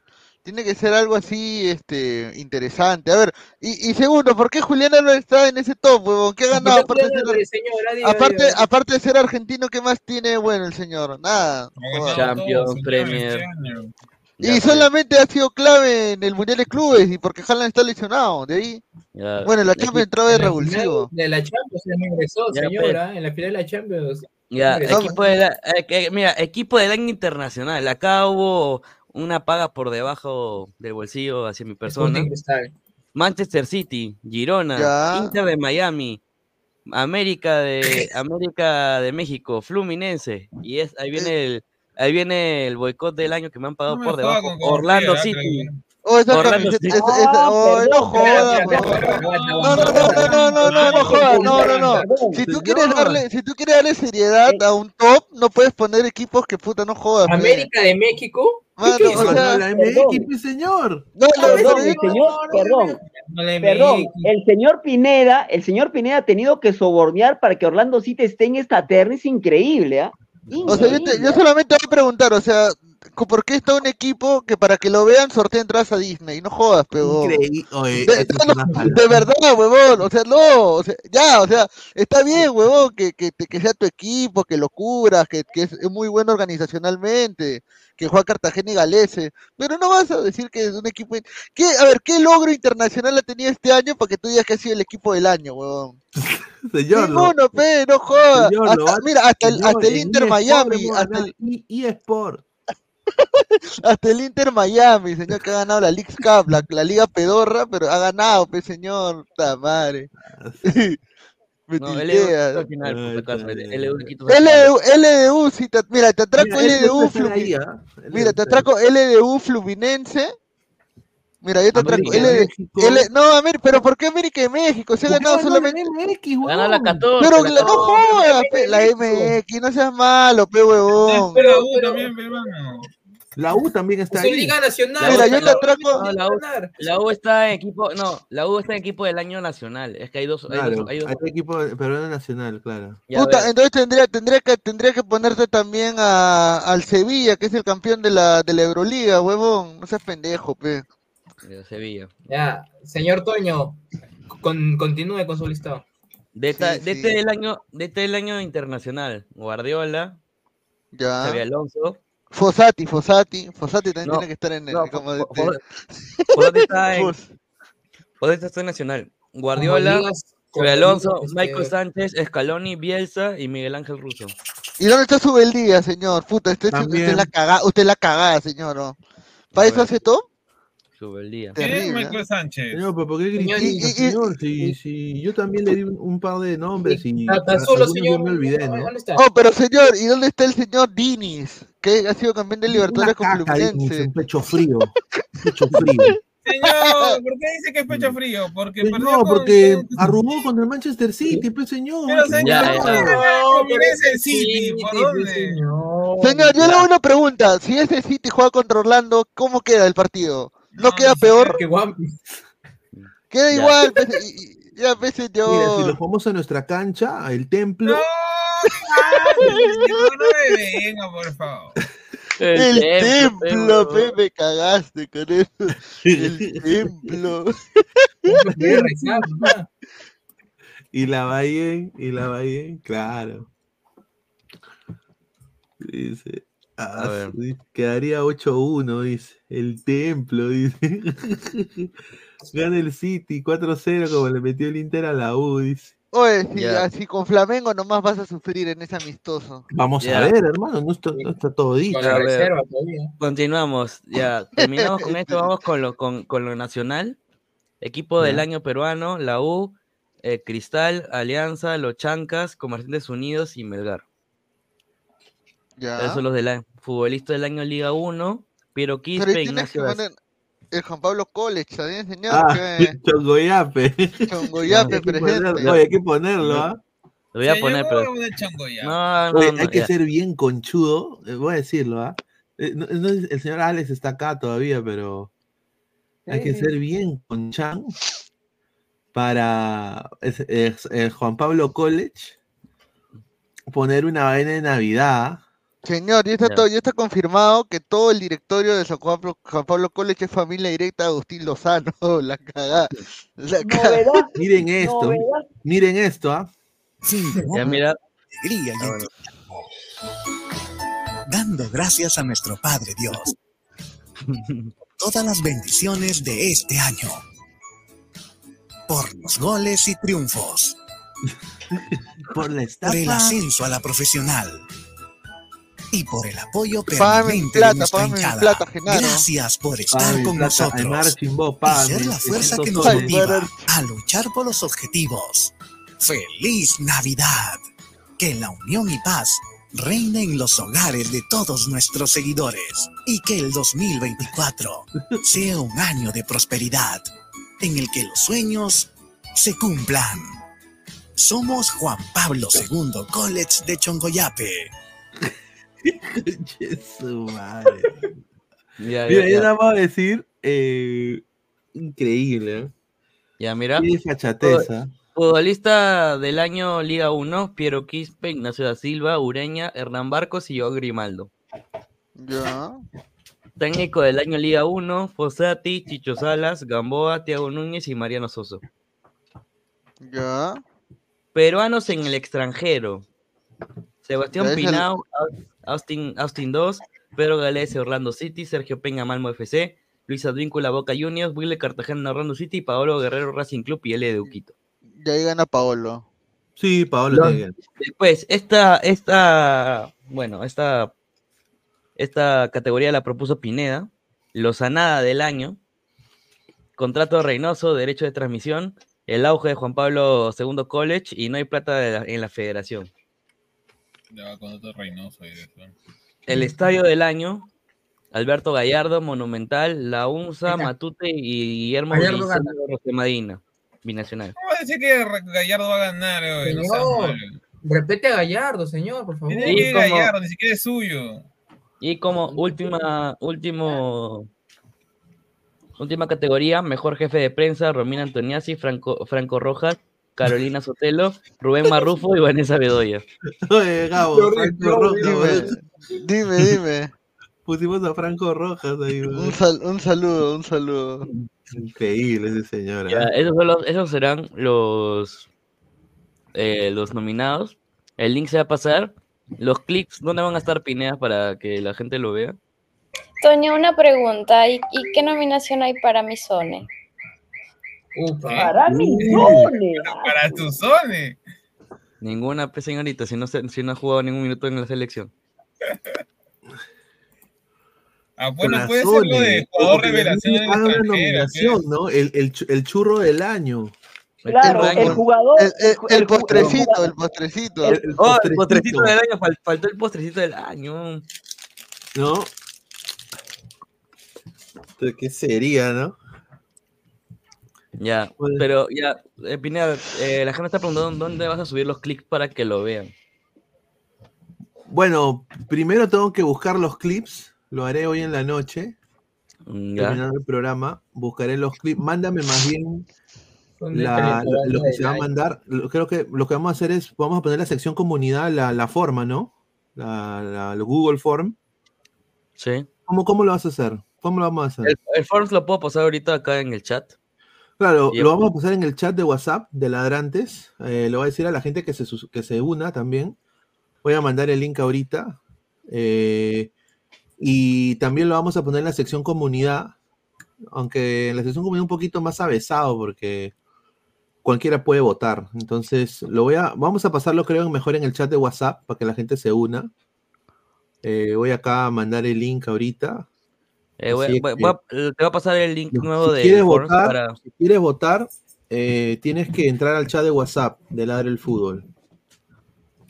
tiene que ser algo así, este, interesante. A ver, y, y segundo, ¿por qué Julián Álvarez está en ese top, huevón? ¿Qué ha ganado aparte de ser, Álvarez, señor, adiós, aparte, adiós. aparte de ser argentino, qué más tiene bueno el señor? Nada. Champions, Premier. Y solamente ha sido clave en el Mundial de Clubes y porque Haaland está lesionado, de ahí. Ya, Bueno, la Champions entraba de revulsivo. De la Champions se ingresó, Ya, señora. En la final de la Champions. Ya, equipo de la- eh, mira, equipo del año internacional. Acá hubo una paga por debajo del bolsillo hacia mi persona. Manchester City, Girona, Ya. Inter de Miami, América de <laughs> América de México, Fluminense. Y es ahí viene el ahí viene el boicot del año que me han pagado No por debajo. Orlando City. Oh, esa camiseta, esa, esa, oh, no jodas. No, no, no, no, no, no, no, no jodas, no, no, no. Si tú quieres darle, si tú quieres darle seriedad a un top, no puedes poner equipos que puta no jodas. América de México. Mano, ¿Qué o sea, la MX, señor. no, no, Perdón, no, el señor, perdón, el señor Pineda, el señor Pineda ha tenido que sobornear para que Orlando City esté en esta terna, es increíble, ¿ah? O sea, yo, te- yo solamente voy a preguntar, o sea, ¿por qué está un equipo que para que lo vean sortea entradas a Disney? No jodas, pero. De, no, verdad, huevón, o sea, no, o sea, ya, o sea, está bien, huevón, que, que, que sea tu equipo, que lo cubras, que, que es, muy bueno organizacionalmente, que juega Cartagena y Galese, pero no vas a decir que es un equipo... ¿Qué, a ver, ¿qué logro internacional ha tenido este año para que tú digas que ha sido el equipo del año, huevón? <laughs> Señor, Ninguno, pe, no jodas. Hasta- mira, hasta el, hasta el Inter Miami, hasta el, eSport. <laughs> hasta el Inter Miami, señor, que ha ganado la League Cup, la, la Liga Pedorra, pero ha ganado, pe, señor, puta madre. <laughs> Me No, LDU final, acaso, LDU Iquitos al final. LDU, LDU, si te- mira, te atraco Mira, LDU, ¿ah? mira, te atraco LDU Fluminense. Mira, yo te. L- no, América, pero ¿por qué América de México? Se ha ¿Por qué ganado ganó solamente. la MX, Gana la huevón? 14. Pero la no 14. jodas, la MX, no seas malo, pe huevón. Pero U también, pe, hermano. La U también está ahí. liga nacional. Mira, yo te atraco. No, la, U, la U está en equipo, no, la U está en equipo del año nacional. Es que hay dos, hay dos, hay equipo peruano nacional, claro. Puta, entonces tendría, tendría que, tendría que ponerte también a, al Sevilla, que es el campeón de la, de la Euroliga, huevón. No seas pendejo, pe. De Sevilla. Ya, señor Toño, con, continúe con su listado. De, esta- Sí, de sí. este del año, de este año internacional, Guardiola, Ya. Alonso, Fossati, Fossati, Fossati también No, tiene que estar en el. no, como de- Fo- Fossati está <laughs> en, Fos- Fossati está en nacional. Guardiola, como Alonso, este- Michael Sánchez, Scaloni, Bielsa y Miguel Ángel Russo. ¿Y dónde está su beldía, señor? Puta, usted, usted la cagada, usted es la cagada, señor. ¿no? ¿Para eso hace todo? ¿Quién es Terrible, Michael Sánchez? Señor, pero ¿por qué Señor, critica, y- y- señor? Si, si yo también le di un, un par de nombres y Tan- solo, señor. me olvidé, ¿no? Oh, pero señor, ¿y dónde está el señor Dinis? Que ha sido campeón de Libertadores con Fluminense. un pecho frío. Pecho frío. <laughs> Señor, ¿por qué dice que es pecho frío? Porque con- porque arrugó contra el Manchester City, pues señor. Pero ¿qué señor, Ya, pasa? ya. no, el City, ¿por Sí, dónde? señor. Señor, yo le hago una pregunta. Si ese City juega contra Orlando, ¿cómo queda el partido? ¿No No, queda peor? Guapo. Queda Ya. igual. pues, y- y- ya, pues, Mira, si señor. lo jugamos a nuestra cancha, el templo, No, no me <laughs> venga, por favor. El, templo, pe, me cagaste con eso. El templo. <laughs> Y la Valle, y la Valle, claro. Dice, ah, A ver. dice, quedaría 8-1, dice. El templo, <laughs> dice. Gana el City 4-0 como le metió el Inter a la U, dice. Oye, si, así con Flamengo nomás vas a sufrir en ese amistoso. Vamos a ver, hermano, no está, no está todo dicho. Continuamos, ya, terminamos con esto, vamos con lo, con, con lo nacional. Equipo del año peruano, la U, eh, Cristal, Alianza, Los Chancas, Comerciantes Unidos y Melgar. Ya. Esos son los del año. Futbolista del año Liga 1, Piero Pero Quispe, Ignacio el Juan Pablo College, también señor. Ah, que <laughs> Chongoyape. Chongoyape <laughs> Hay que presente. ponerlo, Oye, hay que ponerlo, ¿ah? Lo voy a Se poner, pero. No, no, Oye, no, hay que ya. ser bien conchudo, eh, voy a decirlo, ¿ah? Eh, no- no es- el señor Alex está acá todavía, pero hay que ser bien conchan para es- es- eh, Juan Pablo College poner una vaina de Navidad. Señor, ya está, todo, ya está confirmado que todo el directorio de San Juan Pablo, Juan Pablo College es familia directa de Agustín Lozano. <laughs> La cagada. La cagada. Miren esto, miren esto, ¿ah? Ya mira. alegría y entusiasmo. Dando gracias a nuestro Padre Dios. Todas las bendiciones de este año. Por los goles y triunfos. <laughs> Por la Por el ascenso a la profesional. Y por el apoyo permanente de plata, nuestra págame mi hinchada. plata. Gracias por estar con plata, nosotros. Chimbó, y ser la fuerza que 300 nos motiva a luchar por los objetivos. ¡Feliz Navidad! Que la unión y paz reine en los hogares de todos nuestros seguidores y que el 2024 <laughs> sea un año de prosperidad en el que los sueños se cumplan. Somos Juan Pablo II College de Chongoyape. Su madre. Ya, Mira, ya, yo nada más voy a decir, eh, increíble, ¿eh? Ya, mira. Qué fachateza. Futbolista del año Liga 1, Piero Quispe, Ignacio da Silva, Ureña, Hernán Barcos y yo Grimaldo. Ya. Técnico del año Liga 1, Fossati, Chicho Salas, Gamboa, Tiago Núñez y Mariano Soso. Ya. Peruanos en el extranjero. Sebastián el- Aus- Austin, Austin 2, Pedro Galés, Orlando City, Sergio Peña, Malmo FC, Luis Advíncula, Boca Juniors, Willy Cartagena, Orlando City, Paolo Guerrero, Racing Club y L de Uquito. Y ahí gana Paolo. Sí, Paolo Los- Después, esta, esta, bueno, esta, esta categoría la propuso Pineda, Lozanada del año, contrato de Reynoso, derecho de transmisión, el auge de Juan Pablo II College y no hay plata la- en la federación. Ya Reynoso y. El estadio del año, Alberto Gallardo, Monumental, La Unza, Matute y Guillermo. Rosemadina, binacional. ¿Cómo va a decir que Gallardo va a ganar? No seas Señor, malo. repete a Gallardo, señor, por favor. Y como- Gallardo, ni siquiera es suyo. Y como última, último, última categoría, mejor jefe de prensa, Romina Antoniazzi, Franco, Franco Rojas, Carolina Sotelo, Rubén Marrufo y Vanessa Bedoya. Oye, Gabo, Franco Rojas, dime, dime, dime. Pusimos a Franco Rojas ahí. Un, sal- un saludo, un saludo. Increíble ese señor. Ya, ¿ah? esos, son los- esos serán los, eh, los nominados. El link se va a pasar. Los clics, ¿dónde van a estar Pineda para que la gente lo vea? Toño, una pregunta. ¿Y, y qué nominación hay para mi Para mi Para tu Sony. Ninguna, pues, señorita, si no, si no ha jugado ningún minuto en la selección. Ah, bueno, puede ser lo de jugador revelación en nominación, ¿no? El, el, el churro del año. Claro, El el jugador. El, el- el el postrecito, el postrecito. El, el Oh, el postrecito, postrecito del año, fal- faltó el postrecito del año. ¿no? ¿Qué sería, no? Ya, Pues- pero ya, eh, Pineda, eh, la gente está preguntando dónde vas a subir los clics para que lo vean. Bueno, primero tengo que buscar los clips. Lo haré hoy en la noche. Mm, Ya. Terminando el programa, buscaré los clips. Mándame más bien la- lo que se va a mandar. Lo- Creo que lo que vamos a hacer es, vamos a poner la sección comunidad, la, la forma, ¿no? La, Google Form. Sí. ¿Cómo, ¿Cómo lo vas a hacer? ¿Cómo lo vamos a hacer? El, el Forms lo puedo pasar ahorita acá en el chat. Claro, lo vamos a pasar en el chat de WhatsApp de Ladrantes. Eh, le voy a decir a la gente que se, que se una también. Voy a mandar el link ahorita. Eh, y también lo vamos a poner en la sección comunidad. Aunque en la sección comunidad un poquito más avesado porque cualquiera puede votar. Entonces, lo voy a, vamos a pasarlo creo mejor en el chat de WhatsApp para que la gente se una. Eh, voy acá a mandar el link ahorita. Eh, voy- a- eh, te voy a pasar el link nuevo si de quieres votar, para. si quieres votar, eh, tienes que entrar al chat de WhatsApp de Ladre el Fútbol.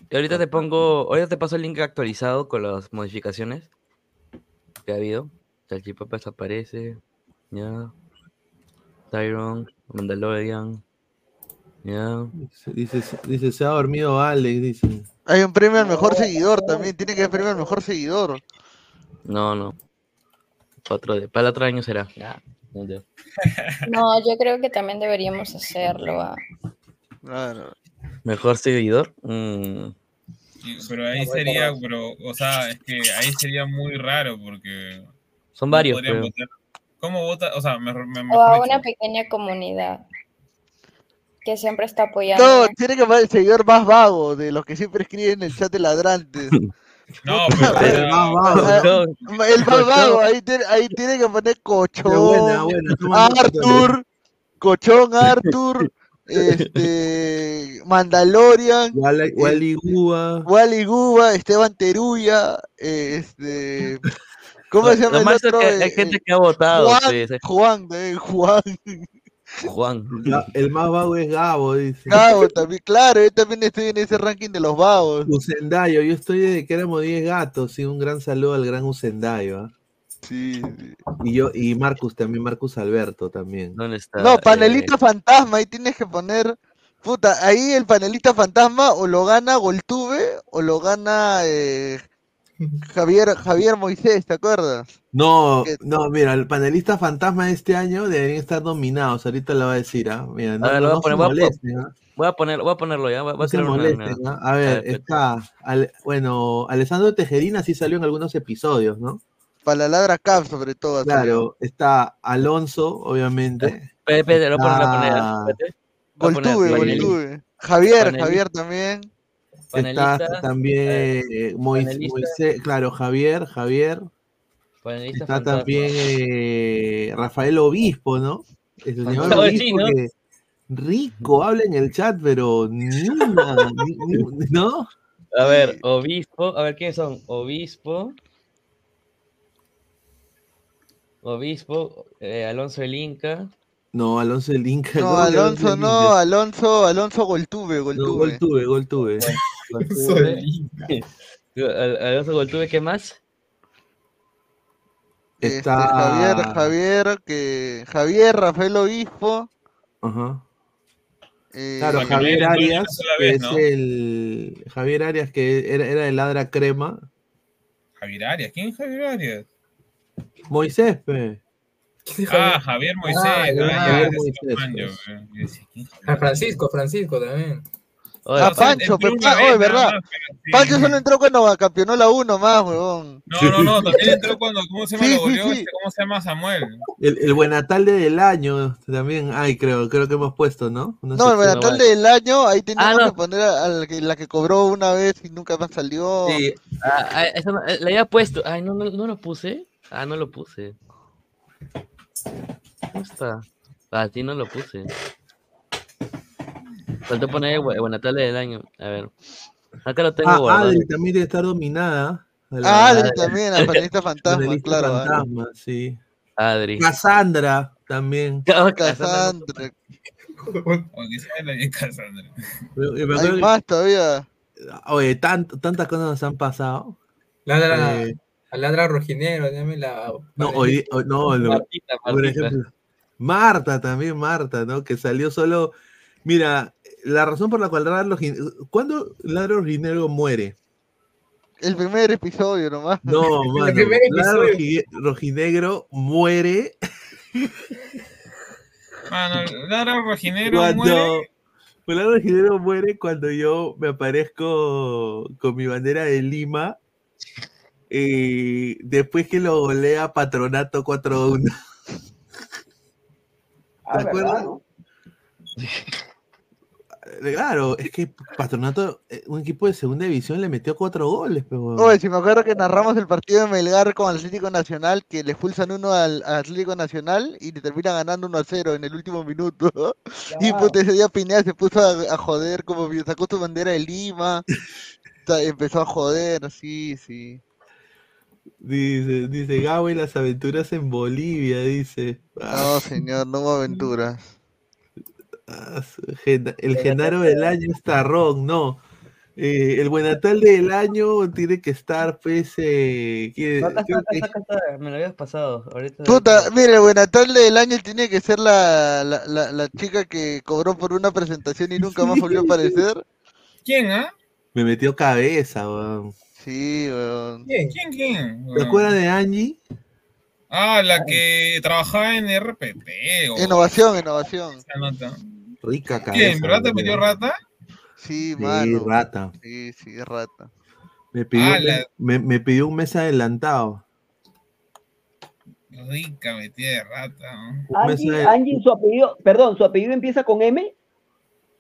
Y ahorita te pongo, ahorita te paso el link actualizado con las modificaciones que ha habido. Salchipapa desaparece. Ya. Tyron, Mandalorian. Ya. Dice, dice, se ha dormido Alex, dice. Hay un premio al mejor seguidor también. Tiene que haber premio al mejor seguidor. No, no. Otro de, para el otro año será. Ya. <laughs> no yo creo que también deberíamos hacerlo. ah. Mejor seguidor. mm, Pero ahí sería, pero, o sea, es que ahí sería muy raro porque. Son varios. ¿Cómo vota? O sea, mejor, me- O mejor a una pequeña comunidad que siempre está apoyando. No, tiene que poner el seguidor más vago de los que siempre escriben en el chat de ladrantes. <laughs> No, pero. El más vago, ¿no? El más vago, ahí tiene, ahí tiene que poner Cochón, buena, buena, Arthur, Cochón <laughs> Arthur, este, Mandalorian, Wally, Wally Gua. Wally Guba, Esteban Teruya, eh, este, ¿cómo se llama lo el otro? que Eh, hay gente eh, que ha votado, Juan, pues, eh. Juan, eh, Juan, Juan. <laughs> El más vago es Gabo, dice. Gabo también, claro, yo también estoy en ese ranking de los vagos. Usendayo, yo estoy desde que éramos 10 gatos, sí, un gran saludo al gran Usendayo. ¿ah? Sí, sí. Y yo, y Marcus también, Marcus Alberto también. ¿Dónde está? No, panelista fantasma, ahí tienes que poner. Puta, ahí el panelista fantasma o lo gana Goltube o lo gana eh, Javier, Javier Moisés, ¿te acuerdas? No, no, mira, el panelista fantasma de este año deberían estar dominados. Ahorita lo va a decir, ¿ah? Mira, no, A ver, lo voy a no se poner, voy a po- molesten, ¿ah? Voy a poner, voy a ponerlo ya, voy a No se crear una- molesten, una- ¿ah? A ver, está. Ale- bueno, Alessandro Tejerina sí salió en algunos episodios, ¿no? Para la ladra Cap, sobre todo. Claro, está Alonso, obviamente. Espera, espera, lo voy a poner, espérate. Panelista. Goltube. Javier. Javier también. Está también eh, Mois- panelista. Moisés, claro, Javier, Javier. Panelista Está fantasma. también eh, Rafael Obispo, ¿no? El señor Fantasma. Obispo Sí, ¿no? que rico habla en el chat, pero ni una, ni- ni- ¿no? A ver, obispo, a ver quiénes son. Obispo. Obispo, eh, Alonso el Inca. No, Alonso el Inca. No, ¿cómo que Alonso no? Alonso, Alonso Goltube, No, Goltube. <laughs> gol tuve, gol Alonso ¿qué más? Este, Está- Javier, Javier, que Javier, Rafael Obispo. Ajá. eh, Claro, Javier Arias, es el. Javier Arias, que era, era de Ladra Crema. Javier Arias, ¿quién es Javier Arias? Moisés, pe. Ah, Javier Moisés, Ah, ah, Javier Moisés, pues. pe. Yo decía, ¿quién es Javier A Francisco, Francisco también. Oye, Ah, Pancho, entró pe, una pa- vez oye, ¿verdad? pero sí. Pancho solo entró cuando campeonó la 1 más, huevón. No, no, no, también entró cuando, ¿cómo se llama? Sí, goleó, este, ¿cómo se llama Samuel? El, el Buenatalde del año también. Ay, creo, creo que hemos puesto, ¿no? Una No, el sección. Buenatal del año, ahí teníamos Ah, no. que poner a, a la, que, la que cobró una vez y nunca más salió. Sí, ah, eso no- eh, la había puesto. Ay, no, no, no lo puse. Ah, no lo puse. ¿Cómo está? Ah, sí, no lo puse. Faltó poner Bu- Buenatal del año. A ver. Acá lo tengo Ah, guardado. Adri también debe estar dominada. La- Ah, Adri también, <laughs> la panelista fantasma, panelista claro. Adri. fantasma, sí. Adri. Cassandra también. Cassandra. O Cassandra. Me Hay más todavía. Oye, tant- tantas cosas nos han pasado. Ladra, Eh, ladra rojinegro, dame la. no, hoy, hoy- no, lo- Martita, por Martita. ejemplo, Marta también, Marta, ¿no? Que salió solo. Mira, la razón por la cual Ladra Rojin- ¿Cuándo Ladra Rojinegro muere? El primer episodio nomás. No, <laughs> El mano. primer Ladra episodio. Roji- Rojinegro muere Mano, Lara Rojinero cuando. muere. Pues Ladra Rojinegro muere cuando yo me aparezco con mi bandera de Lima eh, después que lo golea Patronato 4-1. Ah, ¿Te ¿verdad, acuerdas? no? Claro, es que Patronato, eh, un equipo de segunda división, le metió cuatro goles. Pero... Oye, si me acuerdo que narramos el partido de Melgar con Atlético Nacional, que le expulsan uno al, al Atlético Nacional y le termina ganando 1 a 0 en el último minuto. Y puta, ese día Pineda se puso a, a joder, como sacó su bandera de Lima, empezó a joder, sí, sí. Dice, dice Gabo y las aventuras en Bolivia, dice. No, señor, no hubo aventuras. El Genaro del año está ron, no. Eh, el Buenatal del año tiene que estar, pues, eh, ¿quién- No, acá creo que- me lo habías pasado. Ahorita. Puta, mire, Buenatal del año tiene que ser la, la, la, la chica que cobró por una presentación y nunca más volvió a aparecer. ¿Quién, ah? me metió cabeza, weón. Sí, weón. ¿Quién, quién, quién? ¿Te acuerdas de Angie? Ah, la que trabajaba en RPP. o- Innovación, innovación. Esa nota. Rica cabeza. ¿Quién? ¿Verdad te metió rata? Sí, Sí, mano. rata. Sí, sí, rata. Me pidió, un Ah, la- mes- me, me pidió un mes adelantado. Rica metida de rata. ¿no? Angie, su apellido, perdón, su apellido empieza con M.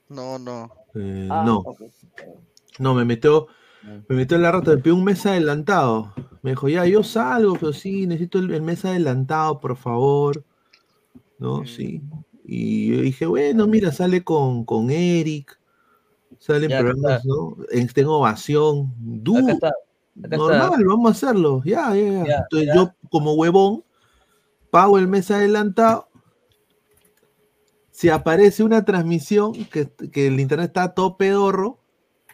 No, no. eh, Ah, no, no, me metió, me metió la rata, me pidió un mes adelantado. Me dijo, ya, yo salgo, pero sí, necesito el, el mes adelantado, por favor. ¿No? Sí. Y yo dije, bueno, mira, sale con, con Eric, sale en Ya, acá programas, está. ¿no? En, tengo ovación, du, Acá está. Acá normal, está. vamos a hacerlo, ya, ya, ya. Ya, Entonces ya. yo, como huevón, pago el mes adelantado. Si aparece una transmisión que, que el internet está todo pedorro,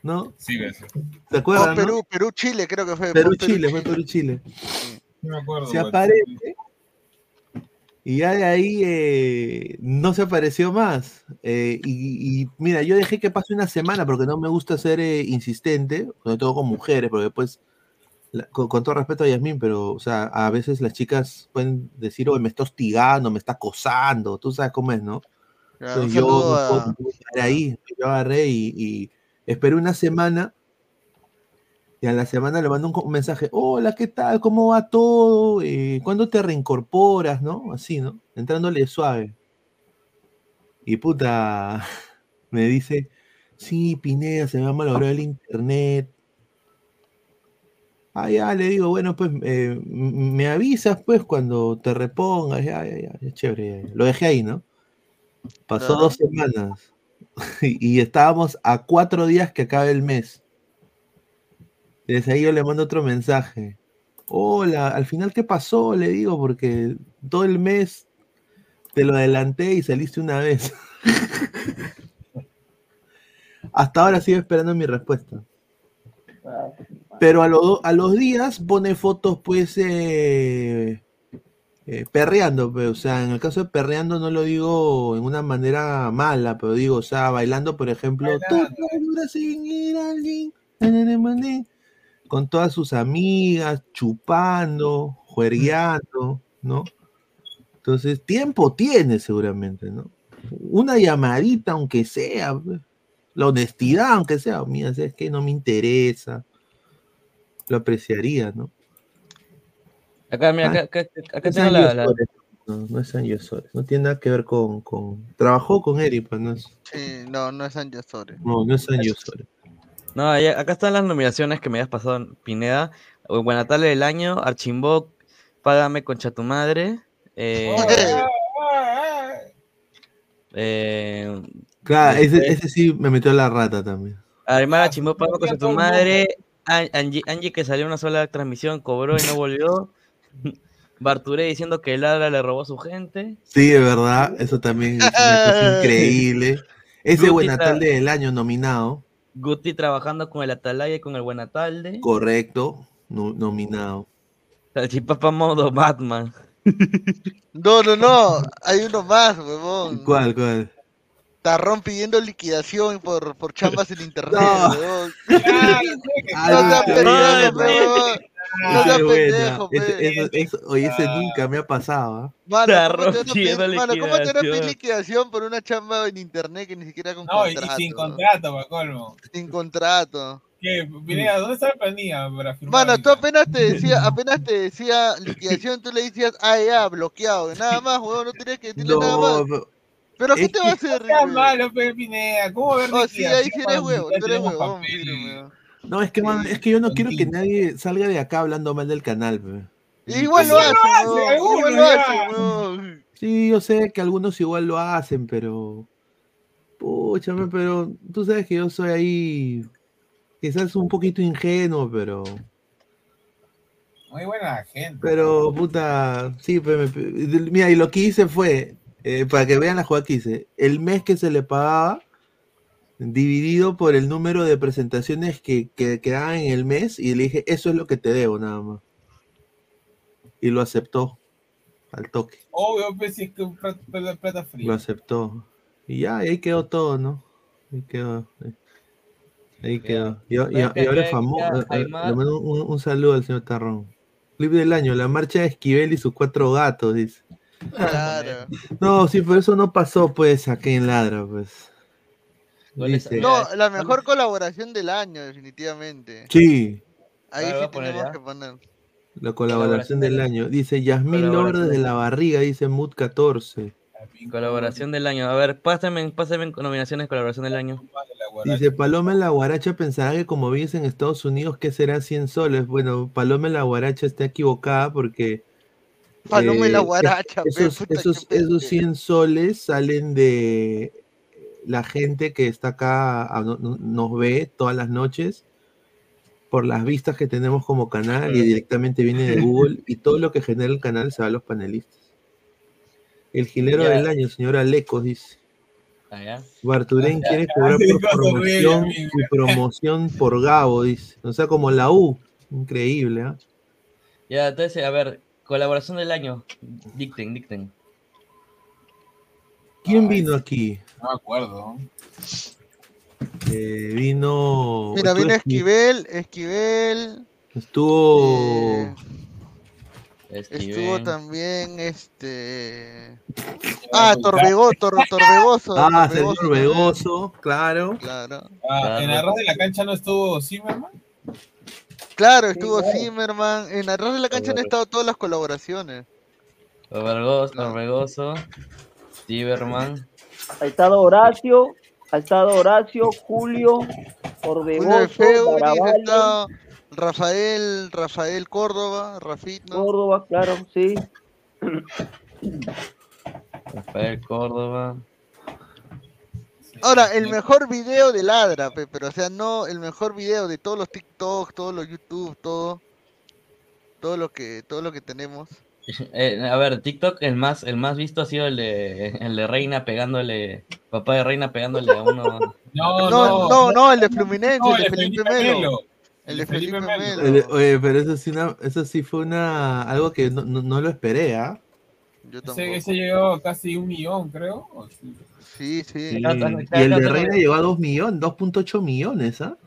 ¿no? Sí. ¿Te acuerdas? No? Perú, Perú, Chile, creo que fue. Perú, fue Chile, fue Perú, Chile. No me acuerdo. Se güey. aparece y ya de ahí eh, no se apareció más. Eh, y, y mira, yo dejé que pase una semana porque no me gusta ser eh, insistente, sobre todo con mujeres, porque después, la- con, con todo respeto a Yasmín, pero o sea, a veces las chicas pueden decir, oye, me está hostigando, me está acosando, tú sabes cómo es, ¿no? Claro, Entonces yo no puedo, no puedo ahí, yo agarré y, y esperé una semana y a la semana le mando un, mensaje, hola, ¿qué tal? ¿Cómo va todo? Eh, ¿Cuándo te reincorporas? ¿No? Así, ¿no? Entrándole suave. Y puta, <laughs> me dice, sí, Pineda, se me ha malogrado el internet. Ah, ya, le digo, bueno, pues eh, me avisas pues cuando te repongas, ya, ya, ya, ya, chévere. ya". Lo dejé ahí, ¿no? Pasó dos semanas <laughs> y, y estábamos a cuatro días que acabe el mes. Desde ahí yo le mando otro mensaje. Hola, al final, ¿qué pasó? Le digo, porque todo el mes te lo adelanté y saliste una vez. Hasta ahora sigo esperando mi respuesta. Pero a, lo- a los días pone fotos, pues, eh, eh, perreando. pues, o sea, en el caso de perreando no lo digo en una manera mala, pero digo, o sea, bailando, por ejemplo, "Tú con todas sus amigas, chupando, juergueando, ¿no? Entonces, tiempo tiene seguramente, ¿no? Una llamadita, aunque sea, pues, la honestidad, aunque sea, mira, es que no me interesa, lo apreciaría, ¿no? Acá, mira, acá, acá, tengo la, No, no es Angie Osores, no tiene nada que ver con, con... Trabajó con Eric, pues no es, Sí, no, no es Sánchez Sores. no, no es Angie Osores. No, acá están las nominaciones que me habías pasado, Pineda. Buenatale del año, Archimbó, Págame concha tu madre. Eh, eh, Claro, ese, después- ese sí me metió la rata también. Armar Archimbó, Págame concha tu madre. An- Angie, Angie que salió una sola transmisión, cobró y no volvió. <laughs> Barturé diciendo que Ladra le robó a su gente. Sí, de verdad, eso también es una cosa <laughs> increíble. Ese Guti Buenatalde tra- del año nominado, Guti trabajando con el Atalaya y con el Buenatalde. correcto, no- nominado. Salchipapa modo Batman. <laughs> No, no, no. Hay uno más, huevón. ¿Cuál, cuál? Tarrón pidiendo liquidación por, por chambas en internet, No. <laughs> Ay, No pendejo, huevón. No seas pendejo, eso- oye, ese nunca me ha pasado, ¿ah? Mano, ¿cómo Tarrón te van a pidiendo pedir- mano, ¿cómo te van a pedir liquidación? por una chamba en internet que ni siquiera con No, y, y contrato? sin contrato, para colmo. Sin contrato. ¿Qué? Pineda, ¿dónde está la planilla para firmar? Mano, tú apenas te decía, apenas te decía liquidación, tú le decías, ah, ya, bloqueado. Nada más, weón, no tenías que decirle nada No, más. Pero ¿qué te va a hacer, Está malo, pe, Pineda. ¿Cómo ver Oh, sí, ahí sí eres huevo, tú eres huevón. No, es que, man, es que yo no quiero que nadie salga de acá hablando mal del canal. pe. Igual lo hace, igual lo huevón. Sí, yo sé que algunos igual lo hacen, pero. Púchame, pero tú sabes que yo soy ahí. Quizás un poquito ingenuo, pero. Muy buena gente. Pero, puta. Sí, pe- me- pe- mira, y lo que hice fue. Eh, para que vean la jugada que hice. El mes que se le pagaba. Dividido por el número de presentaciones que, que quedaban en el mes. Y le dije, eso es lo que te debo, nada más. Y lo aceptó. Al toque. Obvio, pues es que plata, plata- plata Lo fría. aceptó. Y ya, y ahí quedó todo, ¿no? Ahí quedó. ahí- Ahí quedó. Y, y- y ahora es famoso. eh, eh. Le mando un, un saludo al señor Tarrón. Clip del año, la marcha de Esquivel y sus cuatro gatos, dice. Claro. No, sí, pero eso no pasó, pues, aquí en Ladra, pues. Dice, No, la mejor colaboración del año, definitivamente. sí, Ahí sí poner tenemos que poner. la colaboración del año. Dice Yasmín desde del la barriga, dice Mood 14. Colaboración del año. A ver, pásame, pásame nominaciones de colaboración del año. Dice Paloma en la Guaracha pensará que como vives en Estados Unidos, ¿qué será 100 soles? Bueno, Paloma en la Guaracha está equivocada porque... Paloma la eh, Guaracha, esos, puta, esos, esos 100 soles salen de la gente que está acá, a- no- no- nos ve todas las noches por las vistas que tenemos como canal y directamente viene de Google y todo lo que genera el canal se va a los panelistas. El gilero del año, señor Alecos, dice. Ah. Barturén Ya. quiere cobrar <laughs> por promoción y promoción por Gabo, dice. O sea, como la U. Increíble, ¿ah? Ya, entonces, a ver, colaboración del año. Dicten, dicten. ¿Quién vino aquí? No me acuerdo. Eh, vino. Mira, Esqui- Esquivel, Esquivel, Estuvo. estuvo también este... Ah, Torbego, Tor, Torbegoso. Ah, Torbegoso señor Vegoso, claro. Claro. Ah, en arroz de la cancha no estuvo Zimmerman. Claro, estuvo Zimmerman. En Arroz de la Cancha han estado todas las colaboraciones. Orbegoso, Tiberman. Ha estado Horacio, ha estado Horacio, Julio, Orbegoso, está Rafael, Rafael Córdoba, Rafit, ¿no? Córdoba, claro, sí. Rafael Córdoba. Ahora, el mejor video de Ladra, pe, pero o sea, no el mejor video de todos los TikTok, todos los YouTube, todo, todo lo que, todo lo que tenemos. <laughs> Eh, a ver, TikTok, el más, el más visto ha sido el de, <laughs> el de Reina pegándole, papá de Reina pegándole a uno. <laughs> No, No, no, no, el de Fluminense, No, el de Felipe Melo. El de Felipe Melo. Eh, Oye, pero eso sí, una- eso sí fue una algo que no, no- no lo esperé, ¿ah? Yo Ese, ese llegó a casi un millón, creo. Sí. Sí. Y, y el de Reina llegó a 2 millones, 2.8 millones, ¿ah?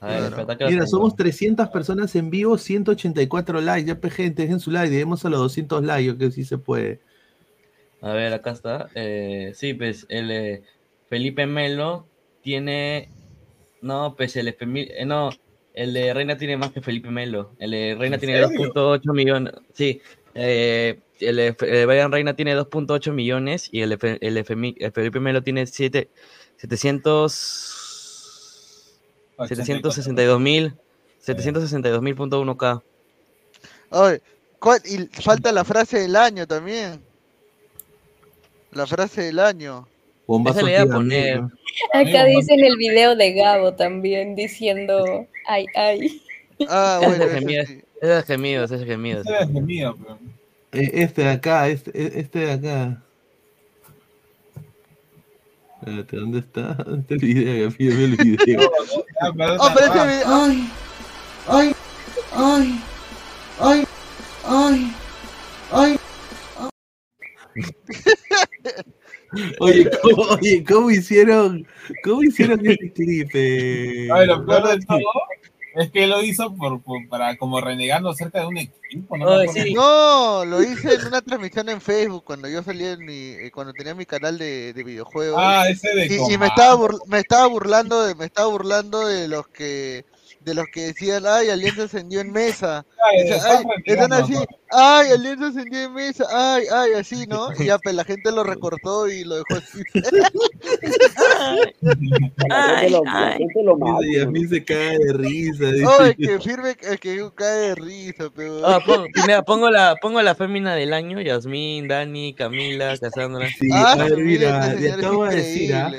A ver, Mira, somos 300 personas en vivo, 184 likes. Ya, gente, dejen su like, lleguemos a los 200 likes, yo que sí se puede. A ver, acá está. Eh, sí, pues el eh, Felipe Melo tiene. No, pues el eh, no, el de Reina tiene más que Felipe Melo. El de Reina ¿En tiene serio? 2.8 millones. Sí, el eh, Brian Reina tiene 2.8 millones y el el de Femi- el Felipe Melo tiene 7, 700. 762 mil. 762 mil punto uno K. Oye, ¿cuál- y falta la frase del año también. La frase del año. Bombazo Esa le iba a poner. ¿no? Acá dicen el video de Gabo también diciendo ay, ay. Ah, bueno, es ese gemido, sí. ese es gemido, ese es gemido. Ese es gemido, pero. Eh, Este de acá, este, e- este de acá. Espérate, ¿dónde está? ¿Dónde está el video? Pídeme el video. Ah, pero Oh, pero ese video- Ay, ay, ay, ay, ay, ay. <laughs> Oye, ¿cómo, oye, ¿cómo hicieron, cómo hicieron este clip? eh? Ay, lo peor de todo, Es que lo hizo por, por- para como renegando acerca de un equipo, ¿no? Acuerdo. No, lo hice en una transmisión en Facebook cuando yo salía en mi, eh, cuando tenía mi canal de, de videojuegos. Ah, ese de y, me estaba me estaba burlando de, me estaba burlando de los que de los que decían, ay, Alianza ascendió en mesa. Ay, Decían, estás "Ay", renegando, están así, ay, Alianza ascendió en mesa, ay, ay, así, ¿no? Y ya, pues la gente lo recortó y lo dejó así. <laughs> Ay, ay. Y a mí se cae de risa. Ay, dice. que firme, que que cae de risa, pero. Ah, <laughs> pon- mira, pongo la, pongo la fémina del año, Yasmín, Dani, Camila, Cassandra. Sí, Ah, ver, mira, le acabo de decir, ¿ah?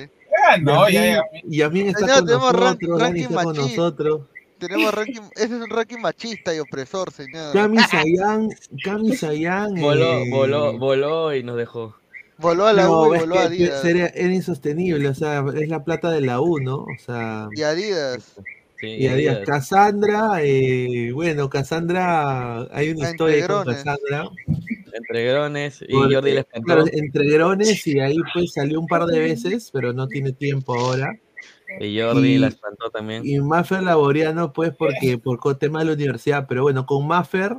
No, ya, ya. Y a mí está Señor, con nosotros, está con nosotros. Tenemos <laughs> ranking, ese es un ranking machista y opresor, señor. Cami <laughs> Sayán, Cami Sayán. Voló, eh, voló, voló y nos dejó. Voló a la no, U y voló a Adidas. sería- era insostenible, o sea, es la plata de la U, ¿no? O sea, Y Adidas. Sí, y Adidas. Cassandra, eh, bueno, Cassandra, hay una historia con. Cassandra. Entre Grones y Jordi les claro, entre Grones y ahí pues salió un par de veces, pero no tiene tiempo ahora. Y Jordi y- la espantó también. Y Maffer Laboriano, pues, porque por tema de la universidad, pero bueno, con Maffer,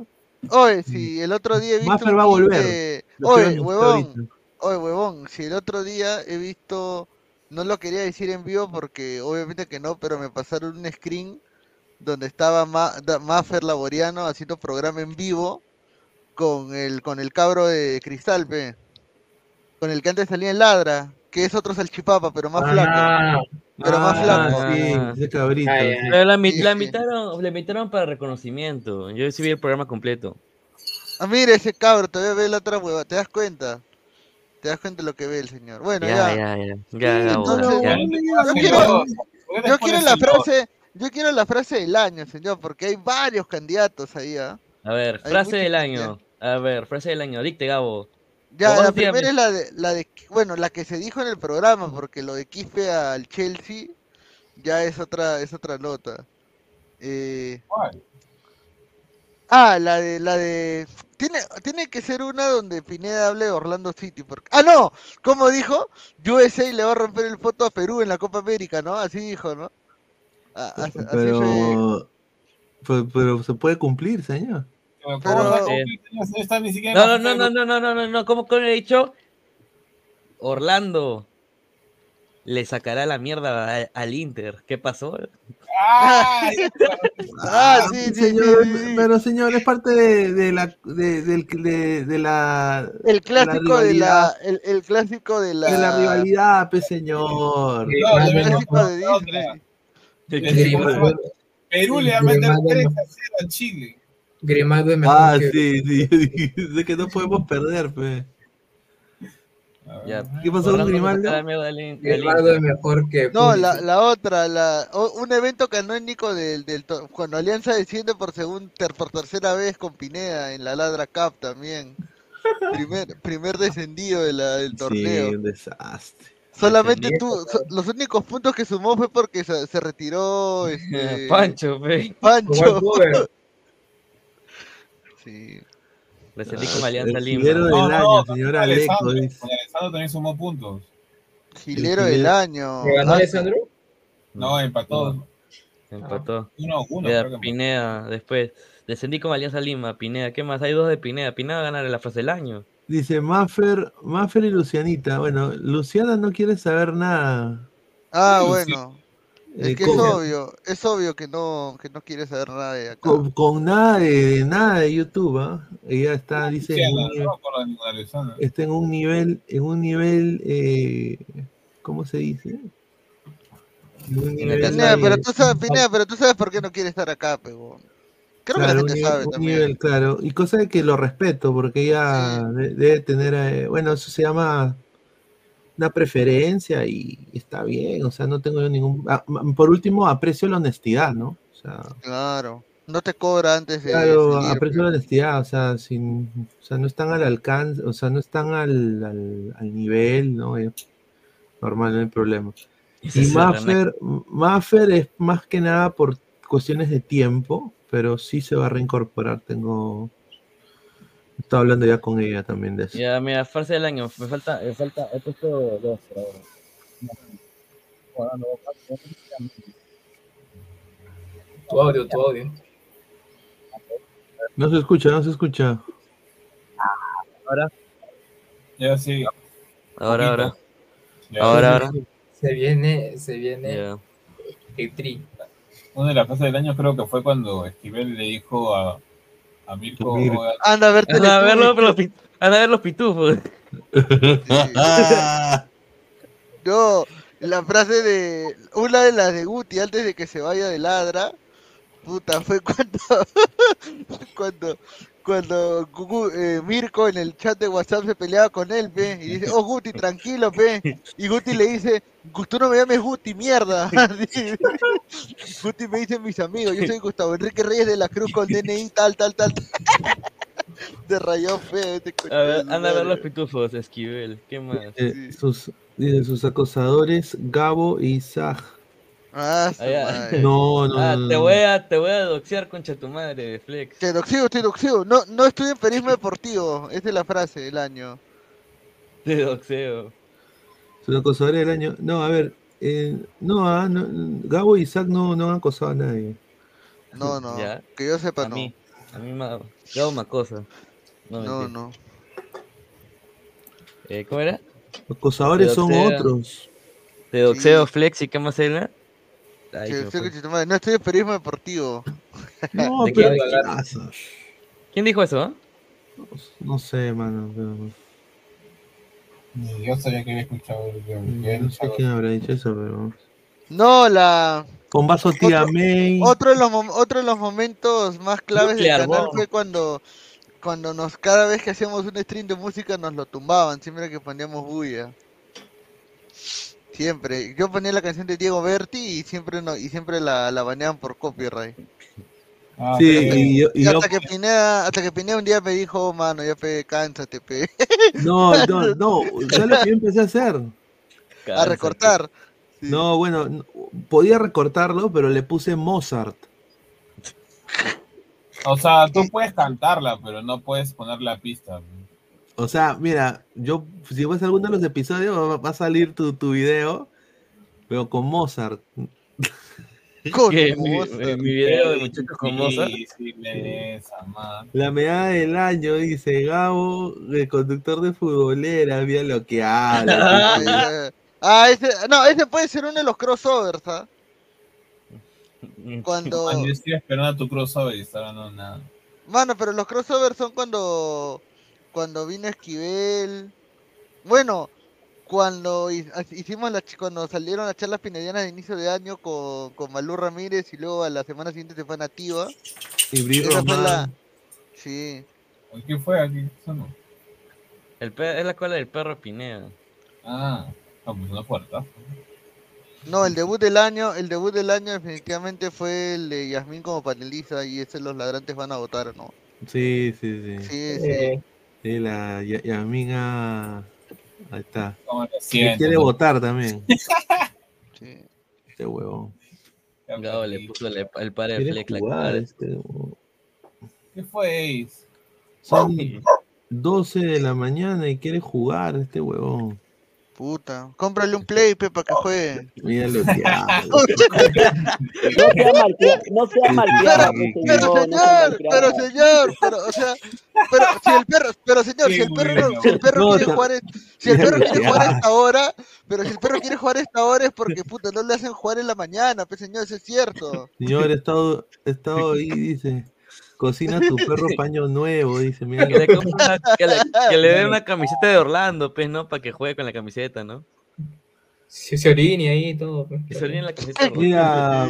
Oye, si el otro día he visto. Maffer va a volver. de- Oye, huevón. Oye, huevón. Si el otro día he visto. No lo quería decir en vivo porque obviamente que no, pero me pasaron un screen donde estaba Ma- Maffer Laboriano haciendo programa en vivo con el, con el cabro de Cristal, pe. Con el que antes salía en Ladra, que es otro salchipapa, pero más Ah, flaco. Pero más flaco. Ah, sí, ese cabrito. Ay, sí. ay. Pero la, invitaron, la invitaron para reconocimiento. Yo sí vi el programa completo. Ah, mira ese cabro, todavía ve la otra hueva, ¿te das cuenta? ¿Te das cuenta de lo que ve el señor? Bueno, Ya, ya. ya, ya. Ya, Gabo, Entonces, ya. yo quiero, yo quiero la frase, yo quiero la frase del año, señor, porque hay varios candidatos ahí, ¿ah? A ver, Hay frase del año. A ver, frase del año. Dicte, Gabo. Ya, la dígame. primera es la de, la de, bueno, la que se dijo en el programa, porque lo de Quispe al Chelsea ya es otra, es otra nota. Eh, ah, la de, la de, tiene, tiene que ser una donde Pineda hable de Orlando City, porque, ah, no, ¿cómo dijo? USA le va a romper el foto a Perú en la Copa América, ¿no? Así dijo, ¿no? Ah, así- así fue. Pero, pero, pero se puede cumplir, señor. Pero- No, no, no, no, no, no, no, no. ¿Cómo, cómo he dicho? Orlando le sacará la mierda a- al Inter. ¿Qué pasó? <laughs> Ah, sí, sí, señor, sí, sí. pero señor, es parte de, de la de, del- de- de la El clásico de la, el, el clásico de la, de la rivalidad, pe señor. No, el clásico de Disney. Perú le va a meter Grimado 3 no- a 0 a Chile. Grimado es mejor Ah, que... sí, sí, sé <laughs> que no podemos perder, pe. Ya. ¿Qué pasó con Grimaldo? Inter. es mejor que... No, la, la otra, la, o- un evento canónico del, del cuando Alianza desciende por segun- ter- por tercera vez con Pineda en la Ladra Cup también. Primer, primer descendido de la- del torneo. Sí, un desastre. Solamente tú, so- los únicos puntos que sumó fue porque se, se retiró <laughs> este, Pancho, fe. Pancho. <laughs> Le sentí Ah, como Alianza el Lima. gilero del No, año, no, señor Aleco. Alessandro, dice. con Alessandro también sumó puntos. Gilero del año. ¿Le ganó Ah, Alessandro? No, empató. Empató. Uno, uno, que- Pineda, después. Descendí con Alianza Lima, Pineda. ¿Qué más? Hay dos de Pineda. Pineda va a ganar la frase del año. Dice Maffer, Maffer y Lucianita. Bueno, Luciana no quiere saber nada. Ah, Sí, bueno. Es Eh, que es obvio, es obvio que no, que no quiere saber nada de acá. Con, con nada de, de nada de YouTube, ¿ah? Ella está, dice, en un nivel- no me acuerdo de ninguna Alessandro. está en un nivel, en un nivel, eh, ¿cómo se dice? En un nivel Pineda, de- pero tú sabes, Pineda, pero tú sabes por qué no quiere estar acá, pego. Creo que Claro, la un gente nivel- sabe un también. nivel, claro. Y cosa de que lo respeto, porque ella de- debe tener, eh, bueno, eso se llama una preferencia y está bien, o sea, no tengo yo ningún... ah, por último, aprecio la honestidad, ¿no? O sea, Claro. No te cobra antes de claro, aprecio la honestidad, o sea, sin, o sea, no están al alcance, o sea, no están al, al, al nivel, ¿no? Eh, normal, no hay problema. Y Maffer, Maffer es más que nada por cuestiones de tiempo, pero sí se va a reincorporar. Tengo. Estaba hablando ya con ella también de eso. Ya, mira, frase del año. Me falta, me falta, he puesto dos por ahora. Tu audio, tu audio. No se escucha, no se escucha. Ahora. Ya sí. Ahora, ahora. Ya. Ahora, ahora. Se viene, se viene Ya. el tri. Una de las frases del año creo que fue cuando Esquivel le dijo a, a Mirko. Mirko. "Oiga, Anda a ver Anda a ver los, anda a ver los pitufos. <laughs> No, la frase de. Una de las de Guti antes de que se vaya de ladra. Puta, fue cuando. <laughs> cuando. Cuando Gugu- eh, Mirko en el chat de WhatsApp se peleaba con él, pe, y dice, oh Guti, tranquilo, pe. Y Guti le dice, "Gu- tú no me llames Guti, mierda. <laughs> Guti me dice mis amigos, yo soy Gustavo Enrique Reyes de la Cruz con DNI tal, tal, tal. <laughs> Se rayó feo este coche. A ver, anda a ver los pitufos, Esquivel. ¿Qué más? Eh, sus, dice, sus acosadores, Gabo y Zag. Ah, Ah. <laughs> No, no, Ah, no, te voy a, te voy a doxear, concha tu madre, Flex. Te doxeo, te doxeo. No, no estoy en periodismo deportivo. Esa es la frase del año. Te doxeo. Sus acosadores del año. No, a ver. eh, no, ah, no, Gabo y Zag no, no han acosado a nadie. No, no. Ya. Que yo sepa, A no. mí, a mí me ha dado una cosa. No, No, no. Eh, ¿Cómo era? Los acosadores son otros. Te doxeo, Flex, ¿y qué más era? Ay, Que se fue. No estoy en periodismo deportivo. <laughs> No, <laughs> ¿De pero qué? ¿qué pasa? ¿Quién dijo eso? No sé, mano. pero- Ni yo sabía que había escuchado el No sé quién habrá dicho eso, pero. No, la. Con vaso tía Otro- May. Otro de los, otro de los momentos más claves del canal fue cuando, cuando nos, cada vez que hacíamos un stream de música nos lo tumbaban, siempre que poníamos bulla. Siempre. Yo ponía la canción de Diego Berti y siempre no, y siempre la, la baneaban por copyright. Ah, Sí, pero- y yo- y Y yo- hasta que Pineda, hasta que Pineda un día me dijo, "Oh, mano, ya pe, cánsate, pe. <laughs> No, no, no. ¿Sabes lo que yo empecé a hacer? a recortar. No, bueno, no, podía recortarlo, pero le puse Mozart. O sea, tú puedes cantarla, pero no puedes poner la pista. O sea, mira, yo, si ves alguno de los episodios, va, va a salir tu, tu video, pero con Mozart. <laughs> Con Mozart. mi- mi video de muchachos con Mozart. Sí. La medalla del año, dice Gabo, el conductor de futbolera, mira lo que habla. <laughs> Ah, ese, no, ese puede ser uno de los crossovers, ¿ah? Cuando, Man, yo estoy esperando a tu crossover y está no nada. mano, pero los crossovers son cuando, cuando vino Esquivel, bueno, cuando hi- hicimos la, cuando salieron las charlas pinedianas de inicio de año con, con Malú Ramírez y luego a la semana siguiente se fue Nativa. Y Esa fue la, sí, ¿Qué fue aquí? Eso no. El pe- es la cola del perro Pineda. Ah, pues una puerta. no, el debut del año, el debut del año definitivamente fue el de Yasmín como panelista y ese los ladrantes van a votar, ¿no? Sí, sí, sí. Sí, sí. Eh, Sí, la Ya- Yasmina. Ahí está. ¿Cómo lo Que siento, quiere no? votar también. <laughs> sí. Este huevón. Gabo le puso el, el padre de la cara. este huevón. ¿Qué fue Ace? Son 12 de la mañana y quiere jugar este huevón. Puta, cómprale un play, pe, para que juegue. Mira lo que habla. <laughs> No sea malcriado, no sea malcriado, Pero- señor, pero señor, pero o sea, pero si el perro, pero señor, si el perro, no- si el perro quiere jugar, en- si el perro quiere jugar a esta hora, pero si el perro quiere jugar a esta hora es porque puta no le hacen jugar en la mañana, pues señor, eso es cierto. Señor, he estado, he estado ahí, dice. Cocina tu perro <laughs> paño nuevo, dice. Mira Que le, que- compre una- que le, que le dé <laughs> una camiseta de Orlando, pues, ¿no? Para que juegue con la camiseta, ¿no? se, se orine ahí y todo. pues. Que se orine la camiseta de. Mira,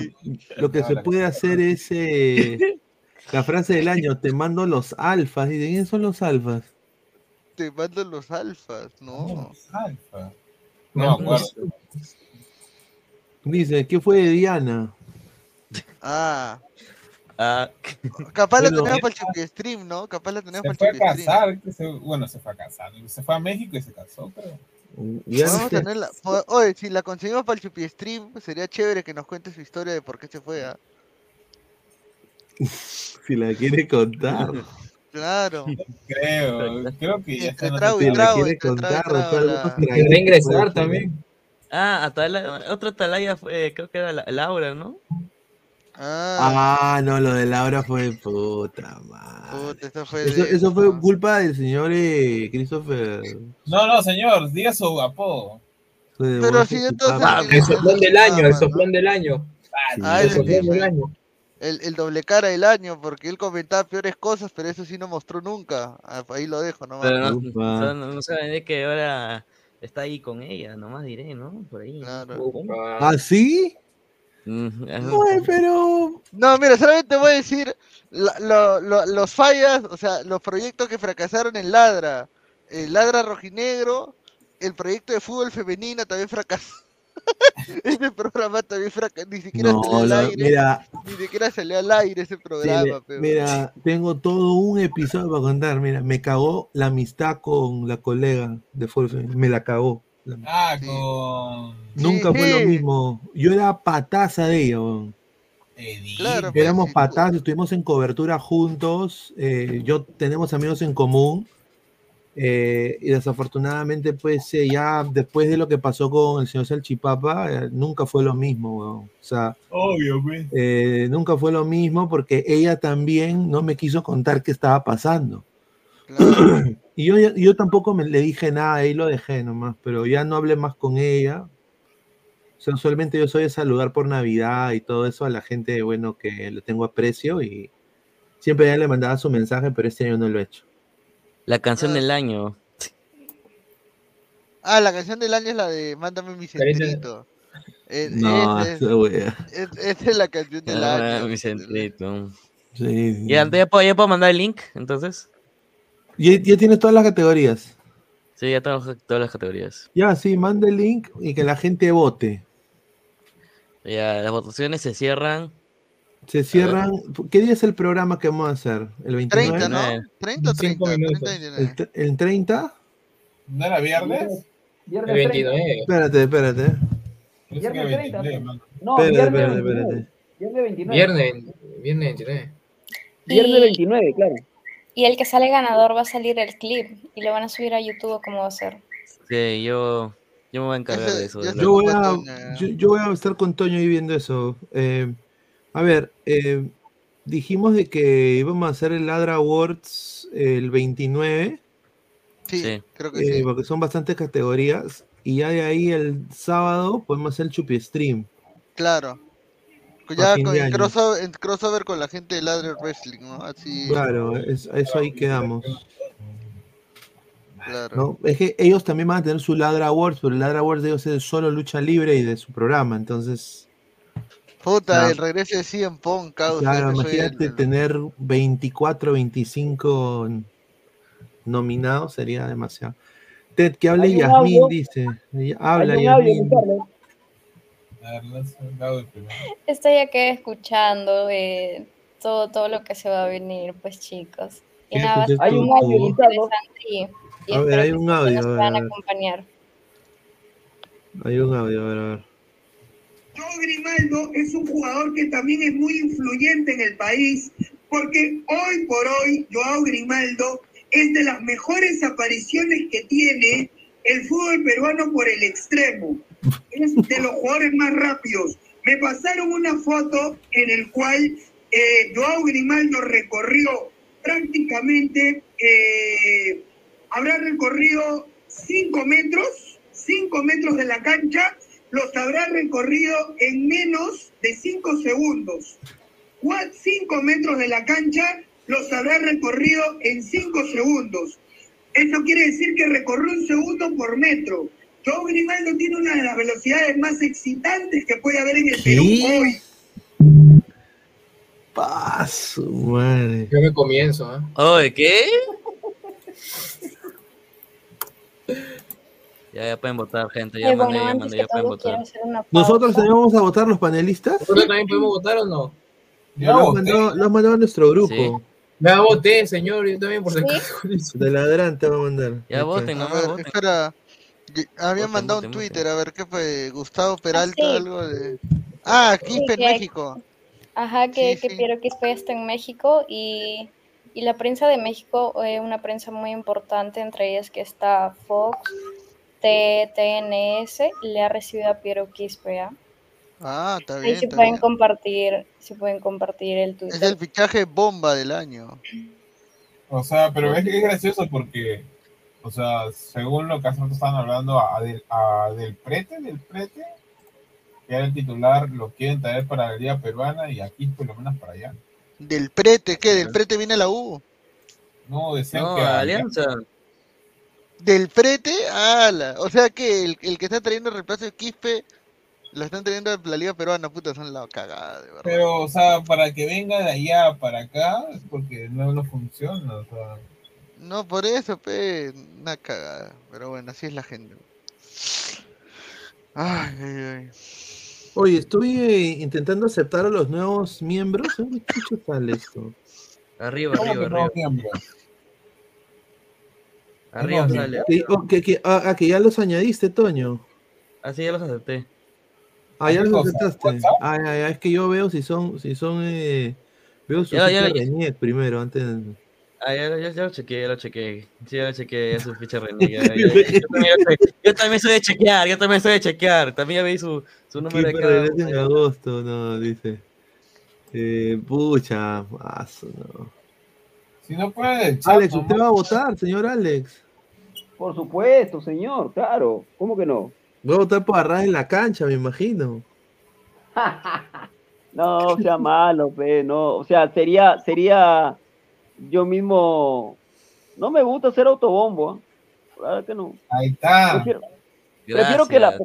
lo que se puede hacer es eh, <laughs> la frase del año, te mando los alfas. Dice, ¿quiénes son los alfas? Te mandan los alfas, no. Alfa. No me acuerdo. Dice, ¿qué fue de Diana? Ah, Ah, <laughs> capaz la tenemos para el Chupi Stream, ¿no? Capaz la tenemos para fue el a Chupi Stream. casar. se- bueno, se fue a casar. Se fue a México y se casó, pero. Ya tenerla, oye, si la conseguimos para el Chupi Stream, sería chévere que nos cuente su historia de por qué se fue, ¿ah? <laughs> si la quiere contar. Claro. <laughs> Creo, creo que ya Entre está. trago Si y la trago, entre y fue ingresar también. ah otra Atalaya fue, creo que era la- Laura, ¿no? Ah, no, lo de Laura fue puta madre. Puta, eso fue Eso, de- eso fue culpa del señor eh, Christopher. No, no, señor, diga su apodo. Pero si entonces- Ah, el soplón del año, el soplón del año. Ah, el soplón del año. El, el doble cara del año, porque él comentaba peores cosas, pero eso sí no mostró nunca. Ah, Ahí lo dejo nomás. Pero no, no, no, no saben de que ahora está ahí con ella, nomás diré, ¿no? Por ahí. ¿Ah, sí? Ay, pero. No, mira, solamente voy a decir la- lo- lo- los fallas, o sea, los proyectos que fracasaron en Ladra. El Ladra Rojinegro, el proyecto de fútbol femenino también fracasó. <laughs> ese programa también fracasó, ni siquiera No, salió al aire. mira. Ni siquiera salió al aire ese programa, pero- mira, tengo todo un episodio para contar. Mira, me cagó la amistad con la colega de Forfe. Me la cagó. La- Ah, con. Nunca fue lo mismo. Yo era pataza de ella. weón. Claro, pues, Éramos sí. patazas, estuvimos en cobertura juntos. eh, yo tenemos amigos en común. eh, y desafortunadamente, pues eh, ya después de lo que pasó con el señor Salchipapa, eh, nunca fue lo mismo. weón. O sea, Obvio, pues. eh, nunca fue lo mismo porque ella también no me quiso contar qué estaba pasando. <clears throat> y yo, yo tampoco me, le dije nada, ahí lo dejé nomás, pero ya no hablé más con ella. O sea, solamente yo soy de saludar por Navidad y todo eso a la gente, bueno, que le tengo aprecio y siempre ya le mandaba su mensaje, pero este año no lo he hecho. La canción del año. Ah, la canción del año es la de Mándame mi centrito. Es- No, <laughs> es- esa wea. es- Esa es la canción del Ah, año. mi centrito. Sí, ¿Ya, ya, puedo, ¿Ya puedo mandar el link, entonces? Ya, ya tienes todas las categorías. Sí, ya tengo todas las categorías. Ya, sí, manda el link y que la gente vote. Ya, las votaciones se cierran. Se cierran. ¿Qué día es el programa que vamos a hacer? ¿El 29? 30, ¿no? 30 o 30. 30 y ¿El, el 30? ¿No era viernes? El 29. Espérate, espérate. Viernes 30. No, espérate, viernes espérate, 29. espérate. Viernes 29. Viernes, viernes 29. Viernes 29, claro. Y el que sale ganador va a salir el clip y lo van a subir a YouTube cómo va a ser. Sí, yo, yo me voy a encargar de eso. de Yo voy, la- a, yo, yo voy a estar con Toño ahí viendo eso. Eh, a ver, eh, dijimos de que íbamos a hacer el Ladra Awards el 29. Sí, creo que eh, sí. Porque son bastantes categorías. Y ya de ahí el sábado podemos hacer el Chupi Stream. Claro. Ya con el crossover, el crossover con la gente de Ladder Wrestling, ¿no? Así. Claro, es- eso ahí quedamos. Claro. ¿no? Es que ellos también van a tener su Ladra Awards, pero el Ladra Awards de ellos es solo lucha libre y de su programa. Entonces, Puta, el regreso de CM Punk, causa. claro, imagínate el- tener 24, 25 nominados, sería demasiado. Ted, que hable audio. dice. Habla Hay primero. Estoy acá escuchando eh, todo, todo lo que se va a venir, pues chicos. Hay un audio, interesante y, y A ver, hay un audio, nos a puedan ver. acompañar. Hay un audio, a ver, a ver. Joe Grimaldo es un jugador que también es muy influyente en el país, porque hoy por hoy Joao Grimaldo es de las mejores apariciones que tiene el fútbol peruano por el extremo. Es de los jugadores más rápidos. Me pasaron una foto en el cual eh, Joao Grimaldo recorrió prácticamente, eh, habrá recorrido 5 metros, 5 metros de la cancha, los habrá recorrido en menos de 5 segundos. 5 metros de la cancha los habrá recorrido en 5 segundos. Eso quiere decir que recorrió un segundo por metro. Joao Grimaldo tiene una de las velocidades más excitantes que puede haber en el Perú ¿Qué? hoy. Paso, madre. Yo me comienzo, ¿eh? Oye, ¿qué? Ya, ya pueden votar, gente. Ya Eh, mandé, ya ya pueden votar. ¿Nosotros también vamos a votar los panelistas? ¿Nosotros también podemos votar o no? Lo mandado, lo has mandado a nuestro grupo. Ya voté, señor, yo también por si acaso. De ladrante va a mandar. Ya voten, no A ver, voten. espera. que Había mandado un Twitter, a ver qué fue. Gustavo Peralta, sí. algo de. Ah, Quispe en que- México. Ajá, que, Sí, que sí. Piero Quispe está en México y, y la prensa de México, eh, una prensa muy importante, entre ellas que está Fox, T- TNS, le ha recibido a Piero Quispe. ¿ah? Ah, está Ahí bien. sí está pueden bien. compartir, sí pueden compartir el Es el Twitter. fichaje bomba del año. O sea, pero es, es gracioso porque, o sea, según lo que hace rato estaban hablando, a, Del, a Del Prete, Del Prete, que era el titular, lo quieren traer para la Liga Peruana y aquí por lo menos para allá. Del prete, ¿qué? ¿Del prete viene a la U? No, decían No, que Alianza. Del prete, ala. O sea que el, el que está trayendo el reemplazo de Quispe lo están trayendo de la Liga Peruana, puta, son la cagada, de verdad. Pero, o sea, para que venga de allá para acá, es porque no, no funciona, o sea. No, por eso, pe, una cagada. Pero bueno, así es la gente. Ay, ay, ay. Oye, estoy eh, intentando aceptar a los nuevos miembros. ¿Dónde chucha sale esto? Arriba, ¿Cómo arriba, arriba. Arriba No, sale. que, oh, que- que- ah, ah, que ya los añadiste, Toño. Así ya los acepté. Ah, ya ¿Qué los cosa? aceptaste. Ah, ya, ya, es que yo veo si son, si son, eh, veo su Ya, ya, ficha ya. Primero, antes. de- Ah, ya, ya, ya lo chequeé, ya lo chequeé. Sí, ya lo chequé, ya su ficha René. ya, ya, ya. <laughs> Yo, también, soy- yo también soy de chequear, yo también soy de chequear. También ya vi su, su número de en uno. agosto, no, dice. Eh, pucha, paso, no. Si no puede, Alex, ¿usted va a votar, señor Alex? Por supuesto, señor, claro. ¿Cómo que no? Va a votar por arras en la cancha, me imagino. <laughs> No, sea malo, pe, no. O sea, sería, sería yo mismo. No me gusta hacer autobombo, ¿ah? Claro que no. Ahí está. Prefiero, prefiero que la,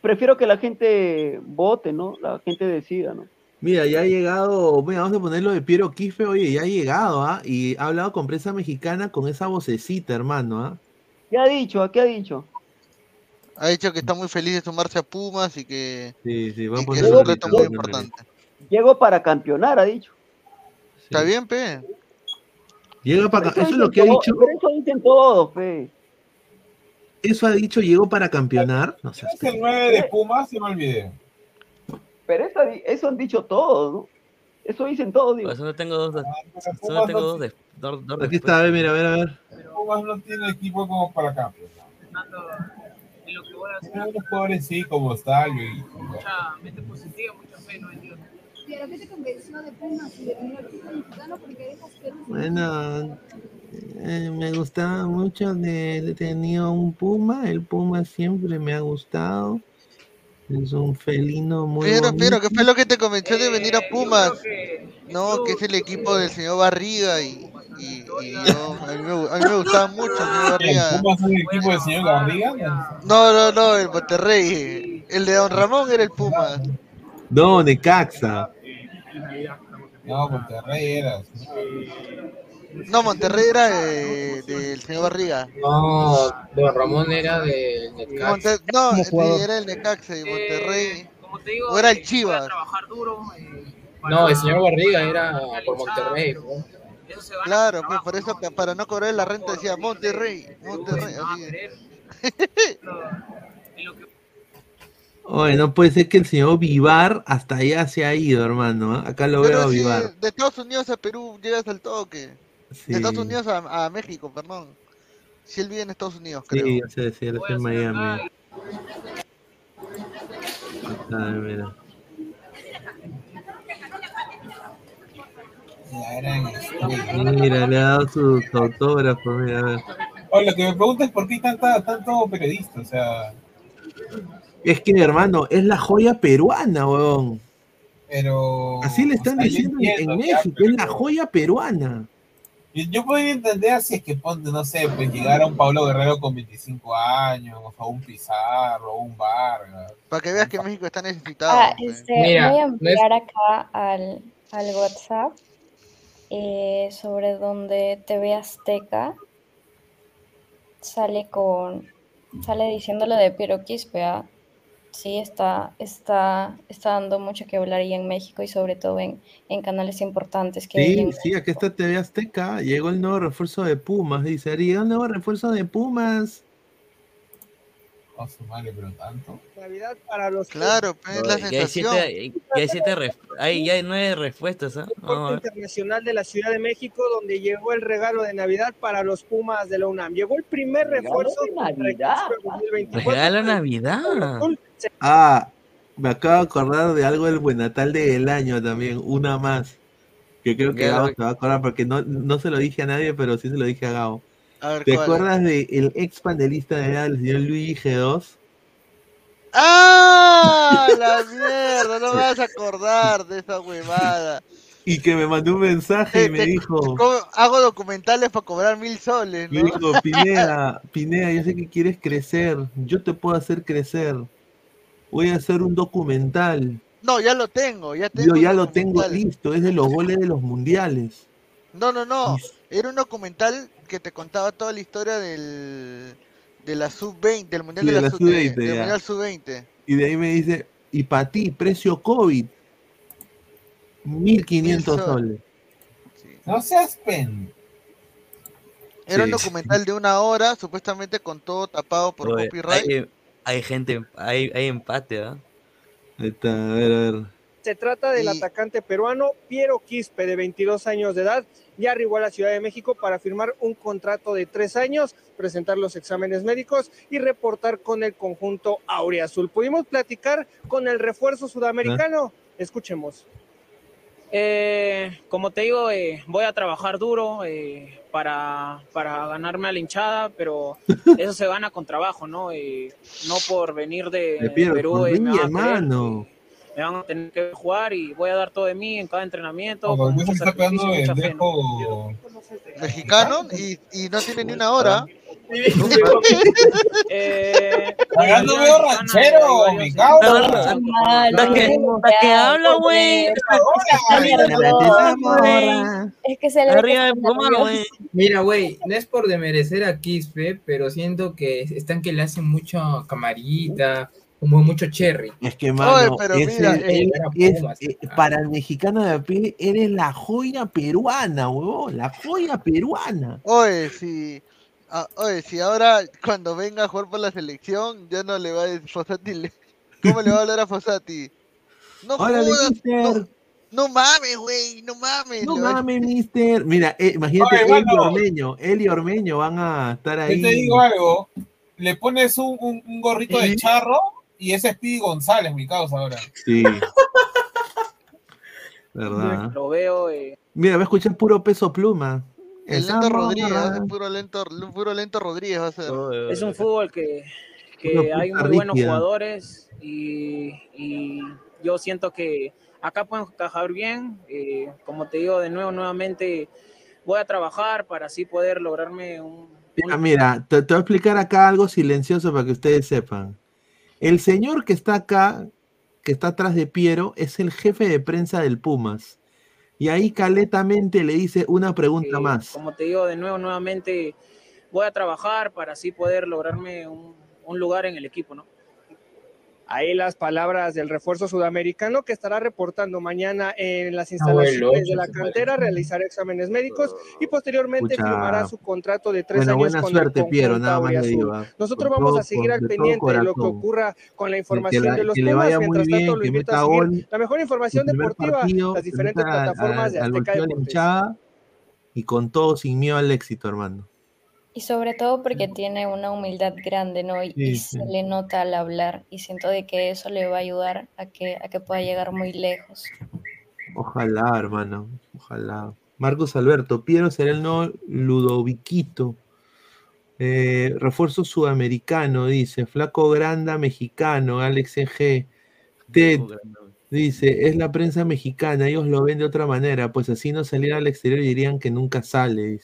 prefiero que la gente vote, ¿no? La gente decida, ¿no? Mira, ya ha llegado, mira, vamos a ponerlo de Piero Quispe, oye, ya ha llegado, ¿ah? Y ha hablado con prensa mexicana con esa vocecita, hermano, ¿ah? ¿Qué ha dicho? ¿Qué ha dicho? Ha dicho que está muy feliz de sumarse a Pumas y que, Sí, sí, y vamos que poner es un reto muy importante. Llego para campeonar, ha dicho. Está bien, pe. Llega para acá, eso es lo que ha dicho, pero eso dicen todos, pe. eso ha dicho, llegó para campeonar, no sé. Es el 9 de Pumas, se me olvidé. Pero eso, eso han dicho todos, ¿no? Eso dicen todos, digo. Pues solo tengo dos, de- solo Pumas tengo no- dos, de, dos, dos Aquí está, a ver, mira, a ver, a ver. Pumas no tiene equipo como para campeón. Tiene unos jugadores sí, como Stalio y. ¿Pero qué te convenció de Pumas y de venir al fútbol mexicano? Porque dejas Perú. Bueno, eh, me gustaba mucho de tenía un puma, el puma siempre me ha gustado. Es un felino muy Pero, pero. ¿qué fue lo que te convenció de venir a Pumas? No, que es el equipo del señor Barriga y, y, y yo, a mí, me, gu- a mí me gustaba mucho el señor Barriga. ¿Pumas es el equipo del señor Garriga? No, no, no, el Monterrey. El de Don Ramón era el Puma. No, No, Monterrey era. No, Monterrey era de- del señor Barriga. No, Don Ramón era de Necaxa. Monte- no, Como era el Necaxa y Monterrey. o era el Chivas. No, el señor Barriga era por Monterrey. ¿no? Claro, pues por eso que para no cobrar la renta decía Monterrey, Monterrey. así. <laughs> Oye, no puede ser que el señor Vivar hasta allá se ha ido, hermano. ¿ah? Acá lo veo a si Vivar. de Estados Unidos a Perú llegas al toque. Sí. De Estados Unidos a, a México, perdón. Si él vive en Estados Unidos, creo. Sí, ya sé, sí, él está en Miami. Está, mira. La gran estrella. Mira, le ha dado su, su autógrafo, mira, a ver. Oye, lo que me pregunto es por qué hay tanta, tanto periodista, o sea, Es que, hermano, es la joya peruana, weón. pero... Así le están o sea, yo diciendo en- entiendo, en ya, México, es la joya peruana. Yo, yo podría entender si es que ponte, no sé, pues llegara un Pablo Guerrero con 25 años, o un Pizarro, o un Vargas. Para que veas que México está necesitado. Ah, pues. este, Mira, voy a no es- enviar acá al, al WhatsApp eh, sobre donde TV Azteca sale con sale diciendo lo de Piero Quispe, ¿ah? Sí, está, está, está dando mucho que hablar ahí en México y sobre todo en, en canales importantes que Sí, sí, aquí está TV Azteca. Llegó el nuevo refuerzo de Pumas. Dice, llegó el nuevo refuerzo de Pumas. A su madre, pero tanto. Navidad para los Claro, pues es la Ya hay siete, ya hay siete hay, ya hay nueve respuestas, ¿ah? Ver. Internacional de la Ciudad de México, donde llegó el regalo de Navidad para los Pumas de la UNAM. Llegó el primer Regalo refuerzo de para el Navidad. Clausura 2024. Regala Navidad. Ah, Me acabo de acordar de algo del buen natal del año también, una más. Que creo que Gabo se va a acordar porque no, no se lo dije a nadie, pero sí se lo dije a Gabo. A ver, ¿Te ¿cuál? acuerdas del ex panelista de edad, el señor Luigi G2? ¡Ah! <laughs> La mierda, no me vas a acordar de esa huevada. Y que me mandó un mensaje y me Te- dijo, ¿cómo hago documentales para cobrar mil soles, me ¿no? dijo, Pineda, Pineda, yo sé que quieres crecer, yo te puedo hacer crecer. Voy a hacer un documental. No, ya lo tengo, ya tengo. Yo ya lo tengo listo, es de los goles de los mundiales. No, no, no. Era un documental que te contaba toda la historia del de la sub-20, del mundial Sí, de de la, la sub sub-20, del ya. mundial sub-20. Y de ahí me dice, y para ti, precio COVID, 1500 Mil soles. No seas pen. Era un Sí. documental de una hora, supuestamente con todo tapado por Oye, copyright. hay, hay gente, hay, hay empate, ¿ah? Ahí está, a ver, a ver. Se trata del atacante peruano Piero Quispe, de 22 años de edad. Ya arribó a la Ciudad de México para firmar un contrato de tres años, presentar los exámenes médicos y reportar con el conjunto Auriazul. Pudimos platicar con el refuerzo sudamericano. Escuchemos. Eh, como te digo, eh, voy a trabajar duro eh, para, para ganarme a la hinchada, pero <laughs> eso se gana con trabajo, ¿no? Eh, no por venir de, Perú y mí, me van, a querer, hermano. me van a tener que jugar y voy a dar todo de mí en cada entrenamiento, Como con mucho está sacrificio pegando y el mucha fe, ¿no? dejo. Mexicano y, y no tiene ni una hora. Eh, Pagando veo ranchero, mi eh, cabrón. jugadores ¿Para qué, pa' qué habla, güey? Es que se le Arriba de Puma, güey. Mira, güey, no es por demerecer a Quispe, pero siento que están que le hacen mucho camarita, como mucho cherry. Es que, mano, Oye, pero es mira, el- eh, el- era es- Pumas, eh, para el mexicano de a pie, eres la joya peruana, huevón, la joya peruana. Oye, si, ah, oye, si ahora cuando venga a jugar por la selección, ya no le va a decir Fossati. le- ¿Cómo le va a hablar a Fossati? No jodas, mister. no, no mames, güey, no mames. No a- mames, mister. Mira, eh, imagínate, Oye, él y. Ormeño, él y Ormeño van a estar Yo ahí. te digo algo. Le pones un, un- un gorrito de charro y ese es Speedy González, mi causa ahora. Sí. <laughs> ¿Verdad? Lo veo, eh, Mira, va a escuchar puro peso pluma. El lento. Rodríguez, va a ser puro lento, puro lento Rodríguez va a ser. es un fútbol que, que hay muy buenos jugadores y, y yo siento que acá pueden encajar bien. eh, como te digo, de nuevo, nuevamente voy a trabajar para así poder lograrme un, Mira, mira, te, te voy a explicar acá algo silencioso para que ustedes sepan. El señor que está acá, que está atrás de Piero, es el jefe de prensa del Pumas. Y ahí caletamente le dice una pregunta Eh, más. Como te digo, de nuevo, nuevamente voy a trabajar para así poder lograrme un, un lugar en el equipo, ¿no? Ahí las palabras del refuerzo sudamericano que estará reportando mañana en las instalaciones de la cantera, realizará exámenes médicos y posteriormente Pucha. firmará su contrato de tres Bueno, años buena con suerte, el Piero, nada más le digo. ah. Nosotros vamos todo- a seguir al pendiente de lo que ocurra con la información la- de los muy Mientras bien, tanto, lo invito a seguir gol. la mejor información deportiva, partido, las diferentes plataformas de Azteca bolsillo de hinchada y con todo sin miedo al éxito, hermano. Y sobre todo porque tiene una humildad grande, ¿no? Y, Sí, y sí. se le nota al hablar y siento de que eso le va a ayudar a que, a que pueda llegar muy lejos. Ojalá, hermano. Ojalá. Marcos Alberto, Piero será el nuevo Ludoviquito. Eh, refuerzo sudamericano, dice. Flaco Granda, mexicano. Alex G. Ted, dice, es la prensa mexicana, ellos lo ven de otra manera, pues así no saliera al exterior y dirían que nunca sale.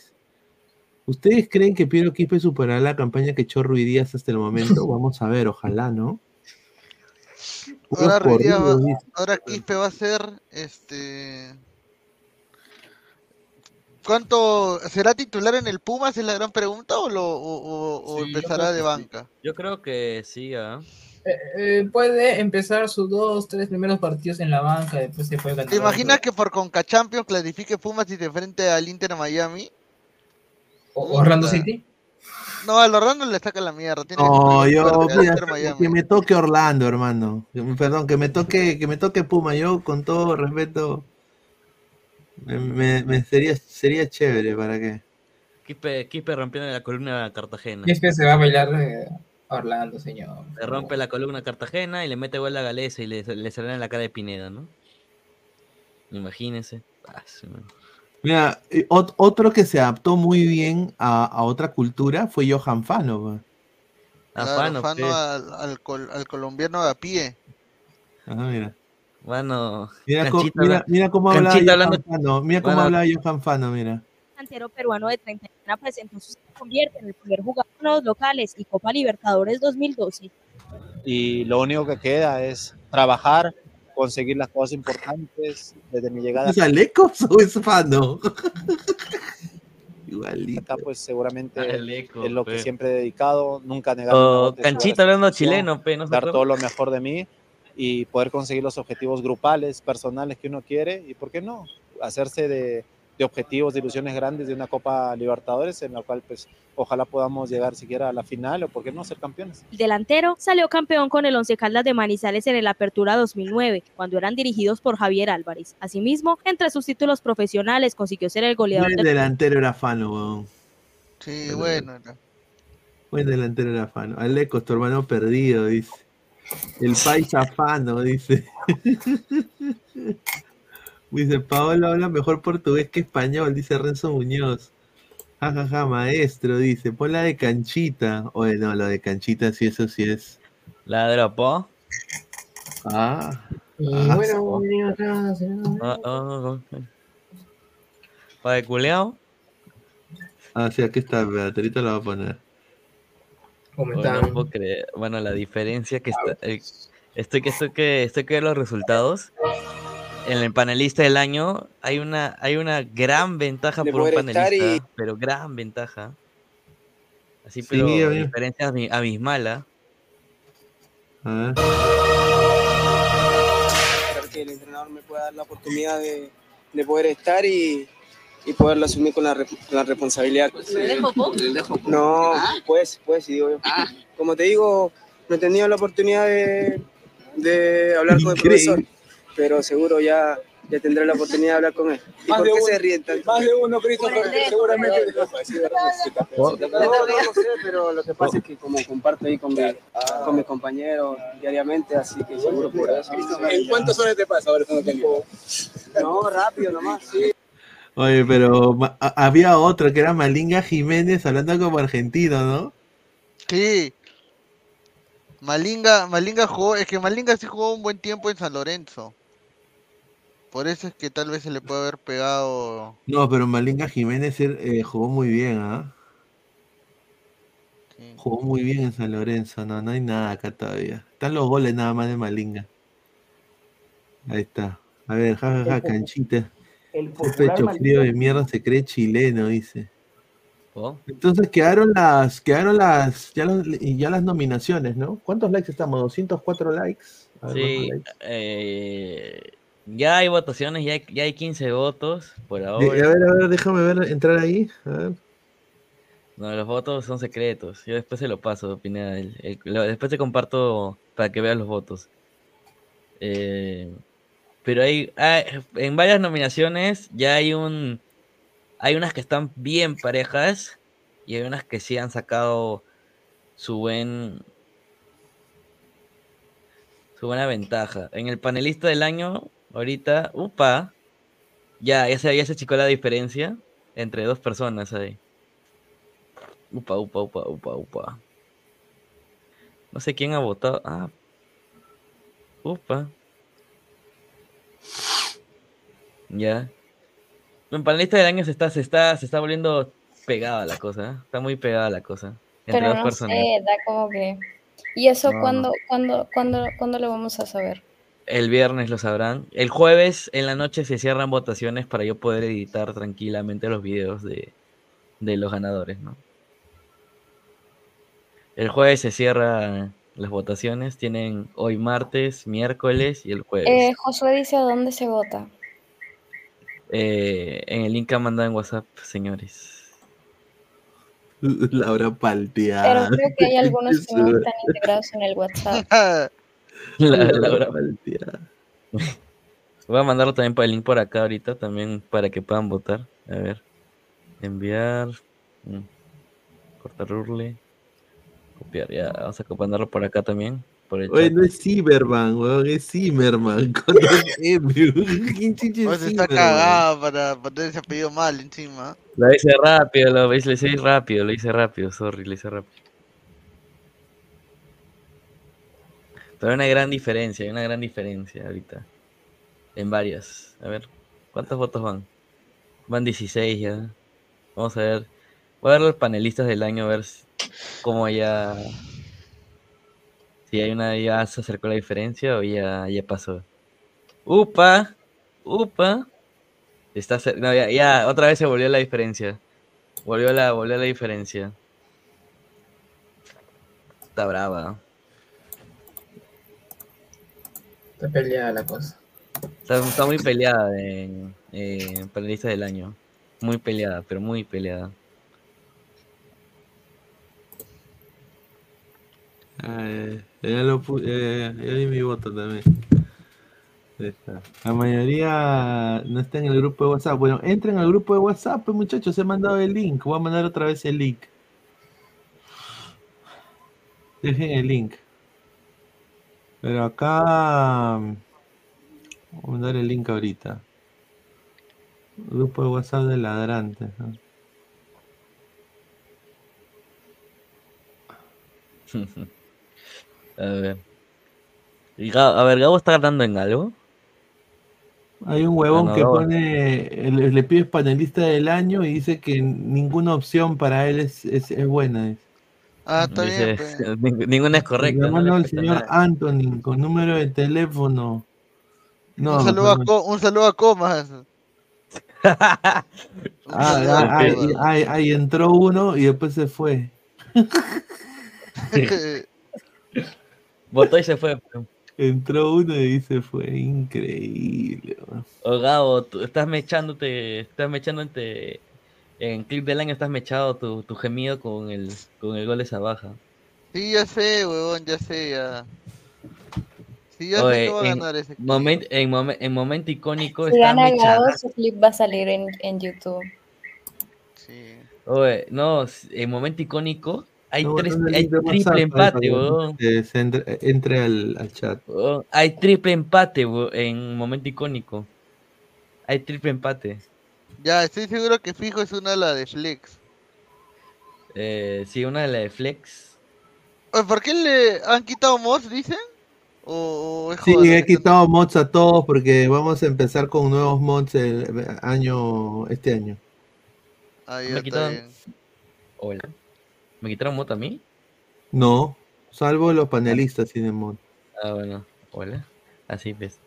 ¿Ustedes creen que Piero Quispe superará la campaña que echó Ruiz Díaz hasta el momento? <laughs> Vamos a ver, ojalá, ¿no? Ahora, va- dice. ahora Quispe va a ser este. ¿Cuánto será titular en el Pumas? Es la gran pregunta o lo o, o- o Sí, yo empezará de banca. Yo creo que sí, ¿ah? Eh, eh, puede empezar sus dos, tres primeros partidos en la banca, después se puede ganar. ¿Te imaginas que por Conca Champions clasifique Pumas y se enfrente al Inter Miami? ¿O Orlando Puta. City? No, al Orlando le saca la mierda. Tiene que No, ser yo, mira, que me toque Orlando, hermano. Que Perdón, que me toque, que me toque Puma. Yo, con todo respeto, me, me- me sería, sería chévere, ¿para qué? Quispe, Quispe rompiendo la columna de Cartagena. Y es que se va a bailar. eh, Orlando, señor. Le rompe la columna a Cartagena y le mete gol a Galeza y le, le sale en la cara de Pineda, ¿no? Imagínense. Ah, sí, man. Mira, ot- otro que se adaptó muy bien a, a otra cultura fue Johan Fano. Claro, Fano, Fano pues. al, al col- al colombiano de a pie. Ajá, mira. Bueno, Mira, co- Canchita mira, habla- mira cómo hablaba Johan hablando- Fano. Mira cómo Bueno, hablaba Johan Fano, mira. delantero peruano de 31 presentó su se convierte en el primer jugador de los locales y Copa Libertadores 2012. y lo único que queda es trabajar, conseguir las cosas importantes desde mi llegada. ¿Es Alecos <laughs> o es Fano? <laughs> Igualito. Acá pues seguramente Aleco, es lo que pe. siempre he dedicado, nunca negar O Canchita hablando chileno, pe, ¿no dar todo lo mejor de mí y poder conseguir los objetivos grupales, personales que uno quiere y por qué no, hacerse de, de objetivos, de ilusiones grandes de una Copa Libertadores en la cual pues ojalá podamos llegar siquiera a la final o por qué no ser campeones. El delantero salió campeón con el Once Caldas de Manizales en el Apertura 2009, cuando eran dirigidos por Javier Álvarez. Asimismo, entre sus títulos profesionales consiguió ser el goleador Buen del delantero era Fano, weón. Sí, bueno. no. Buen delantero era Fano. Alecos, tu hermano perdido, dice. El paisa Fano, dice. <laughs> Dice, Paolo habla mejor portugués que español, dice Renzo Muñoz. Ja, ja, ja, maestro, dice. Pon la de canchita. Oye, no, la de canchita, sí, eso sí es. La dropó. Ah. Y Ah, bueno, señor. Ah, ah, ah. ¿Pa de culeado? Ah, sí, aquí está, ahorita la voy a poner. Bueno, no puedo creer. Bueno, la diferencia que está. eh, estoy que estoy que estoy que ver los resultados. En el panelista del año hay una hay una gran ventaja De por un panelista, y- pero gran ventaja. Así, Sí, pero a ver. diferencias abis- abismala. A ver. Esperar que el entrenador me pueda dar la oportunidad de, de poder estar y, y poderlo asumir con la, re- con la responsabilidad. No, pues, pues, sí, digo yo. Como te digo, no he tenido la oportunidad de, de hablar con el Increíble. profesor, pero seguro ya, ya tendré la oportunidad de hablar con él. ¿Y Más por de qué uno- se ríen tanto? más de uno, Christopher, que seguramente- No, no lo sé, pero lo que pasa es que como comparto ahí con, mi- con mis compañeros diariamente, así que seguro por eso. ¿En cuántas horas te pasa ahora? No, rápido nomás, sí. Oye, pero había otro que era Malinga Jiménez hablando como argentino, ¿no? Sí. Malinga, Malinga jugó, es que Malinga sí jugó un buen tiempo en San Lorenzo. Por eso es que tal vez se le puede haber pegado. No, pero Malinga Jiménez eh, jugó muy bien, ¿ah? Jugó muy bien en San Lorenzo, no, no hay nada acá todavía. Están los goles nada más de Malinga. Ahí está. A ver, jajaja, El po- canchita. el pecho frío de mierda se cree chileno, dice. ¿Oh? Entonces quedaron las, quedaron las, ya, los- y ya las nominaciones, ¿no? ¿Cuántos likes estamos? 204 likes. A ver, Sí, ¿cuántos likes? eh, ya hay votaciones, ya hay, ya hay 15 votos por ahora. a ver, a ver, déjame ver, entrar ahí. A ver. No, los votos son secretos. Yo después se lo paso, Pineda. el- el- lo- después te comparto para que veas los votos. Eh, pero hay, hay- en varias nominaciones ya hay un hay unas que están bien parejas y hay unas que sí han sacado su buen su buena ventaja. En el panelista del año, ahorita, upa, ya, ya se, ya se achicó la diferencia entre dos personas ahí. Upa, upa, upa, upa, upa. No sé quién ha votado. Ah. Upa. Ya. En panelista del año se está, se está, se está volviendo pegada la cosa. ¿eh? Está muy pegada la cosa. Entre Pero dos no personas. sé, da como que... ¿Y eso No, cuándo, no. cuándo, cuándo, cuándo lo vamos a saber? El viernes lo sabrán. El jueves en la noche se cierran votaciones para yo poder editar tranquilamente los videos de, de los ganadores, ¿no? El jueves se cierran las votaciones. Tienen hoy martes, miércoles y el jueves. Eh, Josué dice a dónde se vota. Eh, en el link que han mandado en WhatsApp, señores. <laughs> Laura Palteada. Pero creo que hay <laughs> algunos que no están integrados en el WhatsApp. <laughs> <laughs> La- Laura <laughs> Palteada. Voy a mandarlo también para el link por acá ahorita, también para que puedan votar. A ver. Enviar. mm, Cortar urle. Copiar, ya, vamos a mandarlo por acá también. Por el Oye, chat. no es Zimmerman, weón, es Zimmerman. <laughs> Con dos M. ¿Quién es Pues está cagado para poner ese apellido mal encima. Lo hice rápido, lo hice, lo hice rápido, lo hice rápido, sorry, lo hice rápido. Pero hay una gran diferencia, hay una gran diferencia ahorita. En varias. A ver, ¿cuántos votos van? Van 16 ya. Vamos a ver. Voy a ver los panelistas del año a ver cómo ya. Si hay una ya se acercó la diferencia o ya, ya pasó. ¡Upa! ¡Upa! Está no, ya, ya, otra vez se volvió la diferencia. Volvió la, volvió la diferencia. Está brava. Está peleada la cosa. Está, está muy peleada en, en panelistas del año. Muy peleada, pero muy peleada. Ah, ya, lo eh, ya di mi voto también. La mayoría no está en el grupo de WhatsApp. Bueno, entren al grupo de WhatsApp, pues, muchachos. He mandado el link. Voy a mandar otra vez el link. Dejen el link. Pero acá. Voy a mandar el link ahorita. Grupo de WhatsApp de ladrantes. ¿no? <laughs> a ver. A ver, Gabo está ganando en algo. Hay un huevón no, que pone, le, le pides panelista del año y dice que ninguna opción para él es, es, es buena. dice. Ah, está bien. <laughs> "Ning- ninguna es correcta. no Llamando le al señor nada". Anthony con número de teléfono. No, un, saludo a no. Co- un saludo a Comas. <laughs> Ah, ah, ahí, ahí- ahí entró uno y después se fue. <laughs> Votó y se fue. pues. Entró uno y se fue. Increíble. weón. O Gabo, tú estás mechándote, estás mechándote en clip del año, estás mechado tu, tu gemido con el, con el gol esa baja. Sí, ya sé, huevón, ya sé, ya. Sí, ya sé Oye, que va a en, ganar ese. momen- en, momen- en momento icónico Si está gana mechado. Gabo, su clip va a salir en, en YouTube. Oye, no, en momento icónico hay No, tres, no, hay de WhatsApp, triple empate, que weón. se entre, entre al, al chat. Weón, Hay triple empate, weón, en momento icónico. Hay triple empate. Ya, estoy seguro que fijo es una la de Flex. Eh, sí, una de la de Flex. ¿Por qué le han quitado mods, dicen? ¿O, o es Sí, he quitado mods a todos porque vamos a empezar con nuevos mods el año, este año. Ah, ya Me está quitaron. bien. Hola. ¿Me quitaron moto a mí? No, salvo los panelistas tienen mod. Ah, bueno. Hola. Así ves.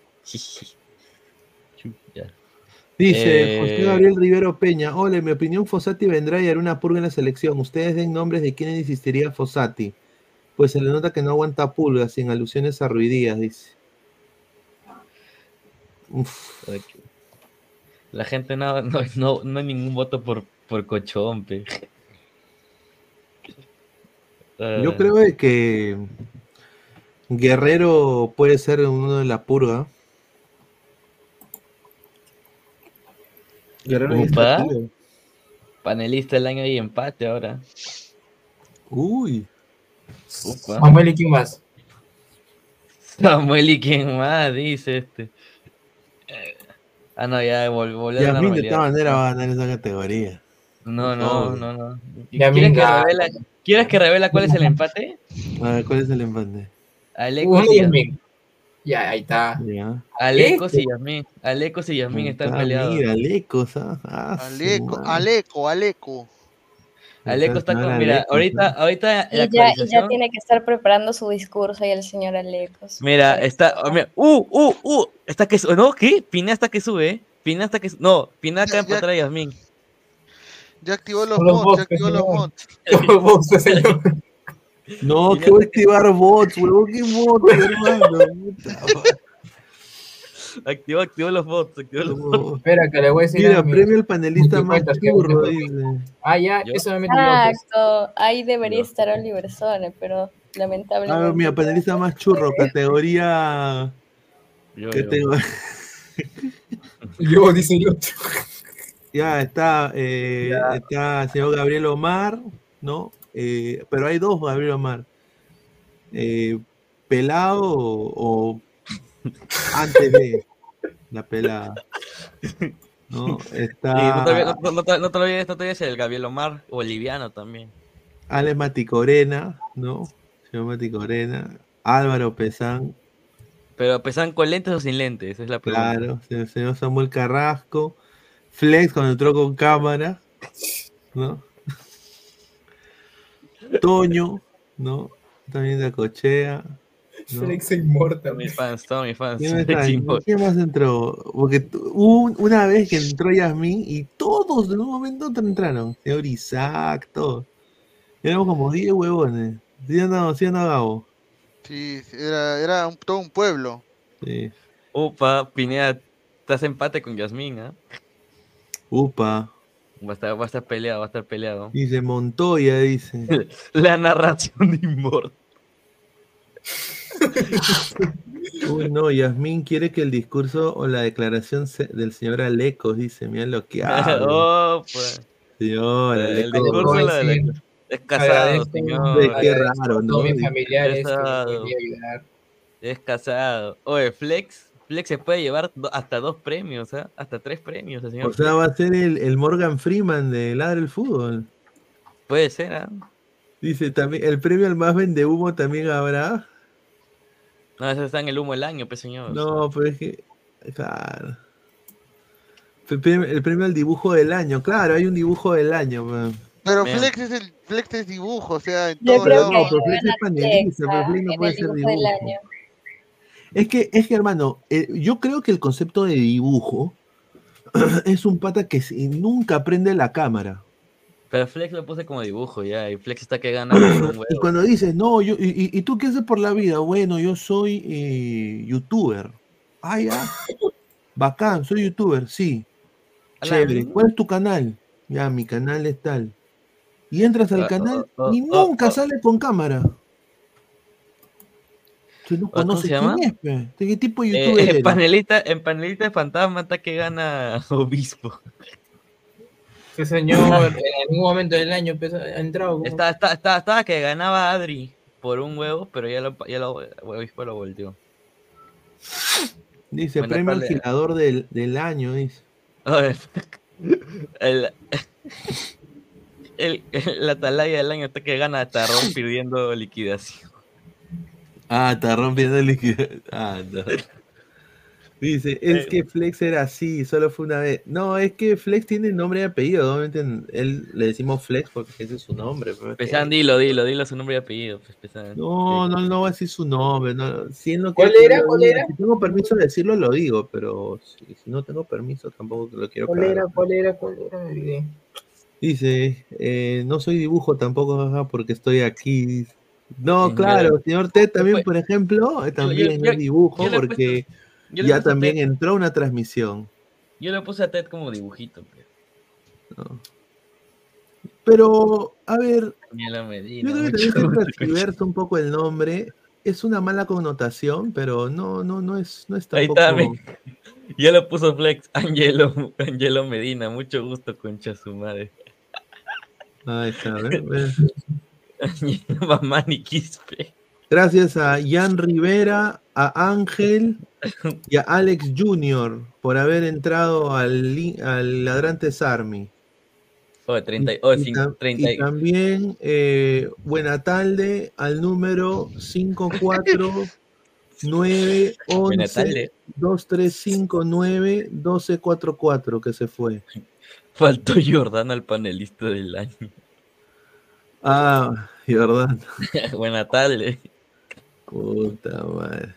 Dice Eh, José Gabriel Rivero Peña, hola, en mi opinión Fossati vendrá y hará una purga en la selección. Ustedes den nombres de quién insistiría Fossati. Pues se le nota que no aguanta pulgas, sin alusiones a Ruidías, dice. Uf. La gente no, no, no, no hay ningún voto por, por cochón, pe. Yo creo que Guerrero puede ser uno de la purga. Guerrero Upa. Panelista del año y empate ahora. Uy. Upa. Samuel y quién más. Samuel y quién más, dice este. Ah, no, ya vol- volvió a la de todas maneras va a ganar esa categoría. No, no, no, no. ¿Quieres que, revela, ¿Quieres que revela cuál es el empate? A ver, ¿cuál es el empate? Alecos Uy, y Yasmín. Ya, ahí está. Ya. Alecos y Yasmín. Alecos y Yasmín están Ah, peleados. Mira, Lecos, ah. Ah, su Aleco. Aleco, Aleco. Aleco está con. Mira, Alecos, ahorita, ahorita la Y ya, y ya tiene que estar preparando su discurso y el señor Alecos. Mira, está. oh, mira, uh, uh, uh. Está que ¿No? ¿Qué? Pina hasta que sube, ¿eh? Pina hasta que No, Pina acaba de ya- empatar a Yasmín. Ya activó los mods, ya activó los mods. Los bots, pues, señor. No, que voy a activar bots, huevón, qué bots, hermano. Activó, activó los bots, activó los bots. Espera, que le voy a decir Mira, a mi- premio al panelista más dice. Ah, ya, Yo- eso me metió. Exacto, ahí debería estar Oliver Sone, pero Ah, lamentablemente. mira, panelista más churro, categoría. Yo, Yo, dice yo. Ya está, eh, está el señor Gabriel Omar, ¿no? Eh, pero hay dos Gabriel Omar. Eh, pelado o, o <laughs> antes de la pelada. ¿no? Está Sí, no, te, olvides- no, te- no te olvides, no te olvides el Gabriel Omar boliviano también. Ale Maticorena, ¿no? Señor Maticorena. Álvaro Pesán, Pero pesan con lentes o sin lentes, esa es la pregunta. claro. El señor Samuel Carrasco. Flex cuando entró con cámara, ¿no? Toño, ¿no? También de Cochea. ¿no? Flex Inmortal. Mis fans, todos mis fans. ¿Quién, más, <laughs> ¿Quién más entró? Porque un- una vez que entró Yasmín y todos en un momento entraron. Señor Isaac, todos. Éramos como 10 huevones. ¿Sí no, sí no, Gabo? Sí, era, era un- todo un pueblo. Sí. Upa, Pineda, estás empate con Yasmín, ¿ah? Upa. Va a, estar, va a estar peleado, va a estar peleado. Dice Montoya, <laughs> dice. La narración de Inmortal. <laughs> Uy, no, Yasmín quiere que el discurso o la declaración se- del señor Alecos, dice, mira lo que <laughs> habla. Opa. Señor, El discurso de la de es casado, Agradezco- señor. Qué raro, ¿no? todos mis familiares que me Casado. Es casado. Oye, Flex, Flex se puede llevar hasta dos premios, ¿ah? Hasta tres premios, el señor. O sea, Flex. va a ser el, el Morgan Freeman de Ladra el Fútbol. Puede ser, ¿ah? Dice, también, el premio al más vende humo también habrá. No, eso está en el humo del año, pues, señor. No, pero es que. Claro. El premio, al dibujo del año. Claro, hay un dibujo del año. pues. Pero. Flex es el Flex es dibujo, o sea, en Yo creo que No, pero Flex es panelista, pero Flex, Flex no puede ser dibujo del año. Es que, es que hermano, eh, yo creo que el concepto de dibujo <clears throat> es un pata que si- nunca prende la cámara. Pero Flex lo puse como dibujo ya, y Flex está que gana <clears throat> Y cuando dices, no, yo, y, y- ¿y tú qué haces por la vida? Bueno, yo soy eh, youtuber. Ah, ya. <laughs> Bacán, soy youtuber, sí. Chévere. ¿Cuál es tu canal? Ya, mi canal es tal. Y entras al Ah, canal ah, y ah, nunca sale con cámara. Tú no ¿cómo conoces se llama? es, pe. ¿De qué tipo de Eh, youtuber en, eres? panelita, en panelita de fantasma está que gana <laughs> Obispo. Ese señor en algún momento del año pues, ha entrado. como- Está, está, está, estaba que ganaba Adri por un huevo, pero ya lo, ya lo, Obispo lo volteó. Dice, premio alquilador del, del año, dice. A ver, <laughs> el, el, el- la atalaya del año está que gana Tarrón <laughs> pidiendo liquidación. Ah, está rompiendo el líquido. Ah, no. Dice, es Eh. que Flex era así, solo fue una vez. No, es que Flex tiene nombre y apellido. Obviamente en- él le decimos Flex porque ese es su nombre. pero es que- Pesan, dilo, dilo, dilo su nombre y apellido. Pues, Pesan. No, no, no va a decir su nombre. No. Si no ¿Cuál era? lo ¿Cuál diga, era? Si tengo permiso de decirlo, lo digo, pero si, si no tengo permiso, tampoco lo quiero ¿Cuál era? ¿Cuál era? ¿Cuál era? Dice, eh, no soy dibujo tampoco, jaja, porque estoy aquí. dice. No, claro, señor Ted también, por ejemplo, también yo- dibujo yo he porque ya también entró una transmisión. Yo le puse a Ted como dibujito. pues. Pero, a ver, Medina. yo creo que también se gusto. transgiversa un poco el nombre. Es una mala connotación, pero no, no, no es, no es Ahí tampoco. está, mi- Ya lo puso Flex, Angelo, Angelo Medina, mucho gusto, concha su madre. Ahí está, a ver, a ver. <laughs> Mamani Quispe. Gracias a Jan Rivera, a Ángel y a Alex Junior por haber entrado al, al Ladrantes Army. Oh, 30, oh, Y, cin- tam- 30 y también eh, buena tarde al número 549 Buena 11 tarde. 2359 1244 que se fue. <laughs> Faltó Jordán al panelista del año. Ah, Jordán. <laughs> Buena tarde. Puta madre.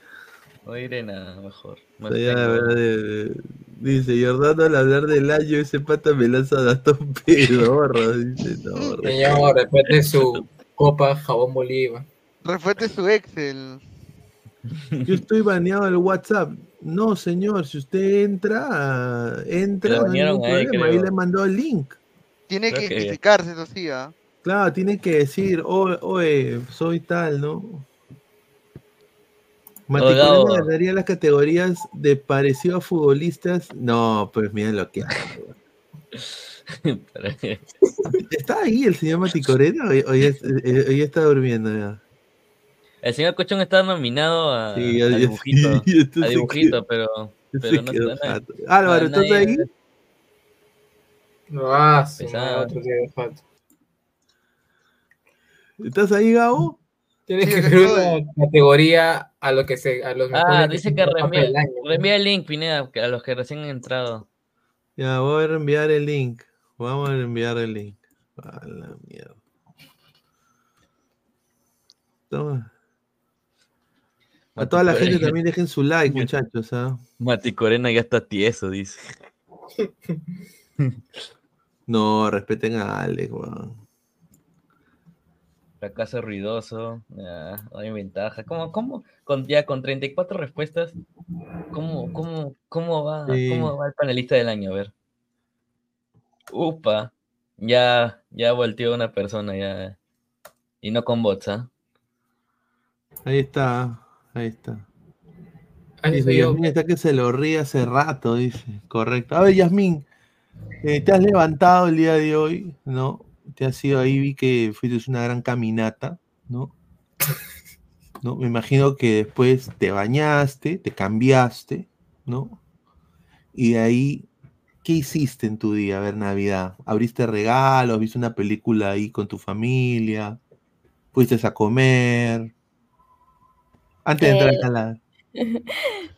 No diré nada, mejor. Me O sea, verdad, de- dice Jordán al hablar del año, ese pata me lanza datos pedorros. <laughs> Dice, no, Señor, de su copa jabón Bolívar. Refuerte su Excel. Yo estoy baneado del WhatsApp. No, señor, si usted entra, entra, no hay ningún a él, problema. Ahí le mandó el link. Tiene Creo que que- sí, ¿ah? Claro, tiene que decir, "Oh, oye, soy tal, ¿no? Maticorena Gabo. ganaría las categorías de parecido a futbolistas. No, pues mira lo que hago. ¿Está ahí el señor Maticorena? Hoy, es- eh, hoy está durmiendo ya. El señor Cochón está nominado a, Sí, a dibujito, <laughs> sí, a dibujito, quedó- pero, pero no está. Álvaro, ¿estás ahí? Ah, su Pesado. madre, otro día de falta. ¿Estás ahí, Gabo? Tienes que estoy. una categoría a lo que se, a los Ah, dice que reenvía, reenvía el link, Pineda, a los que recién han entrado. Ya, voy a enviar el link. Vamos a enviar el link. A la mierda. Toma. A toda la gente también dejen su like, muchachos. ¿ah? Mati Corena ya está tieso, dice. <laughs> No, respeten a Alex, weón. Fracaso ruidoso, no hay ventaja. ¿Cómo, cómo? Con, ya con 34 respuestas, ¿cómo, cómo, cómo, va, Sí. ¿cómo va el panelista del año? A ver. Upa, ya, ya volteó una persona, ya. Y no con bots, ¿ah? Ahí está, ahí está. Ahí Dice. Yasmín está que se lo ríe hace rato, dice. Correcto. A ver, Yasmín, eh, te has levantado el día de hoy, ¿no? Te has ido ahí, vi que fuiste una gran caminata, ¿no? ¿No? Me imagino que después te bañaste, te cambiaste, ¿no? Y de ahí, ¿qué hiciste en tu día? A ver, Navidad. ¿Abriste regalos? ¿Viste una película ahí con tu familia? ¿Fuiste a comer? Antes de entrar Eh, a la... <laughs>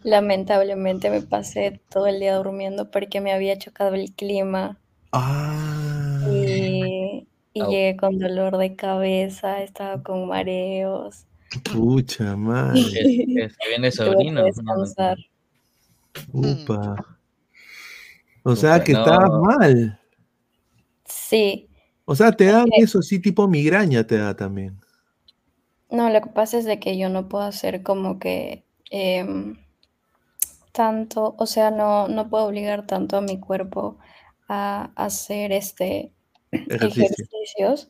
Lamentablemente me pasé todo el día durmiendo porque me había chocado el clima Ah, y, Au. llegué con dolor de cabeza, estaba con mareos. pucha madre. Es, es que viene <laughs> sobrino. Descansar. Upa. O sea Upa, que estabas no. mal. Sí, O sea, te dan eso, sí, tipo migraña te da también. no, lo que pasa es de que yo no puedo hacer como que em, tanto, o sea, no, no puedo obligar tanto a mi cuerpo a hacer este Ejercicio. ejercicios.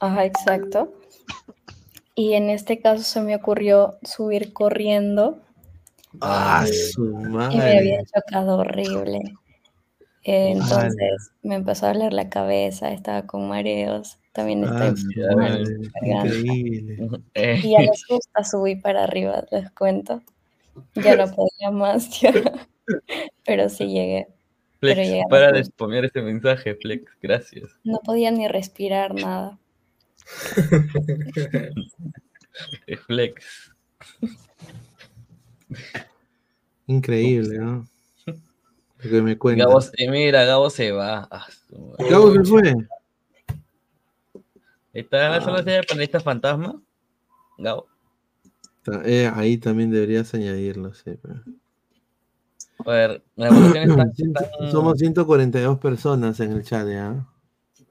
Ajá, exacto. Y en este caso se me ocurrió subir corriendo Ah, y, su y me había madre. chocado horrible. Entonces me empezó a doler la cabeza, estaba con mareos, también estaba Ah, mal madre. Increíble. <laughs> Eh, Y a los justa subí para arriba, les cuento. Ya no podía más, <laughs> ya. Pero sí llegué. Flex, para de spamear este mensaje, Flex, gracias. No podía ni respirar nada. Eh, Flex. Increíble, ¿no? Lo que me cuentas. Gabo, mira, Gabo se va. Ah. Gabo se fue. ¿Está en la Ah. sala de panelista fantasma? Gabo. Eh, ahí también deberías añadirlo, sí. pero- A ver, la evolución está. Ciento- está- Somos 142 personas en el chat, ¿ya?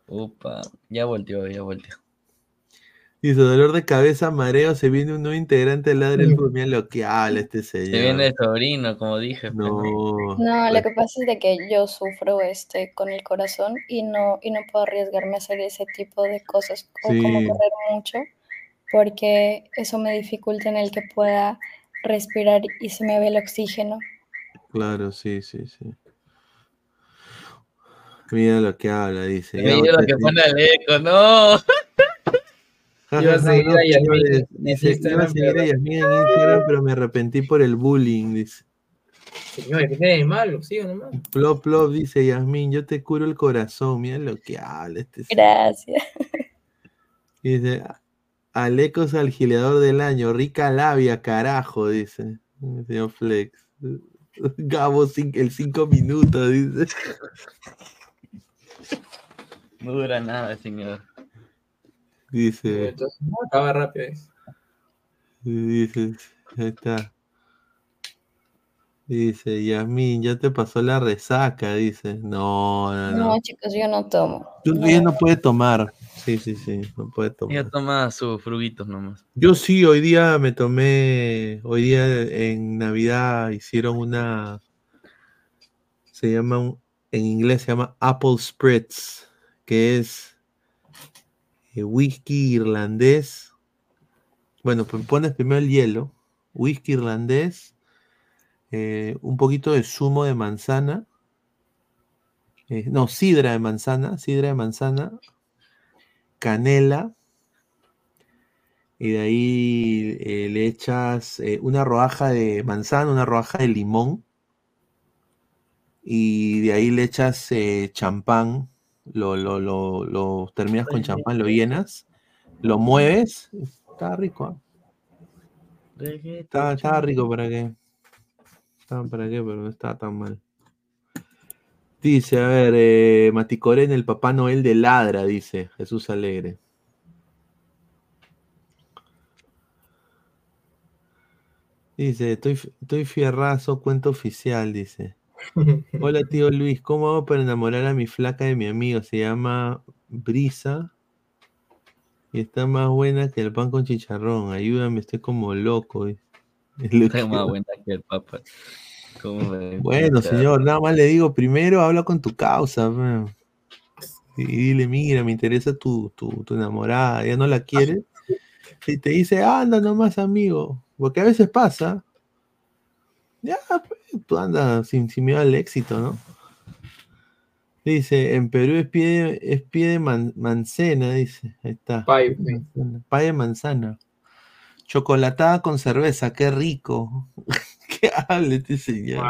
Upa, ya volteó, ya volteó. Dice, dolor de cabeza, mareo, se viene un nuevo integrante del ladre del Mira lo que habla este Se señor. viene el sobrino, como dije. No. No, lo que pasa es de que yo sufro este con el corazón y no, y no puedo arriesgarme a hacer ese tipo de cosas o como correr mucho porque eso me dificulta en el que pueda respirar y se me ve el oxígeno. Claro, sí, sí, sí. Mira lo que habla, dice. Mira lo que pone al eco, no. Ja, Iba ja, a ja, seguir no, a dice, iba a Instagram, seguir a pero- Yasmín en Instagram, pero me arrepentí por el bullying, dice. Señor, ¿qué tiene de malo? Sigo nomás. Plop, plop, dice Yasmín, yo te curo el corazón, mira lo que habla este señor. Gracias. Dice, Alecos al gileador del año, rica labia, carajo, dice. El señor Flex. <laughs> Gabo el 5 minutos, dice. No dura nada, señor. Dice, Entonces, no, acaba rápido. ¿eh? dice, ahí está. Dice, Yasmín, ya te pasó la resaca, dice. No, no, no. No, chicos, yo no tomo. Tú ella no puede tomar. Sí, sí, sí, no puede tomar. Ella toma sus fruguitos nomás. Yo sí, hoy día me tomé, hoy día en Navidad hicieron una, se llama, en inglés se llama Apple Spritz, que es eh, whisky irlandés. Bueno, pues pones primero el hielo, whisky irlandés, eh, un poquito de zumo de manzana, eh, no, sidra de manzana, sidra de manzana, canela, y de ahí eh, le echas eh, una rodaja de manzana, una rodaja de limón, y de ahí le echas eh, champán, lo, lo, lo, lo terminas con champán, lo llenas, lo mueves, está rico. ¿ah? Está, estaba rico para qué. Estaba para qué, pero no estaba tan mal. Dice, a ver, eh, Maticorén, el Papá Noel de Ladra, dice Jesús Alegre. Dice, estoy, estoy fierrazo, cuento oficial, dice. <laughs> Hola tío Luis, ¿cómo hago para enamorar a mi flaca de mi amigo? Se llama Brisa y está más buena que el pan con chicharrón. Ayúdame, estoy como loco. dice. <laughs> Está más buena que el papa. ¿Cómo me- Bueno, señor, nada más le digo, primero habla con tu causa, y dile, mira, me interesa tu, tu, tu enamorada, ya no la quieres, y te dice, anda nomás, amigo, porque a veces pasa, ya, pe, tú andas sin, sin miedo al éxito, ¿no? Dice, en Perú es pie de, es pie de man- manzana, dice, ahí está. Pay, Manzana, pay de manzana. Chocolatada con cerveza, qué rico. <laughs> ¿Qué habla este señor?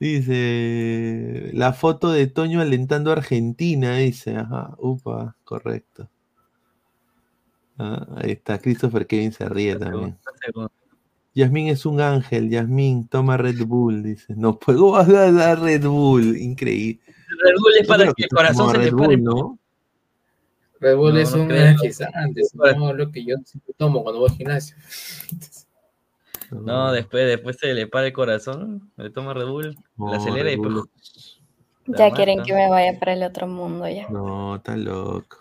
Dice, la foto de Toño alentando a Argentina, dice, ajá, upa, correcto. Ah, ahí está, Christopher Kevin se ríe también. Yasmín es un ángel, Yasmín, toma Red Bull, dice. No puedo <laughs> dar Red Bull, increíble. Red Bull es para que el corazón se Red te pare. Bull, ¿no? Red Bull No, es no un energizante, no lo que yo siempre tomo cuando voy al gimnasio. <laughs> No, después, después se le para el corazón, le toma Red Bull, No, la acelera y Red pues. Ya quieren que me vaya para el otro mundo ya. No, está loco.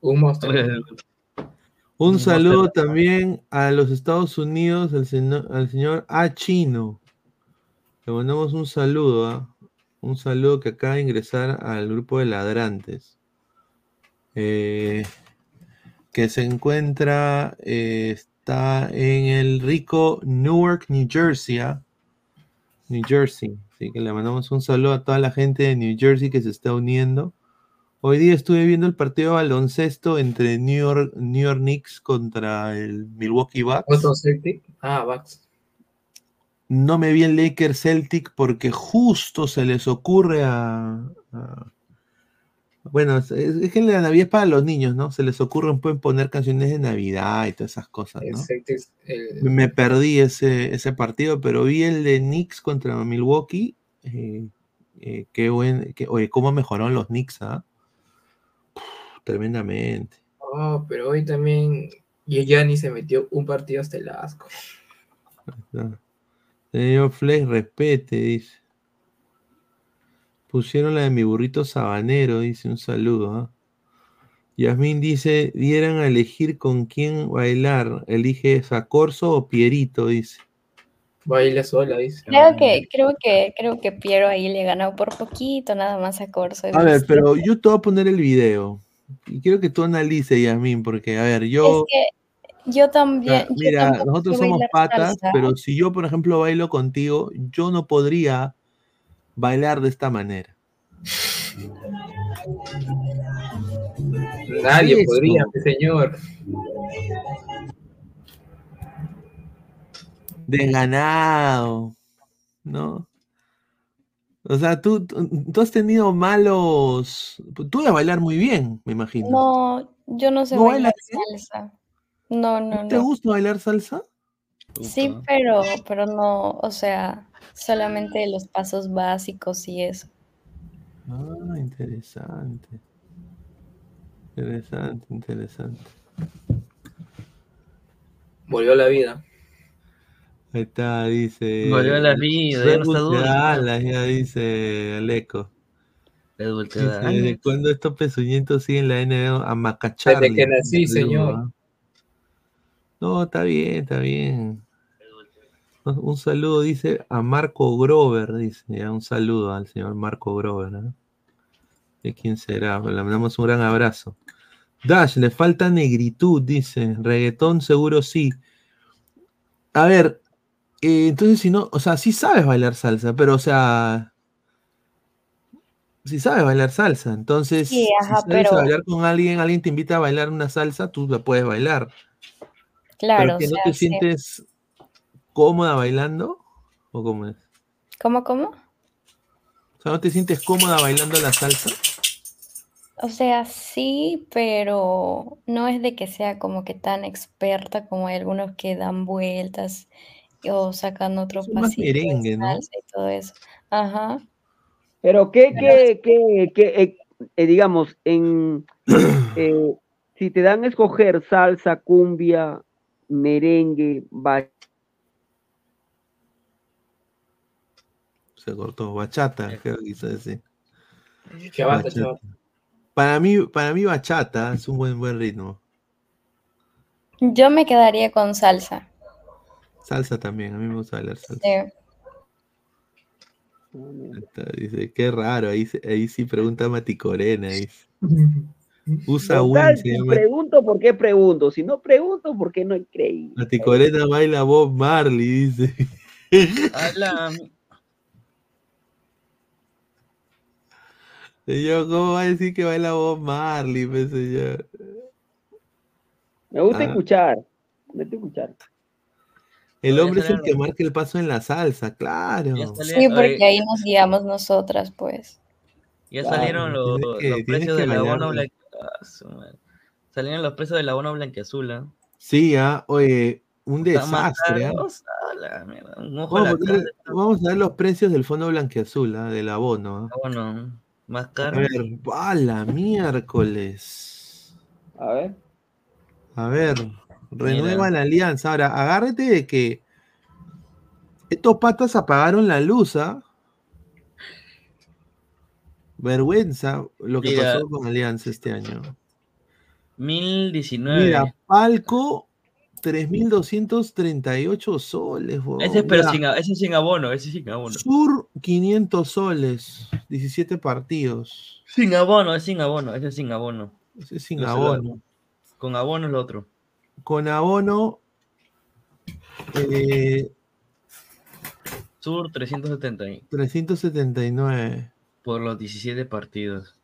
Un monstruo. <laughs> Un Un saludo monstruo. también a los Estados Unidos, al, seno- al señor A. Chino. Le mandamos un saludo, ¿ah? un saludo que acaba de ingresar al grupo de ladrantes. Eh, que se encuentra, eh, está en el rico Newark, New Jersey. ¿ah? New Jersey. Así que le mandamos un saludo a toda la gente de New Jersey que se está uniendo. Hoy día estuve viendo el partido de baloncesto entre New York, New York Knicks contra el Milwaukee Bucks. Otro Celtic. Ah, Bucks. No me vi el Lakers Celtic porque justo se les ocurre a. a- bueno, es, es que la Navidad es para los niños, ¿no? Se les ocurre pueden poner canciones de Navidad y todas esas cosas, ¿no? Celtic, el- Me perdí ese, ese partido, pero vi el de Knicks contra Milwaukee. eh, eh, qué buen. qué- oye, cómo mejoraron los Knicks, ¿ah? Tremendamente. Oh, pero hoy también Gianni se metió un partido hasta el asco. Señor Flex, respete, dice. Pusieron la de mi burrito sabanero, dice un saludo. ¿ah? Yasmín dice, dieran a elegir con quién bailar. Elige Sacorso o Pierito, dice. Baila sola, dice. Creo que, creo que, creo que Piero ahí le ganó por poquito, nada más a Corso. A ver, pero yo te voy a poner el video. Y quiero que tú analices, Yasmín, porque, a ver, yo... Es que yo también. yo mira, nosotros somos patas, salsa. pero si yo, por ejemplo, bailo contigo, yo no podría bailar de esta manera. Nadie Eso. podría, mi señor. desganado, ¿no? O sea, tú, tú tú has tenido malos. Tú debes bailar muy bien, me imagino. No, yo no sé ¿No bailar salsa. No, no, ¿No te gusta bailar salsa? Sí, pero, pero no, o sea, solamente los pasos básicos y eso. Ah, interesante. Interesante, interesante. Volvió a la vida. Ahí está, dice. Volvió a la vida, ya no está duro. ya dice Aleco. Dice, ¿Desde cuándo estos pezuñitos siguen la NBA a macachar? Desde que nací, señor. No, está bien, está bien. Un saludo, dice, a Marco Grover, dice, ya, un saludo al señor Marco Grover. ¿no? ¿De quién será? Le mandamos un gran abrazo. Dash, le falta negritud, dice. Reggaetón seguro sí. A ver, eh, entonces si no, o sea, sí sabes bailar salsa, pero o sea, si sabes bailar salsa. Entonces, Sí, si sabes pero- bailar con alguien, alguien te invita a bailar una salsa, tú la puedes bailar. Claro, Pero o que no te sí. sientes cómoda bailando, ¿o cómo es? ¿Cómo, cómo? O sea, ¿no te sientes cómoda bailando la salsa? O sea, sí, pero no es de que sea como que tan experta como hay algunos que dan vueltas o sacan otro Es más pasito de merengue, ¿no? salsa y todo eso. Ajá. Pero qué, qué, qué, qué, eh, eh, digamos, en <clears throat> eh, si te dan a escoger salsa, cumbia, merengue, ba- Se cortó, bachata, creo que quiso decir. Chavata, Bachata. chavata. Para mí, para mí bachata es un buen buen ritmo. Yo me quedaría con salsa. Salsa también, a mí me gusta bailar salsa. Sí. Está- Dice, qué raro, ahí, ahí sí pregunta Maticorena. Dice. <laughs> Usa se si llama. pregunto, ¿por qué pregunto? Si no pregunto, ¿por qué no creí? Maticorena baila Bob Marley, dice. Ala, Señor, ¿cómo va a decir que baila Bob Marley, pues, señor? Me gusta Ah. escuchar. Me gusta escuchar. El hombre es el que marca el paso en la salsa, claro. Sí, porque ahí nos guiamos nosotras, pues. Ya Claro, salieron los, que- los precios del abono bailarlo. blanque... ah. Salieron los precios del abono blanqueazul, ¿ah? Sí, ah, oye, un desastre. ah. Vamos, a ver los precios del fondo blanqueazul, ah, del abono. ah. Abono más A caro. ver, a la miércoles. A ver. A ver, renueva la alianza. Ahora, agárrate de que estos patas apagaron la luz, ¿ah? Vergüenza lo que Mira. pasó con Alianza este año. 1019. Mira, Palco, 3.238 soles. huevón. ese es pero Mira, sin, ese es sin abono, ese es sin abono. Sur, 500 soles, 17 partidos. Sin abono, es sin abono, ese es sin abono. Ese es sin Lo abono. Con abono es lo otro. Con abono, eh, Sur 370 379. por los 17 partidos.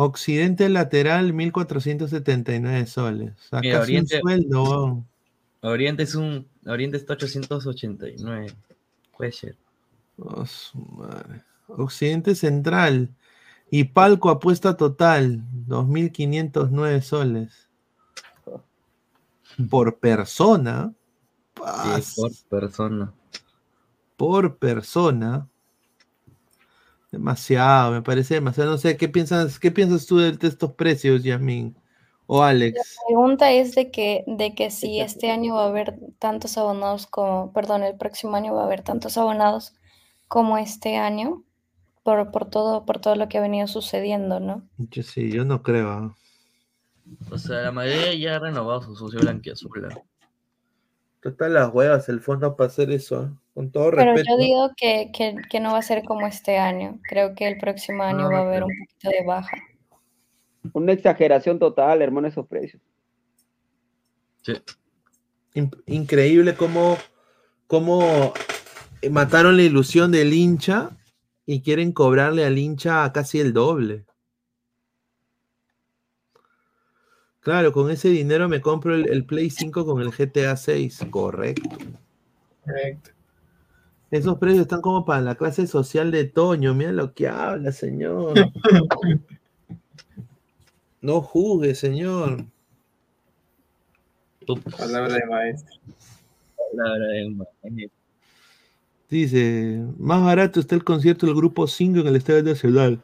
Occidente lateral, 1479 soles. Mira, Oriente- un sueldo. Oriente es un Oriente está 889. Puede ser. Oh, su madre. Occidente central. Y Palco apuesta total, 2.509 soles. <laughs> Por persona. Sí, por persona. por persona. Demasiado, me parece demasiado. No sé, ¿qué piensas, qué piensas tú de, estos precios, Yasmin? O Alex. La pregunta es de que, de que si este año va a haber tantos abonados como, perdón, el próximo año va a haber tantos abonados como este año, por, por todo, por todo lo que ha venido sucediendo, ¿no? Yo sí, yo no creo. ¿ah? O sea, la mayoría ya ha renovado su socio blanquiazul. ¿ah? Total las huevas el fondo para hacer eso, ¿ah? Con todo Pero respeto. yo digo que, que, que no va a ser como este año. Creo que el próximo año va a haber un poquito de baja. Una exageración total, hermano, esos precios. In- increíble cómo, cómo eh, mataron la ilusión del hincha y quieren cobrarle al hincha casi el doble. Claro, con ese dinero me compro el, el Play 5 con el GTA 6. Correcto. Correcto. Esos precios están como para la clase social de Toño. Mira lo que habla, señor. No juzgue, señor. Palabra de maestro. Palabra de maestro. Dice, más barato está el concierto del grupo 5 en el Estadio Nacional.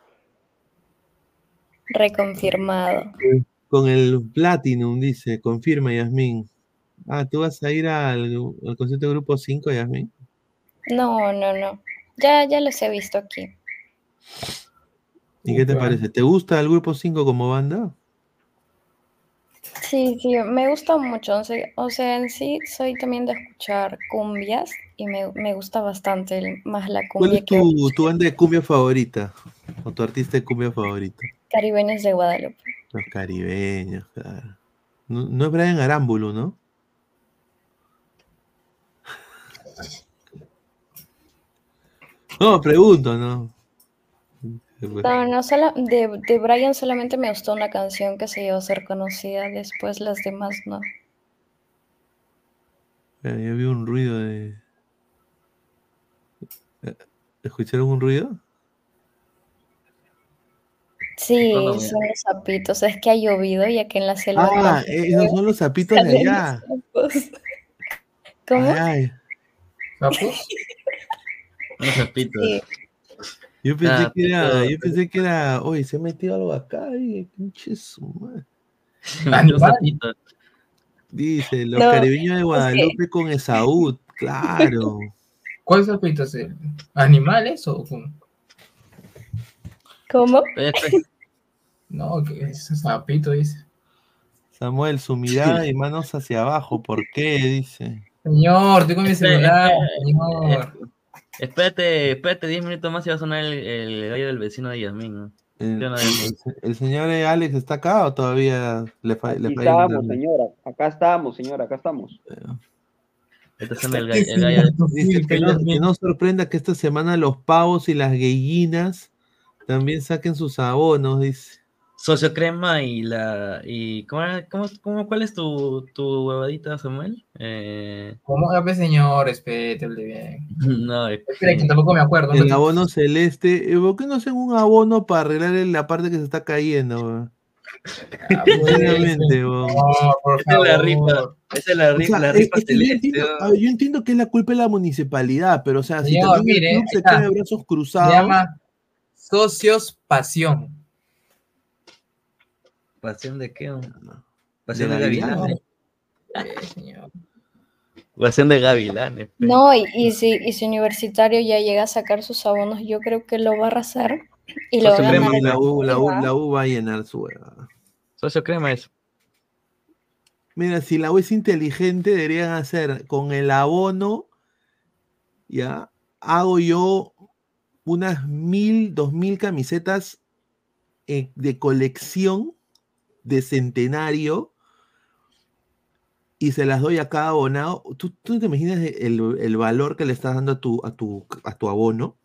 Reconfirmado. Con el Platinum, dice, confirma Yasmín. Ah, ¿tú vas a ir al, al concierto del grupo 5, Yasmín? No, no, no. Ya, ya los he visto aquí. ¿Y qué te parece? ¿Te gusta el grupo 5 como banda? Sí, sí, me gusta mucho. O sea, en sí soy también de escuchar cumbias y me, me gusta bastante el- más la ¿Cuál cumbia es que tu, tu banda de cumbia favorita? ¿O tu artista de cumbia favorito? caribeños de Guadalupe. Los caribeños, claro. No, no es Brian Arámbulo, ¿no? No, pregunto, ¿no? No, no, solo, de, de Brian solamente me gustó una canción que se dio a ser conocida, después las demás no. Espera, Yo vi un ruido de. Eh, ¿Escucharon un ruido? Sí, No, no, son los sapitos, es que ha llovido y aquí en la selva. Ah, eh, esos son los sapitos de allá. los sapos. ¿Cómo? Ay, Unos sapitos. Sí. yo pensé Ah, que era, pero- yo pensé que era, oye, se ha metido algo acá y pinche su. <laughs> Dice, los No, caribeños de es que- Guadalupe con Esaú, <laughs> claro. ¿Cuáles sapitos? eh? ¿Animales o cómo? ¿Cómo? <laughs> No, que es sapito, dice. Samuel, su mirada y manos hacia abajo, ¿por qué? Dice. Señor, estoy con mi Espera, celular, espera, señor. Espérate, espérate 10 minutos más y va a sonar el, el gallo del vecino de Yasmín. ¿no? El, Yo no- <laughs> el- el señor Alex está acá o todavía le, fa- le internet? señora. Acá estamos, señora, acá estamos. Este es el, gallo- el gallo Dice que no, que no sorprenda que esta semana los pavos y las gallinas también saquen sus abonos, dice. Socio crema y la. Y, ¿cómo, cómo, cómo- ¿Cuál es tu, tu huevadita, Samuel? Eh, ¿Cómo haga, señor? Respétele bien. <laughs> no, es Espera, que tampoco me acuerdo. El abono celeste. eh, ¿Por qué no hacen un abono para arreglar la parte que se está cayendo? weón? Sinceramente, weón. por Esa es la rifa. Esa es la O rifa, sea, la rifa es que yo, celeste. entiendo, ¿no? a ver, yo entiendo que es la culpa de la municipalidad, pero o sea, si Señor, también mire, el club se queda de brazos Se cruzados. llama Socios Pasión. ¿Pasión de qué? Pasión De de, gavilanes. Eh, señor. Pasión de gavilanes. pe. No, y, y si, y si Universitario ya llega a sacar sus abonos, yo creo que lo va a arrasar y lo va a Socio ganar. Crema, el la, U, la, U, la U va a llenar su hueva. Socio crema es. Mira, si la U es inteligente, deberían hacer con el abono, ya, hago yo unas mil, dos mil camisetas eh, de colección de centenario y se las doy a cada abonado. ¿Tú, tú te imaginas el, el valor que le estás dando a tu, a, tu, a tu abono?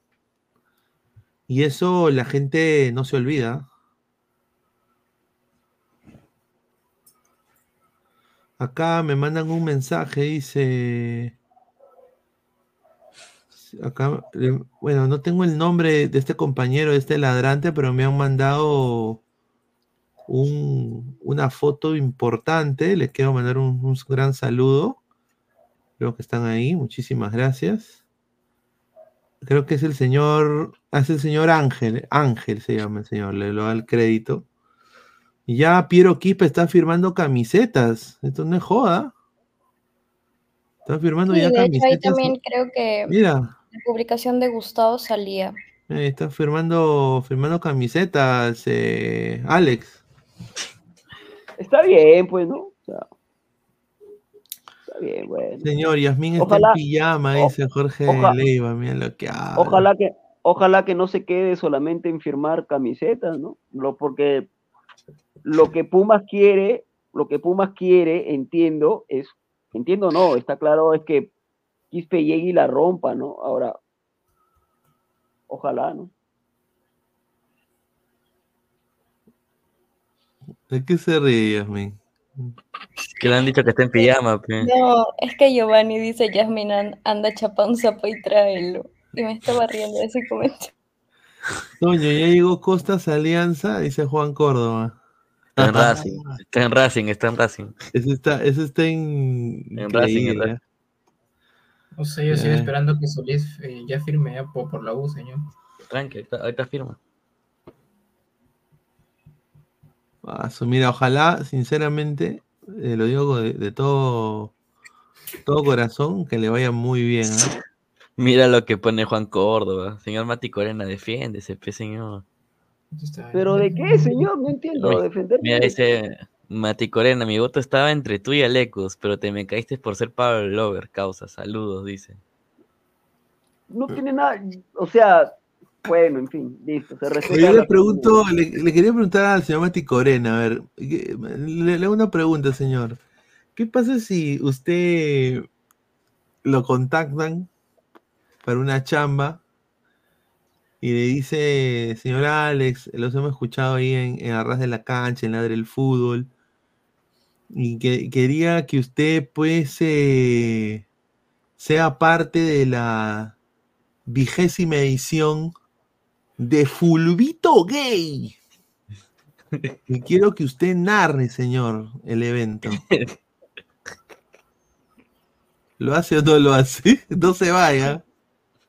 Y eso la gente no se olvida. Acá me mandan un mensaje, dice. Acá, eh, bueno, no tengo el nombre de este compañero, de este ladrante, pero me han mandado un- una foto importante. Les quiero mandar un, un gran saludo. Creo que están ahí. Muchísimas gracias. Creo que es el señor. ah, Es el señor Ángel. Ángel se llama el señor. Le lo da el crédito. Y ya Piero Quispe está firmando camisetas. Esto no es joda. Está firmando Sí, ya de hecho ahí camisetas. también creo que Mira, la publicación de Gustavo salía. eh, está firmando, firmando camisetas, eh, Alex. Está bien, pues, ¿no? O sea, está bien, bueno. Señor, Yasmín está Ojalá- en pijama, dice Jorge oja- Leiva. Mira lo que habla. Ojalá que, ojalá que no se quede solamente en firmar camisetas, ¿no? Lo, porque lo que Pumas quiere, lo que Pumas quiere, entiendo, es, entiendo no, está claro, es que Quispe llegue y la rompa, ¿no? Ahora, ojalá, ¿no? ¿De qué se ríe, Yasmín? Que le han dicho que está en pijama. pe. No, es que Giovanni dice, Yasmin an- anda chapa un sapo y tráelo. Y me estaba riendo de ese comentario. Toño, ya llegó Costas Alianza, dice Juan Córdoba. Está en Racing. Está en Racing, está en Racing. Ese está, ese está en. En Racing, en Racing. No sé, yo sigo esperando que Solís eh, ya firme ya por, por la U, señor. Tranqui, ahorita firma. Su- mira, ojalá, sinceramente, eh, lo digo de, de todo, todo corazón, que le vaya muy bien. ¿ah? Mira lo que pone Juan Córdoba. Señor Mati Corena, defiéndese, pe, señor. Pero ¿de qué, señor? No entiendo, Mira, defender. Mira, dice Mati Corena, mi voto estaba entre tú y Alecos, pero te me caíste por ser Pablo Lover, causa. Saludos, dice. No tiene nada, o sea, bueno, en fin, listo, se respeta. Yo le pregunto, le, le quería preguntar al señor Mati Corena, a ver, ¿qué- le, le hago una pregunta, señor. ¿Qué pasa si usted lo contactan para una chamba Y le dice, señor Alex, los hemos escuchado ahí en, en Arras de la Cancha, en Ladre del Fútbol. Y que quería que usted, pues, eh, sea parte de la vigésima edición de Fulvito Gay. Y quiero que usted narre, señor, el evento. ¿Lo hace o no lo hace? <laughs> No se vaya.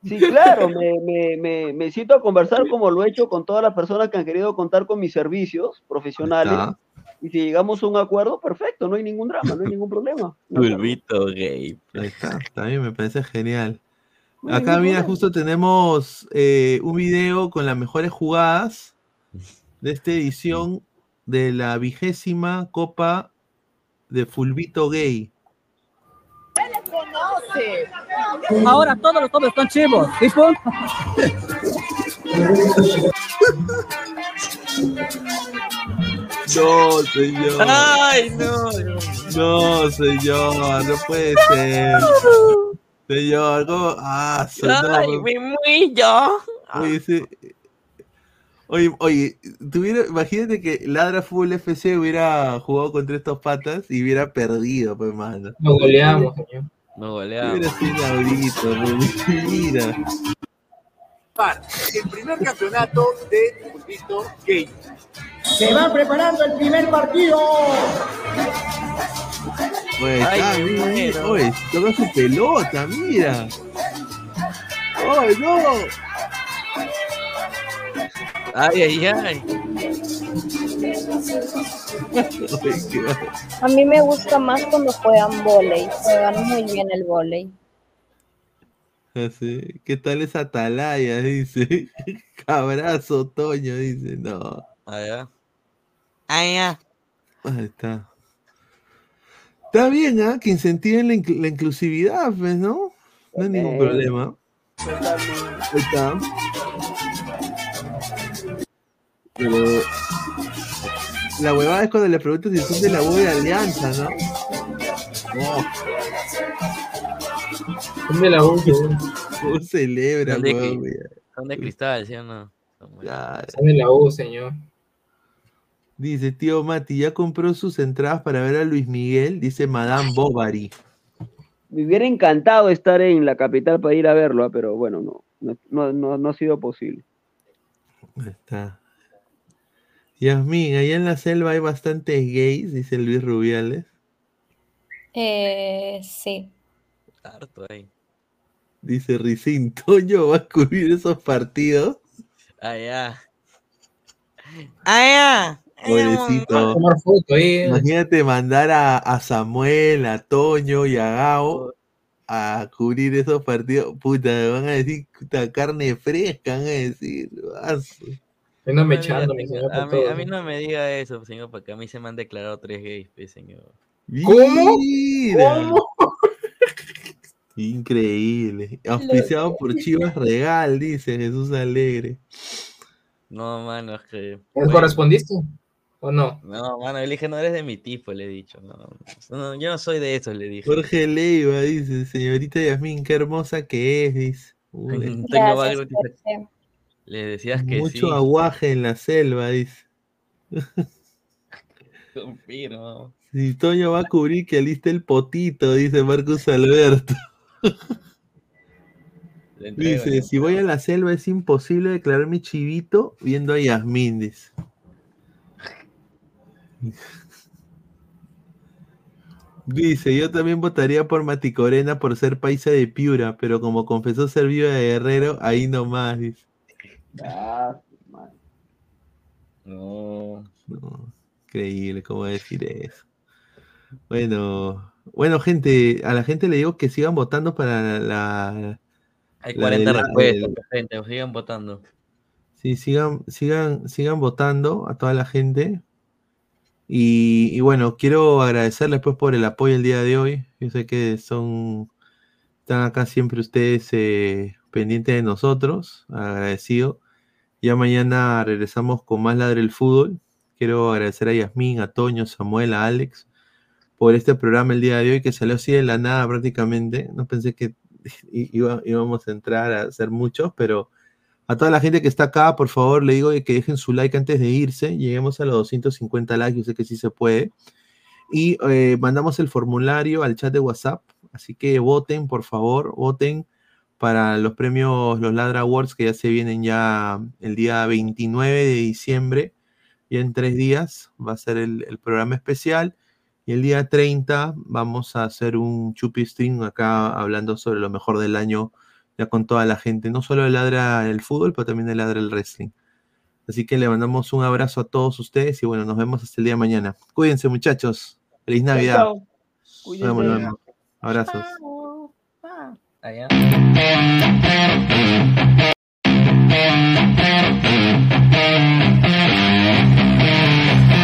Sí, claro, me, me, me, me siento a conversar como lo he hecho con todas las personas que han querido contar con mis servicios profesionales. Está. Y si llegamos a un acuerdo, perfecto, no hay ningún drama, no hay ningún problema. Fulvito gay. Ahí está, también me parece genial. Acá, mira, justo tenemos eh, un video con las mejores jugadas de esta edición de la vigésima Copa de Fulvito Gay. Ahora todos los hombres son chivos. ¿Listo? No, señor. Ay, no. No, señor, no puede ser. <laughs> Señor, ¿cómo? Ah, no, Ay, me muillo. Oye, ese- Oye, oye, tuviera, imagínate que Ladra Fútbol FC hubiera jugado contra estos patas y hubiera perdido, pues, mano. Nos goleamos, señor. No goleamos. Hubiera sido inaudito, pues, mira. El primer campeonato de Fulvito Gay. Se va preparando el primer partido. Ay, está, mira, mira, oye, toca su pelota, mira. ¡Ay, no! Ay, ay, ay. <laughs> A mí me gusta más cuando juegan volei. Juegan muy bien el volei. Así, ¿Qué tal esa atalaya? <laughs> Dice. Cabrazo, Toño, dice. No. Allá. Allá. Ahí está. Está bien, ¿ah? Que incentiven la, inclu- la inclusividad, pues, ¿no? No hay ningún problema. Ahí está. Pero. La huevada es cuando le preguntas si son de la U de Alianza, ¿no? Oh, Son de la U, señor. ¿Cómo celebra, Son de, huevón? cri- son de cristal, ¿sí o no? Son de la U, señor. Dice, tío Mati, ya compró sus entradas para ver a Luis Miguel, dice Madame Bovary. Me hubiera encantado estar en la capital para ir a verlo, ah, pero bueno, no, no, no, no, no ha sido posible. Ahí está. Yasmín, allá en la selva hay bastantes gays, dice Luis Rubiales. Eh, sí. Harto ahí. Dice Ricín, Toño va a cubrir esos partidos. Allá. Allá. Pobrecito. Tomar foto ahí. Imagínate mandar a, a Samuel, a Toño y a Gao a cubrir esos partidos. Puta, van a decir puta, carne fresca, van a decir. vaso. No me echando, señor, a, mí, a mí no me diga eso, señor, porque a mí se me han declarado tres gays, pues, señor. ¿Cómo? Increíble. Auspiciado por Chivas Regal, dice Jesús Alegre. No, mano, es que. ¿Les bueno, correspondiste? ¿O no? No, mano, yo le dije, no eres de mi tipo, le he dicho. No, no, yo no soy de eso, le dije. Jorge Leiva dice, señorita Yasmín, qué hermosa que es, dice. Uy, Tengo Gracias, algo que- Jorge. Le decías que mucho sí. aguaje en la selva, dice. Confirmo. Si Toño va a cubrir que aliste el potito, dice Marcus Alberto. Entrego, Dice, si voy a la selva es imposible declarar mi chivito viendo a Yasmín, dice. Dice, yo también votaría por Mati Corena por ser paisa de Piura, pero como confesó ser viva de Guerrero, ahí nomás, dice. No. No, increíble, ¿cómo decir eso? Bueno, bueno, gente, a la gente le digo que sigan votando para la... Hay la de 40 la- respuestas, del- gente, sigan votando. Sí, sigan, sigan, sigan votando a toda la gente. Y, bueno, quiero agradecerles pues por el apoyo el día de hoy. Yo sé que son, están acá siempre ustedes eh, pendientes de nosotros, agradecido. Ya mañana regresamos con más Ladre el Fútbol. Quiero agradecer a Yasmín, a Toño, Samuel, a Alex por este programa el día de hoy que salió así de la nada prácticamente. No pensé que <laughs> iba- íbamos a entrar a hacer muchos, pero A toda la gente que está acá, por favor, le digo que dejen su like antes de irse. Lleguemos a los 250 likes, yo sé que sí se puede. Y eh, mandamos el formulario al chat de WhatsApp. Así que voten, por favor, voten para los premios, los Ladra Awards, que ya se vienen ya el día 29 de diciembre. Y en tres días va a ser el, el programa especial. Y el día 30 vamos a hacer un chupi stream acá hablando sobre lo mejor del año ya con toda la gente, no solo ladra el fútbol, pero también ladra el wrestling. Así que le mandamos un abrazo a todos ustedes y bueno, nos vemos hasta el día de mañana. Cuídense muchachos. Feliz Navidad. Nos vemos, nos vemos. Abrazos. Allá.